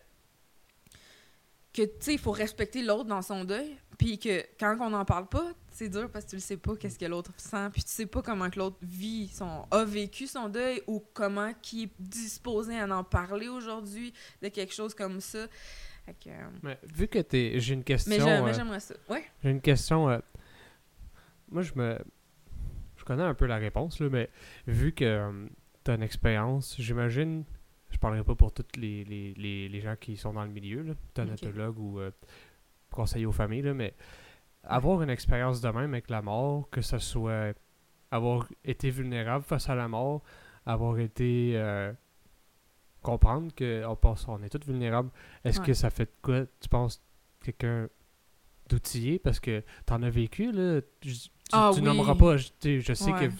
Que, tu sais, il faut respecter l'autre dans son deuil, puis que quand on n'en parle pas, c'est dur parce que tu le sais pas qu'est-ce que l'autre sent, puis tu sais pas comment que l'autre vit, son, a vécu son deuil ou comment qui est disposé à en parler aujourd'hui de quelque chose comme ça. Que, euh, Mais vu que t'es. J'ai une question. mais euh, j'aimerais ça. Ouais. J'ai une question. euh, Moi, je me. Je connais un peu la réponse, là, mais vu que tu as une expérience, j'imagine. Je parlerai pas pour tous les, les, les, les gens qui sont dans le milieu, là, thanatologue ou euh, conseiller aux familles, là, mais avoir une expérience de même avec la mort, que ce soit avoir été vulnérable face à la mort, avoir été. euh, comprendre qu'on pense on est tous vulnérables. Est-ce Ouais. que ça fait de quoi, tu penses, quelqu'un d'outillé parce que t'en as vécu là tu, Ah tu oui. nommeras pas je, je sais Ouais. que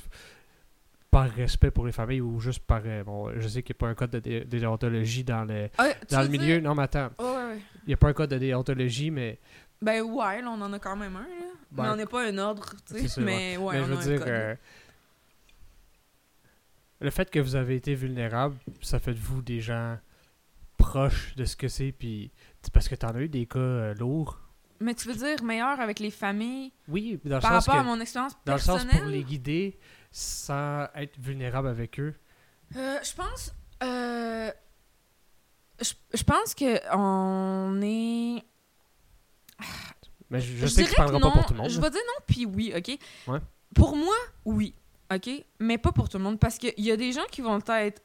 par respect pour les familles ou juste par euh, bon je sais qu'il n'y a pas un code de dé- déontologie dans le Ah, dans le dire- milieu non mais attends Ouais, ouais, ouais. il n'y a pas un code de déontologie mais Ben ouais, là, on en a quand même un, là. Ben, mais on n'est pas un ordre, tu sais. Mais ouais, mais on je a veux un dire code. euh, le fait que vous avez été vulnérable ça fait de vous des gens proches de ce que c'est puis parce que t'en as eu des cas euh, lourds Mais tu veux dire meilleur avec les familles oui dans le par sens rapport que à mon expérience dans le personnelle? sens pour les guider sans être vulnérable avec eux Euh, je pense. euh, je, je pense que on est. Mais je, je sais que tu dirais parleras pas pour tout le monde. Je vais dire non, puis oui, ok? Ouais. Pour moi, oui, ok? Mais pas pour tout le monde, parce qu'il y a des gens qui vont être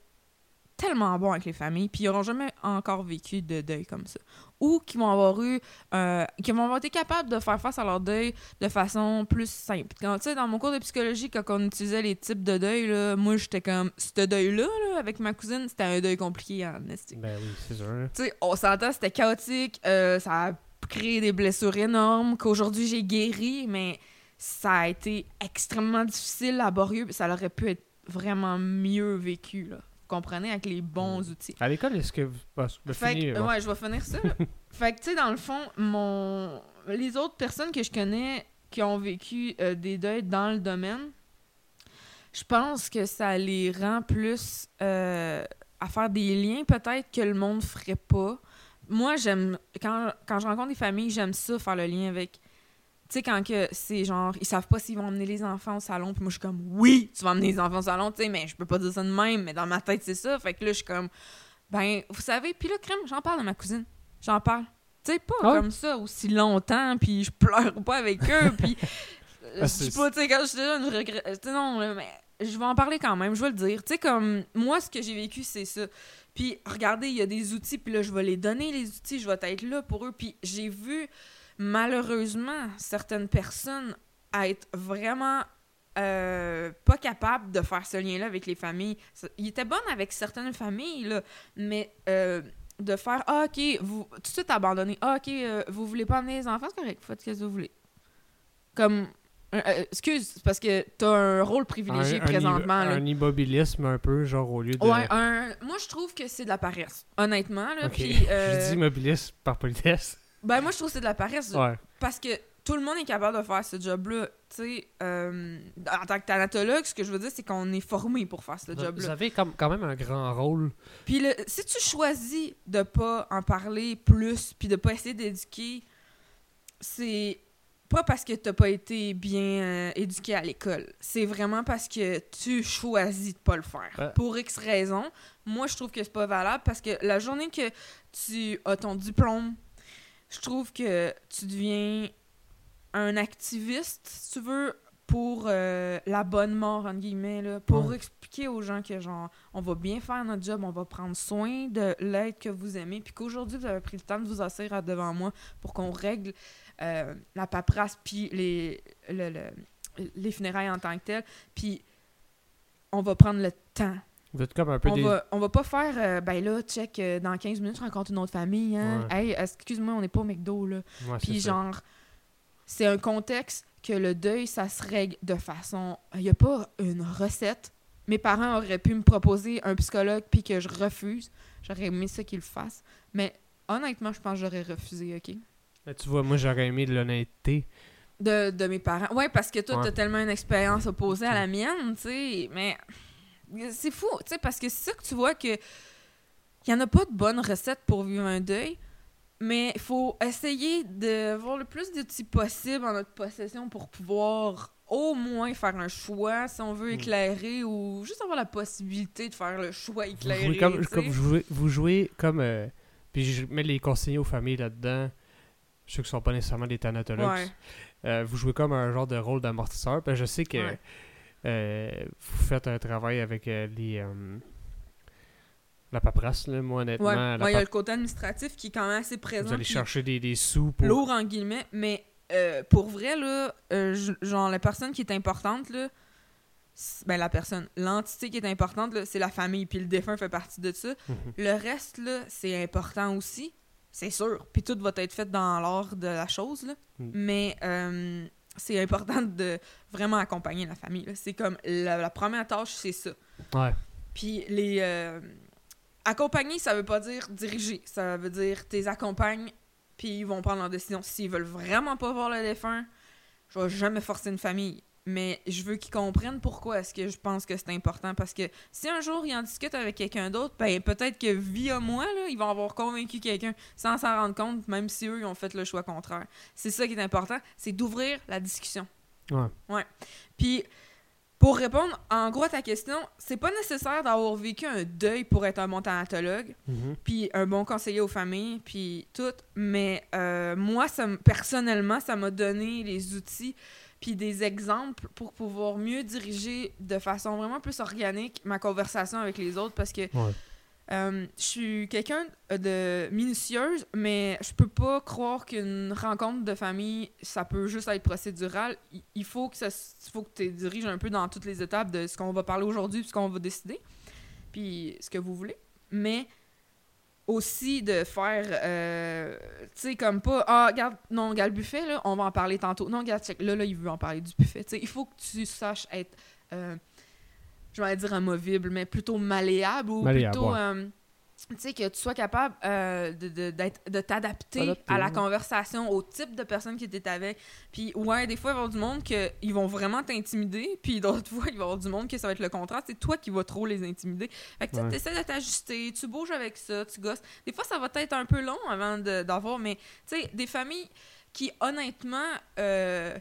tellement bons avec les familles, puis ils n'auront jamais encore vécu de deuil comme ça. Ou qui vont avoir eu. euh, qui vont avoir été capables de faire face à leur deuil de façon plus simple. Quand, tu sais, dans mon cours de psychologie, quand on utilisait les types de deuil, là, moi, j'étais comme. Ce deuil-là, là, avec ma cousine, c'était un deuil compliqué en esti. Ben oui, c'est sûr. Tu sais, on s'entend, c'était chaotique, euh, ça a créé des blessures énormes qu'aujourd'hui j'ai guéri, mais ça a été extrêmement difficile, laborieux, puis ça aurait pu être vraiment mieux vécu, là. Comprenez, avec les bons Mm. outils. À l'école, est-ce que. vous- bah, je Fait finis, que, ouais, je vais finir ça. fait que, tu sais, dans le fond, mon... les autres personnes que je connais qui ont vécu euh, des deuils dans le domaine, je pense que ça les rend plus euh, à faire des liens peut-être que le monde ferait pas. Moi, j'aime, quand, quand je rencontre des familles, j'aime ça, faire le lien avec. Tu sais, quand que c'est genre, ils savent pas s'ils vont emmener les enfants au salon, puis moi, je suis comme, oui, tu vas emmener les enfants au salon, tu sais, mais je peux pas dire ça de même, mais dans ma tête, c'est ça. Fait que là, je suis comme, ben, vous savez, puis là, crème, j'en parle à ma cousine. J'en parle. Tu sais, pas Ah comme ça aussi longtemps, puis je pleure pas avec eux, puis. Ah, je dis pas, tu sais, quand je suis jeune, je regrette. Sais, non, là, mais je vais en parler quand même, je vais le dire. Tu sais, comme, moi, ce que j'ai vécu, c'est ça. Puis, regardez, il y a des outils, puis là, je vais les donner, les outils, je vais être là pour eux. Puis, j'ai vu, malheureusement, certaines personnes être vraiment euh, pas capables de faire ce lien-là avec les familles. Il était bon avec certaines familles, là, mais euh, de faire Ah, ok, vous, tout de suite abandonner. Ah, ok, euh, vous voulez pas amener les enfants, c'est correct, faites ce que vous voulez. Comme. euh, euh, excuse, parce que t'as un rôle privilégié un, un présentement. là. un immobilisme un peu, genre au lieu de. Ouais, un... moi je trouve que c'est de la paresse, honnêtement. Là, Je dis immobilisme par politesse. Ben moi je trouve que c'est de la paresse Ouais. parce que tout le monde est capable de faire ce job-là. Tu sais, euh, en tant que thanatologue, ce que je veux dire, c'est qu'on est formé pour faire ce Vous job-là. avez comme, quand même un grand rôle. Puis le- si tu choisis de pas en parler plus, puis de pas essayer d'éduquer, c'est pas parce que t'as pas été bien euh, éduqué à l'école. C'est vraiment parce que tu choisis de pas le faire. Ouais. Pour X raisons. Moi, je trouve que c'est pas valable parce que la journée que tu as ton diplôme, je trouve que tu deviens un activiste, si tu veux, pour euh, la bonne mort, entre guillemets, là, pour Ouais. expliquer aux gens que, genre, on va bien faire notre job, on va prendre soin de l'être que vous aimez, puis qu'aujourd'hui, vous avez pris le temps de vous asseoir devant moi pour qu'on règle euh, la paperasse, puis les, le- le- les funérailles en tant que telles, puis on va prendre le temps. Vous êtes comme un peu On des. va, on va pas faire, euh, ben là, check, euh, dans 15 minutes, je rencontre une autre famille, hein. Ouais. Hey, excuse-moi, on n'est pas au McDo, là. Ouais, Puis genre, c'est un contexte que le deuil, ça se règle de façon... Il n'y a pas une recette. Mes parents auraient pu me proposer un psychologue puis que je refuse. J'aurais aimé ça qu'ils le fassent. Mais honnêtement, je pense que j'aurais refusé, OK? Là, tu vois, moi, j'aurais aimé de l'honnêteté. De, de mes parents. Ouais, parce que toi, Ouais. t'as tellement une expérience opposée à la mienne, tu sais. Mais c'est fou, tu sais, parce que c'est ça que tu vois que il y en a pas de bonne recette pour vivre un deuil, mais il faut essayer d'avoir le plus d'outils possible en notre possession pour pouvoir au moins faire un choix si on veut Mm. éclairer ou juste avoir la possibilité de faire le choix Vous éclairé. jouez comme, tu sais. comme vous jouez, vous jouez comme. euh, puis je mets les conseillers aux familles là-dedans. Ceux qui sont pas nécessairement des thanatologues. Ouais. Euh, vous jouez comme un genre de rôle d'amortisseur. Je sais que Ouais. Euh, vous faites un travail avec euh, les. euh, la paperasse, là, moi, honnêtement. Ouais, la ouais, il y a le côté administratif qui est quand même assez présent. vous allez chercher des, des sous pour. lourd en guillemets, mais euh, pour vrai, là, euh, genre la personne qui est importante, là, ben la personne, l'entité qui est importante, là, c'est la famille, puis le défunt fait partie de ça. Mhm. Le reste, là, c'est important aussi, c'est sûr. Puis tout va être fait dans l'ordre de la chose, là. Mm. Mais euh, c'est important de vraiment accompagner la famille. C'est comme la, la première tâche, c'est ça. Ouais. Puis les euh, accompagner, ça veut pas dire diriger. Ça veut dire tes accompagnes, puis ils vont prendre leur décision. S'ils veulent vraiment pas voir le défunt, je vais jamais forcer une famille. Mais je veux qu'ils comprennent pourquoi est-ce que je pense que c'est important. Parce que si un jour ils en discutent avec quelqu'un d'autre, ben peut-être que via moi, là, ils vont avoir convaincu quelqu'un sans s'en rendre compte, même si eux, ils ont fait le choix contraire. C'est ça qui est important, c'est d'ouvrir la discussion. Ouais. Puis, pour répondre en gros à ta question, c'est pas nécessaire d'avoir vécu un deuil pour être un bon thanatologue, Mhm. puis un bon conseiller aux familles, puis tout. Mais euh, moi, ça, personnellement, ça m'a donné les outils puis des exemples pour pouvoir mieux diriger de façon vraiment plus organique ma conversation avec les autres parce que Ouais. euh, je suis quelqu'un de minutieuse, mais je peux pas croire qu'une rencontre de famille, ça peut juste être procédural. Il- faut que ça, faut que tu diriges un peu dans toutes les étapes de ce qu'on va parler aujourd'hui, puis ce qu'on va décider, puis ce que vous voulez. Mais aussi de faire, euh, tu sais, comme pas, ah, regarde, non, regarde le buffet, là, on va en parler tantôt. Non, regarde, check, là, là, il veut en parler du buffet. Tu sais, il faut que tu saches être, euh, je vais dire amovible, mais plutôt malléable ou Malléable, plutôt, ouais. euh, tu sais, que tu sois capable euh, de, de, t'adapter Adapter, à la conversation, au type de personne qui était avec. Puis, ouais, des fois, il va y avoir du monde que ils vont vraiment t'intimider, puis d'autres fois, il va y avoir du monde que ça va être le contraire. C'est toi qui vas trop les intimider. Fait que tu Ouais. essaies de t'ajuster, tu bouges avec ça, tu gosses. Des fois, ça va être un peu long avant de- d'avoir, mais tu sais, des familles qui, honnêtement, euh,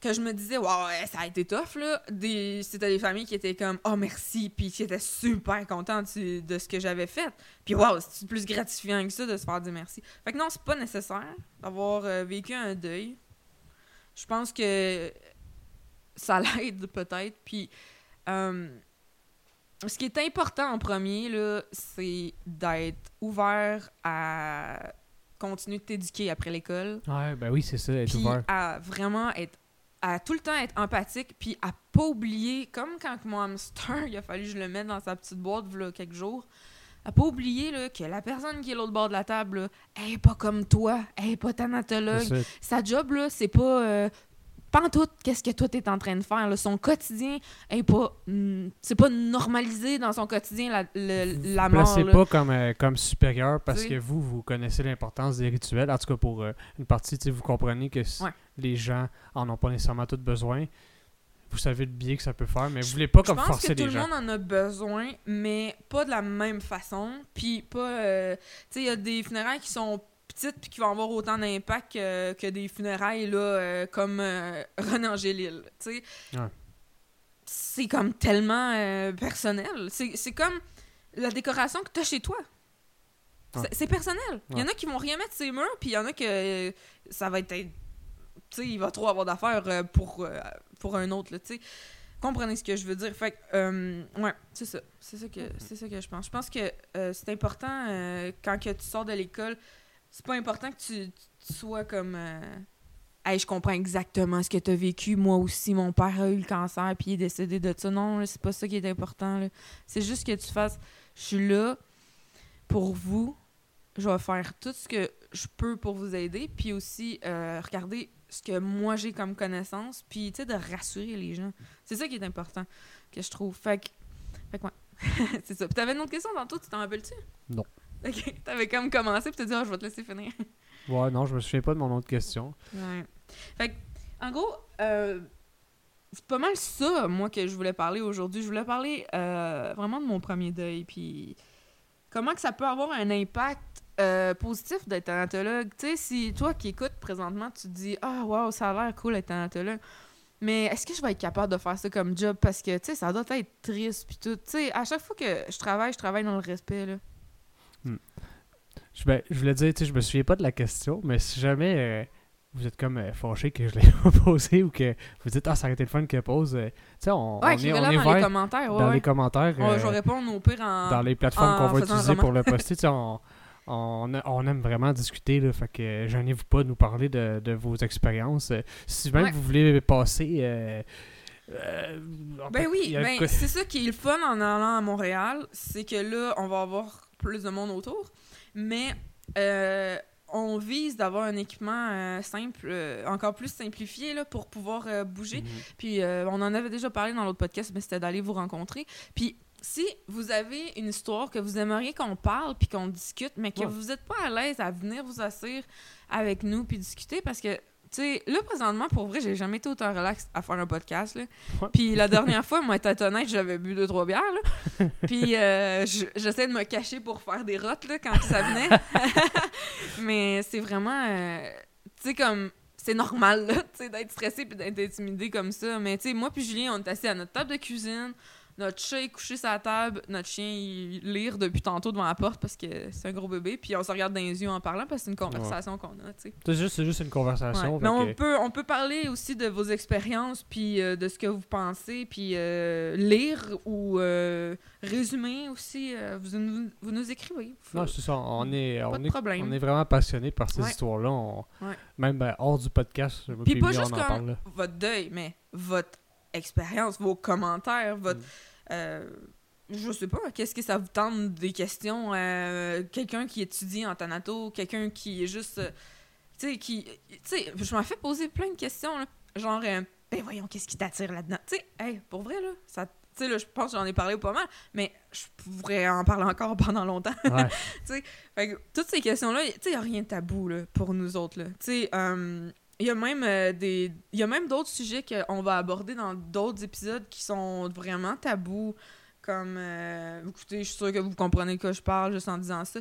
que je me disais, wow, ouais, ça a été tough, là. Des, c'était des familles qui étaient comme, oh merci, puis qui étaient super contentes de ce que j'avais fait. Puis, wow, c'est plus gratifiant que ça de se faire dire merci. Fait que non, c'est pas nécessaire d'avoir euh, vécu un deuil. Je pense que ça l'aide peut-être. Puis, euh, ce qui est important en premier, là, c'est d'être ouvert à continuer de t'éduquer après l'école. Ouais, ben oui, c'est ça, être ouvert. à vraiment être à tout le temps être empathique puis à pas oublier comme quand mon hamster il a fallu que je le mette dans sa petite boîte voilà quelques jours à pas oublier là, que la personne qui est l'autre bord de la table là, elle est pas comme toi elle est pas thanatologue. sa job là c'est pas euh, pas en tout qu'est-ce que toi t'es en train de faire là. son quotidien est pas hmm, c'est pas normalisé dans son quotidien la, le- la mort là. pas comme, euh, comme supérieur parce que vous, vous connaissez l'importance des rituels. En tout cas, pour euh, une partie, vous comprenez que Ouais. les gens en ont pas nécessairement tout besoin. Vous savez le biais que ça peut faire, mais vous voulez pas Je comme pense forcer que tout les le gens. monde en a besoin, mais pas de la même façon. Puis pas. euh, tu sais, il y a des funérailles qui sont puis qui vont avoir autant d'impact que, que des funérailles là, euh, comme euh. Tu sais. Ouais. C'est comme tellement euh, personnel. C'est comme la décoration que tu as chez toi. C'est- Ouais. C'est personnel. Il y en a qui vont rien mettre sur les murs, puis il y en a que euh, ça va être. Tu sais, il va trop avoir d'affaires euh, pour, euh, pour un autre, là. Comprenez ce que je veux dire. Fait que, euh, ouais, c'est ça. C'est ça, que, c'est ça que je pense. Je pense que euh, c'est important, euh, quand que tu sors de l'école, c'est pas important que tu, tu sois comme... euh, Hey, je comprends exactement ce que tu as vécu. Moi aussi, mon père a eu le cancer puis il est décédé de ça. Non, c'est pas ça qui est important. C'est juste que tu fasses... Je suis là pour vous. Je vais faire tout ce que je peux pour vous aider. Puis aussi, euh, regardez ce que moi j'ai comme connaissance, puis tu sais, de rassurer les gens. C'est ça qui est important, que je trouve. Fait que, fait que ouais. c'est ça. Puis t'avais une autre question tantôt, tu t'en rappelles-tu? Non. Ok, t'avais comme commencé, puis t'as dit, oh, je vais te laisser finir. Ouais, non, je me souviens pas de mon autre question. Ouais. Fait que, en gros, euh, c'est pas mal ça, moi, que je voulais parler aujourd'hui. Je voulais parler euh, vraiment de mon premier deuil, puis comment que ça peut avoir un impact euh, positif d'être thanatologue. Tu sais, si toi qui écoutes présentement, tu te dis « Ah, wow, ça a l'air cool d'être thanatologue. » Mais est-ce que je vais être capable de faire ça comme job? Parce que, tu sais, ça doit être triste, puis tout. Tu sais, à chaque fois que je travaille, je travaille dans le respect, là. Je, ben, je voulais dire, tu sais, je me souviens pas de la question, mais si jamais euh, vous êtes comme euh, fâché que je l'ai pas posé ou que vous dites, ah, ça aurait été le fun qu'elle pose, euh, tu sais, on, Ouais, on est, on dans est les commentaires, ouais, dans ouais. les commentaires. Ouais, euh, je vais répondre au pire en... dans les plateformes qu'on va utiliser pour le poster, tu sais, on, on, on aime vraiment discuter, là, fait que euh, gênez-vous pas de nous parler de, de vos expériences. Si même Ouais. vous voulez passer... euh, euh, en Ben fait, oui, ben c'est ça qui est le fun en allant à Montréal, c'est que là, on va avoir plus de monde autour, mais euh, on vise d'avoir un équipement euh, simple, euh, encore plus simplifié là, pour pouvoir bouger. Mhm. Puis on en avait déjà parlé dans l'autre podcast, mais c'était d'aller vous rencontrer. Puis si vous avez une histoire que vous aimeriez qu'on parle puis qu'on discute, mais que Ouais. vous n'êtes pas à l'aise à venir vous asseoir avec nous puis discuter, parce que, tu sais, là, présentement, pour vrai, j'ai jamais été autant relax à faire un podcast, là. Ouais. Puis la dernière fois, moi, être honnête, j'avais bu deux, trois bières, là. Puis euh, je- j'essaie de me cacher pour faire des rottes, là, quand ça venait. mais c'est vraiment... euh, tu sais, comme c'est normal là, tu sais, d'être stressé puis d'être intimidé comme ça. Mais tu sais, moi puis Julien, on est assis à notre table de cuisine. Notre chat est couché sur la table. Notre chien, il lire depuis tantôt devant la porte parce que c'est un gros bébé. Puis on se regarde dans les yeux en parlant parce que c'est une conversation qu'on a, tu sais. C'est juste, une conversation. Ouais. Mais on que- peut, on peut parler aussi de vos expériences, puis euh, de ce que vous pensez, puis euh, lire ou euh, résumer aussi. vous, nous, vous nous écrivez. Faut- Non, c'est ça. On est, on est, on est vraiment passionné par ces Ouais. histoires-là. On-. Même ben, hors du podcast, moi Puis pas juste on en parle. votre deuil, mais votre expérience, vos commentaires, votre. Mm. euh, je sais pas, qu'est-ce que ça vous tente des questions? euh, quelqu'un qui étudie en Thanato, quelqu'un qui est juste. euh, tu sais, qui. Tu sais, je m'en fais poser plein de questions, là. Genre, euh, ben voyons, qu'est-ce qui t'attire là-dedans? Tu sais, hey, pour vrai, là, ça. Tu sais, là, je pense que j'en ai parlé pas mal, mais je pourrais en parler encore pendant longtemps. Ouais. Fait que toutes ces questions-là, tu sais, il a rien de tabou là, pour nous autres. là. Tu sais, euh, il y a même euh, des. Il y a même d'autres sujets qu'on va aborder dans d'autres épisodes qui sont vraiment tabous. Comme. euh, écoutez, je suis sûre que vous comprenez de quoi je parle juste en disant ça.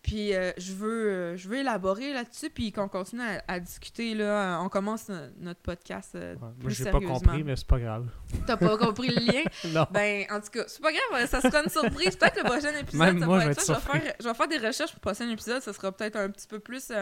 Puis euh, je veux euh, je veux élaborer là-dessus, puis qu'on continue à, à discuter. là. On commence no- notre podcast euh, Ouais. Moi, plus j'ai pas sérieusement. compris, mais c'est pas grave. T'as pas compris le lien? non. Ben, en tout cas, c'est pas grave, ça sera une surprise. Peut-être le prochain épisode, Même ça moi, être vais ça. Je vais, faire, je vais faire des recherches pour le prochain épisode. Ça sera peut-être un petit peu plus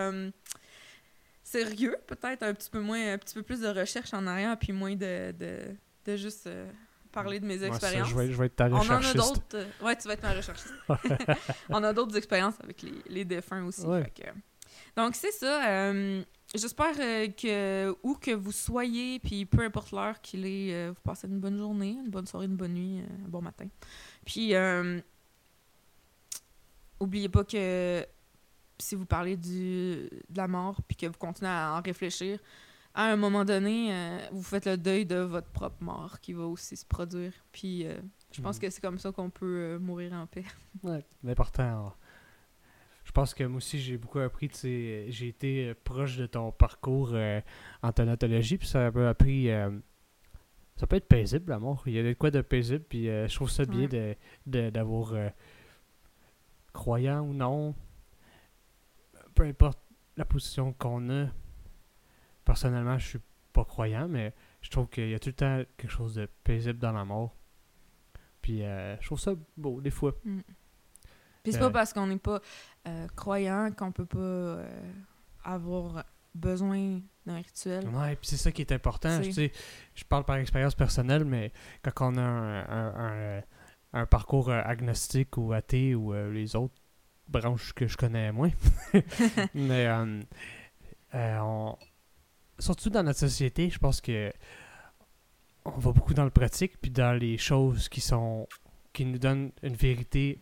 sérieux, peut-être un petit peu moins, un petit peu plus de recherche en arrière, puis moins de, de, de juste euh, parler de mes Ouais, ça, expériences. je, vais, je vais être ta On en a recherchiste. d'autres. euh, ouais, tu vas être ma recherchiste. On a d'autres expériences avec les, les défunts aussi. Ouais. fait que- Donc, c'est ça. euh, J'espère euh, que où que vous soyez, puis peu importe l'heure qu'il est, vous passez une bonne journée, une bonne soirée, une bonne nuit, un bon matin. Puis, oubliez pas que si vous parlez du, de la mort, puis que vous continuez à en réfléchir, à un moment donné, euh, vous faites le deuil de votre propre mort qui va aussi se produire. Puis, euh, je pense Mhm. que c'est comme ça qu'on peut euh, mourir en paix. Ouais, l'important. Je pense que moi aussi, j'ai beaucoup appris. tu sais, J'ai été proche de ton parcours euh, en thanatologie, puis ça m'a appris. euh, ça peut être paisible, la mort. Il y a de quoi de paisible, puis euh, je trouve ça bien Ouais. de- de- d'avoir. euh, croyant ou non, peu importe la position qu'on a. Personnellement, je suis pas croyant, mais je trouve qu'il y a tout le temps quelque chose de paisible dans la mort. Puis euh, je trouve ça beau, des fois. Puis c'est Euh. pas parce qu'on n'est pas euh, croyant qu'on peut pas euh, avoir besoin d'un rituel. Ouais, puis c'est ça qui est important. Je, sais, je parle par expérience personnelle, mais quand on a un, un- un- un parcours euh, agnostique ou athée ou les autres branches que je connais moins, mais euh, euh, on- surtout dans notre société, je pense que on va beaucoup dans le pratique puis dans les choses qui sont qui nous donnent une vérité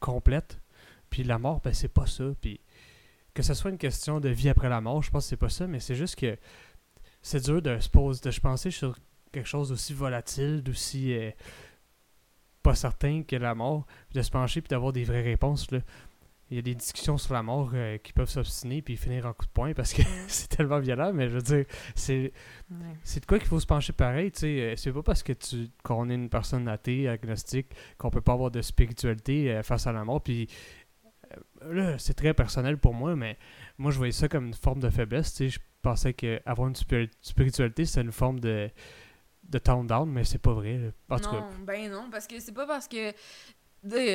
complète. Puis la mort, ben c'est pas ça. Puis que ce soit une question de vie après la mort, je pense que c'est pas ça, mais c'est juste que c'est dur de se poser, de se penser sur quelque chose d'aussi volatile, d'aussi euh, pas certain que la mort, de se pencher puis d'avoir des vraies réponses. Là. Il y a des discussions sur la mort euh, qui peuvent s'obstiner puis finir en coup de poing parce que c'est tellement violent, mais je veux dire, c'est Ouais. c'est de quoi qu'il faut se pencher pareil, tu sais. euh, C'est pas parce que tu qu'on est une personne athée, agnostique, qu'on peut pas avoir de spiritualité euh, face à la mort. Puis là, c'est très personnel pour moi, mais moi, je voyais ça comme une forme de faiblesse, tu sais. Je pensais que avoir une spiri- spiritualité, c'était une forme de, de tone down, mais c'est pas vrai. tout cas, non, ben non, parce que c'est pas parce que.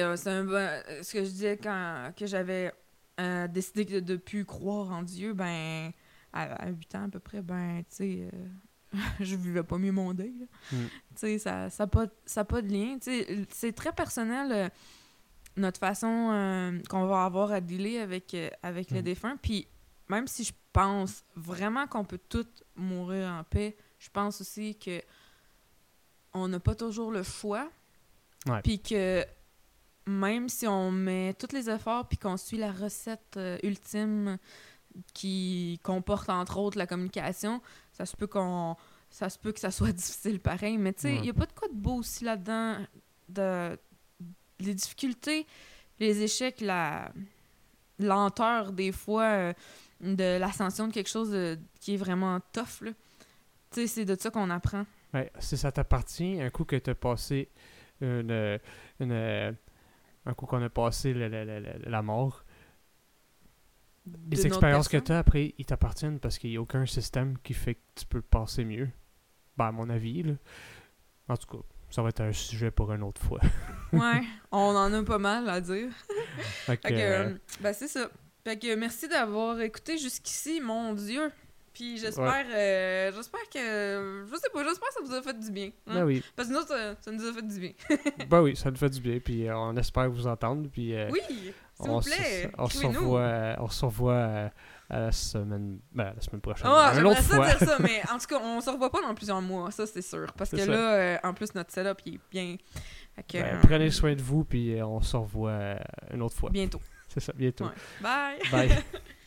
euh, C'est un bon- euh, Ce que je disais quand que j'avais euh, décidé de, de plus croire en Dieu, ben. À, à 8 ans à peu près, ben, tu sais. euh, je vivais pas mieux mon deuil. là. Mm. Tu sais, ça n'a ça pas, ça pas de lien. Tu sais, c'est très personnel. euh, notre façon euh, qu'on va avoir à dealer avec, euh, avec le Mm. défunt. Puis même si je pense vraiment qu'on peut tous mourir en paix, je pense aussi que on n'a pas toujours le choix. Puis que même si on met tous les efforts puis qu'on suit la recette euh, ultime qui comporte entre autres la communication, ça se peut qu'on ça se peut que ça soit difficile pareil, mais tu sais, il Ouais. y a pas de quoi de beau aussi là-dedans de les difficultés, les échecs, la lenteur des fois euh, de l'ascension de quelque chose de- qui est vraiment tough. Tu sais, c'est de ça qu'on apprend. Ouais, si ça t'appartient, un coup que tu as passé une, une- un coup qu'on a passé le- la mort, de les expériences que tu as après, ils t'appartiennent parce qu'il n'y a aucun système qui fait que tu peux passer mieux. Ben, à mon avis, là. En tout cas, ça va être un sujet pour une autre fois. Ouais, on en a pas mal à dire. Fait que, euh, euh, ben c'est ça. Fait que merci d'avoir écouté jusqu'ici, mon Dieu. Puis j'espère, euh, j'espère que, je sais pas, j'espère que ça vous a fait du bien. hein. ben oui, Parce que nous, ça, ça nous a fait du bien. ben oui, ça nous fait du bien. Puis euh, on espère vous entendre. Puis euh, Oui, s'il vous plaît, on se revoit, euh, on se revoit euh, à la semaine, ben, la semaine prochaine. Une j'aimerais ça fois. dire ça, mais en tout cas, on se revoit pas dans plusieurs mois, ça c'est sûr. Parce que ça. là, euh, en plus, notre setup, il est bien. Que, Ben, euh, prenez soin de vous, puis euh, on se revoit euh, une autre fois. Bientôt. C'est ça, bientôt. Ouais. Bye! Bye.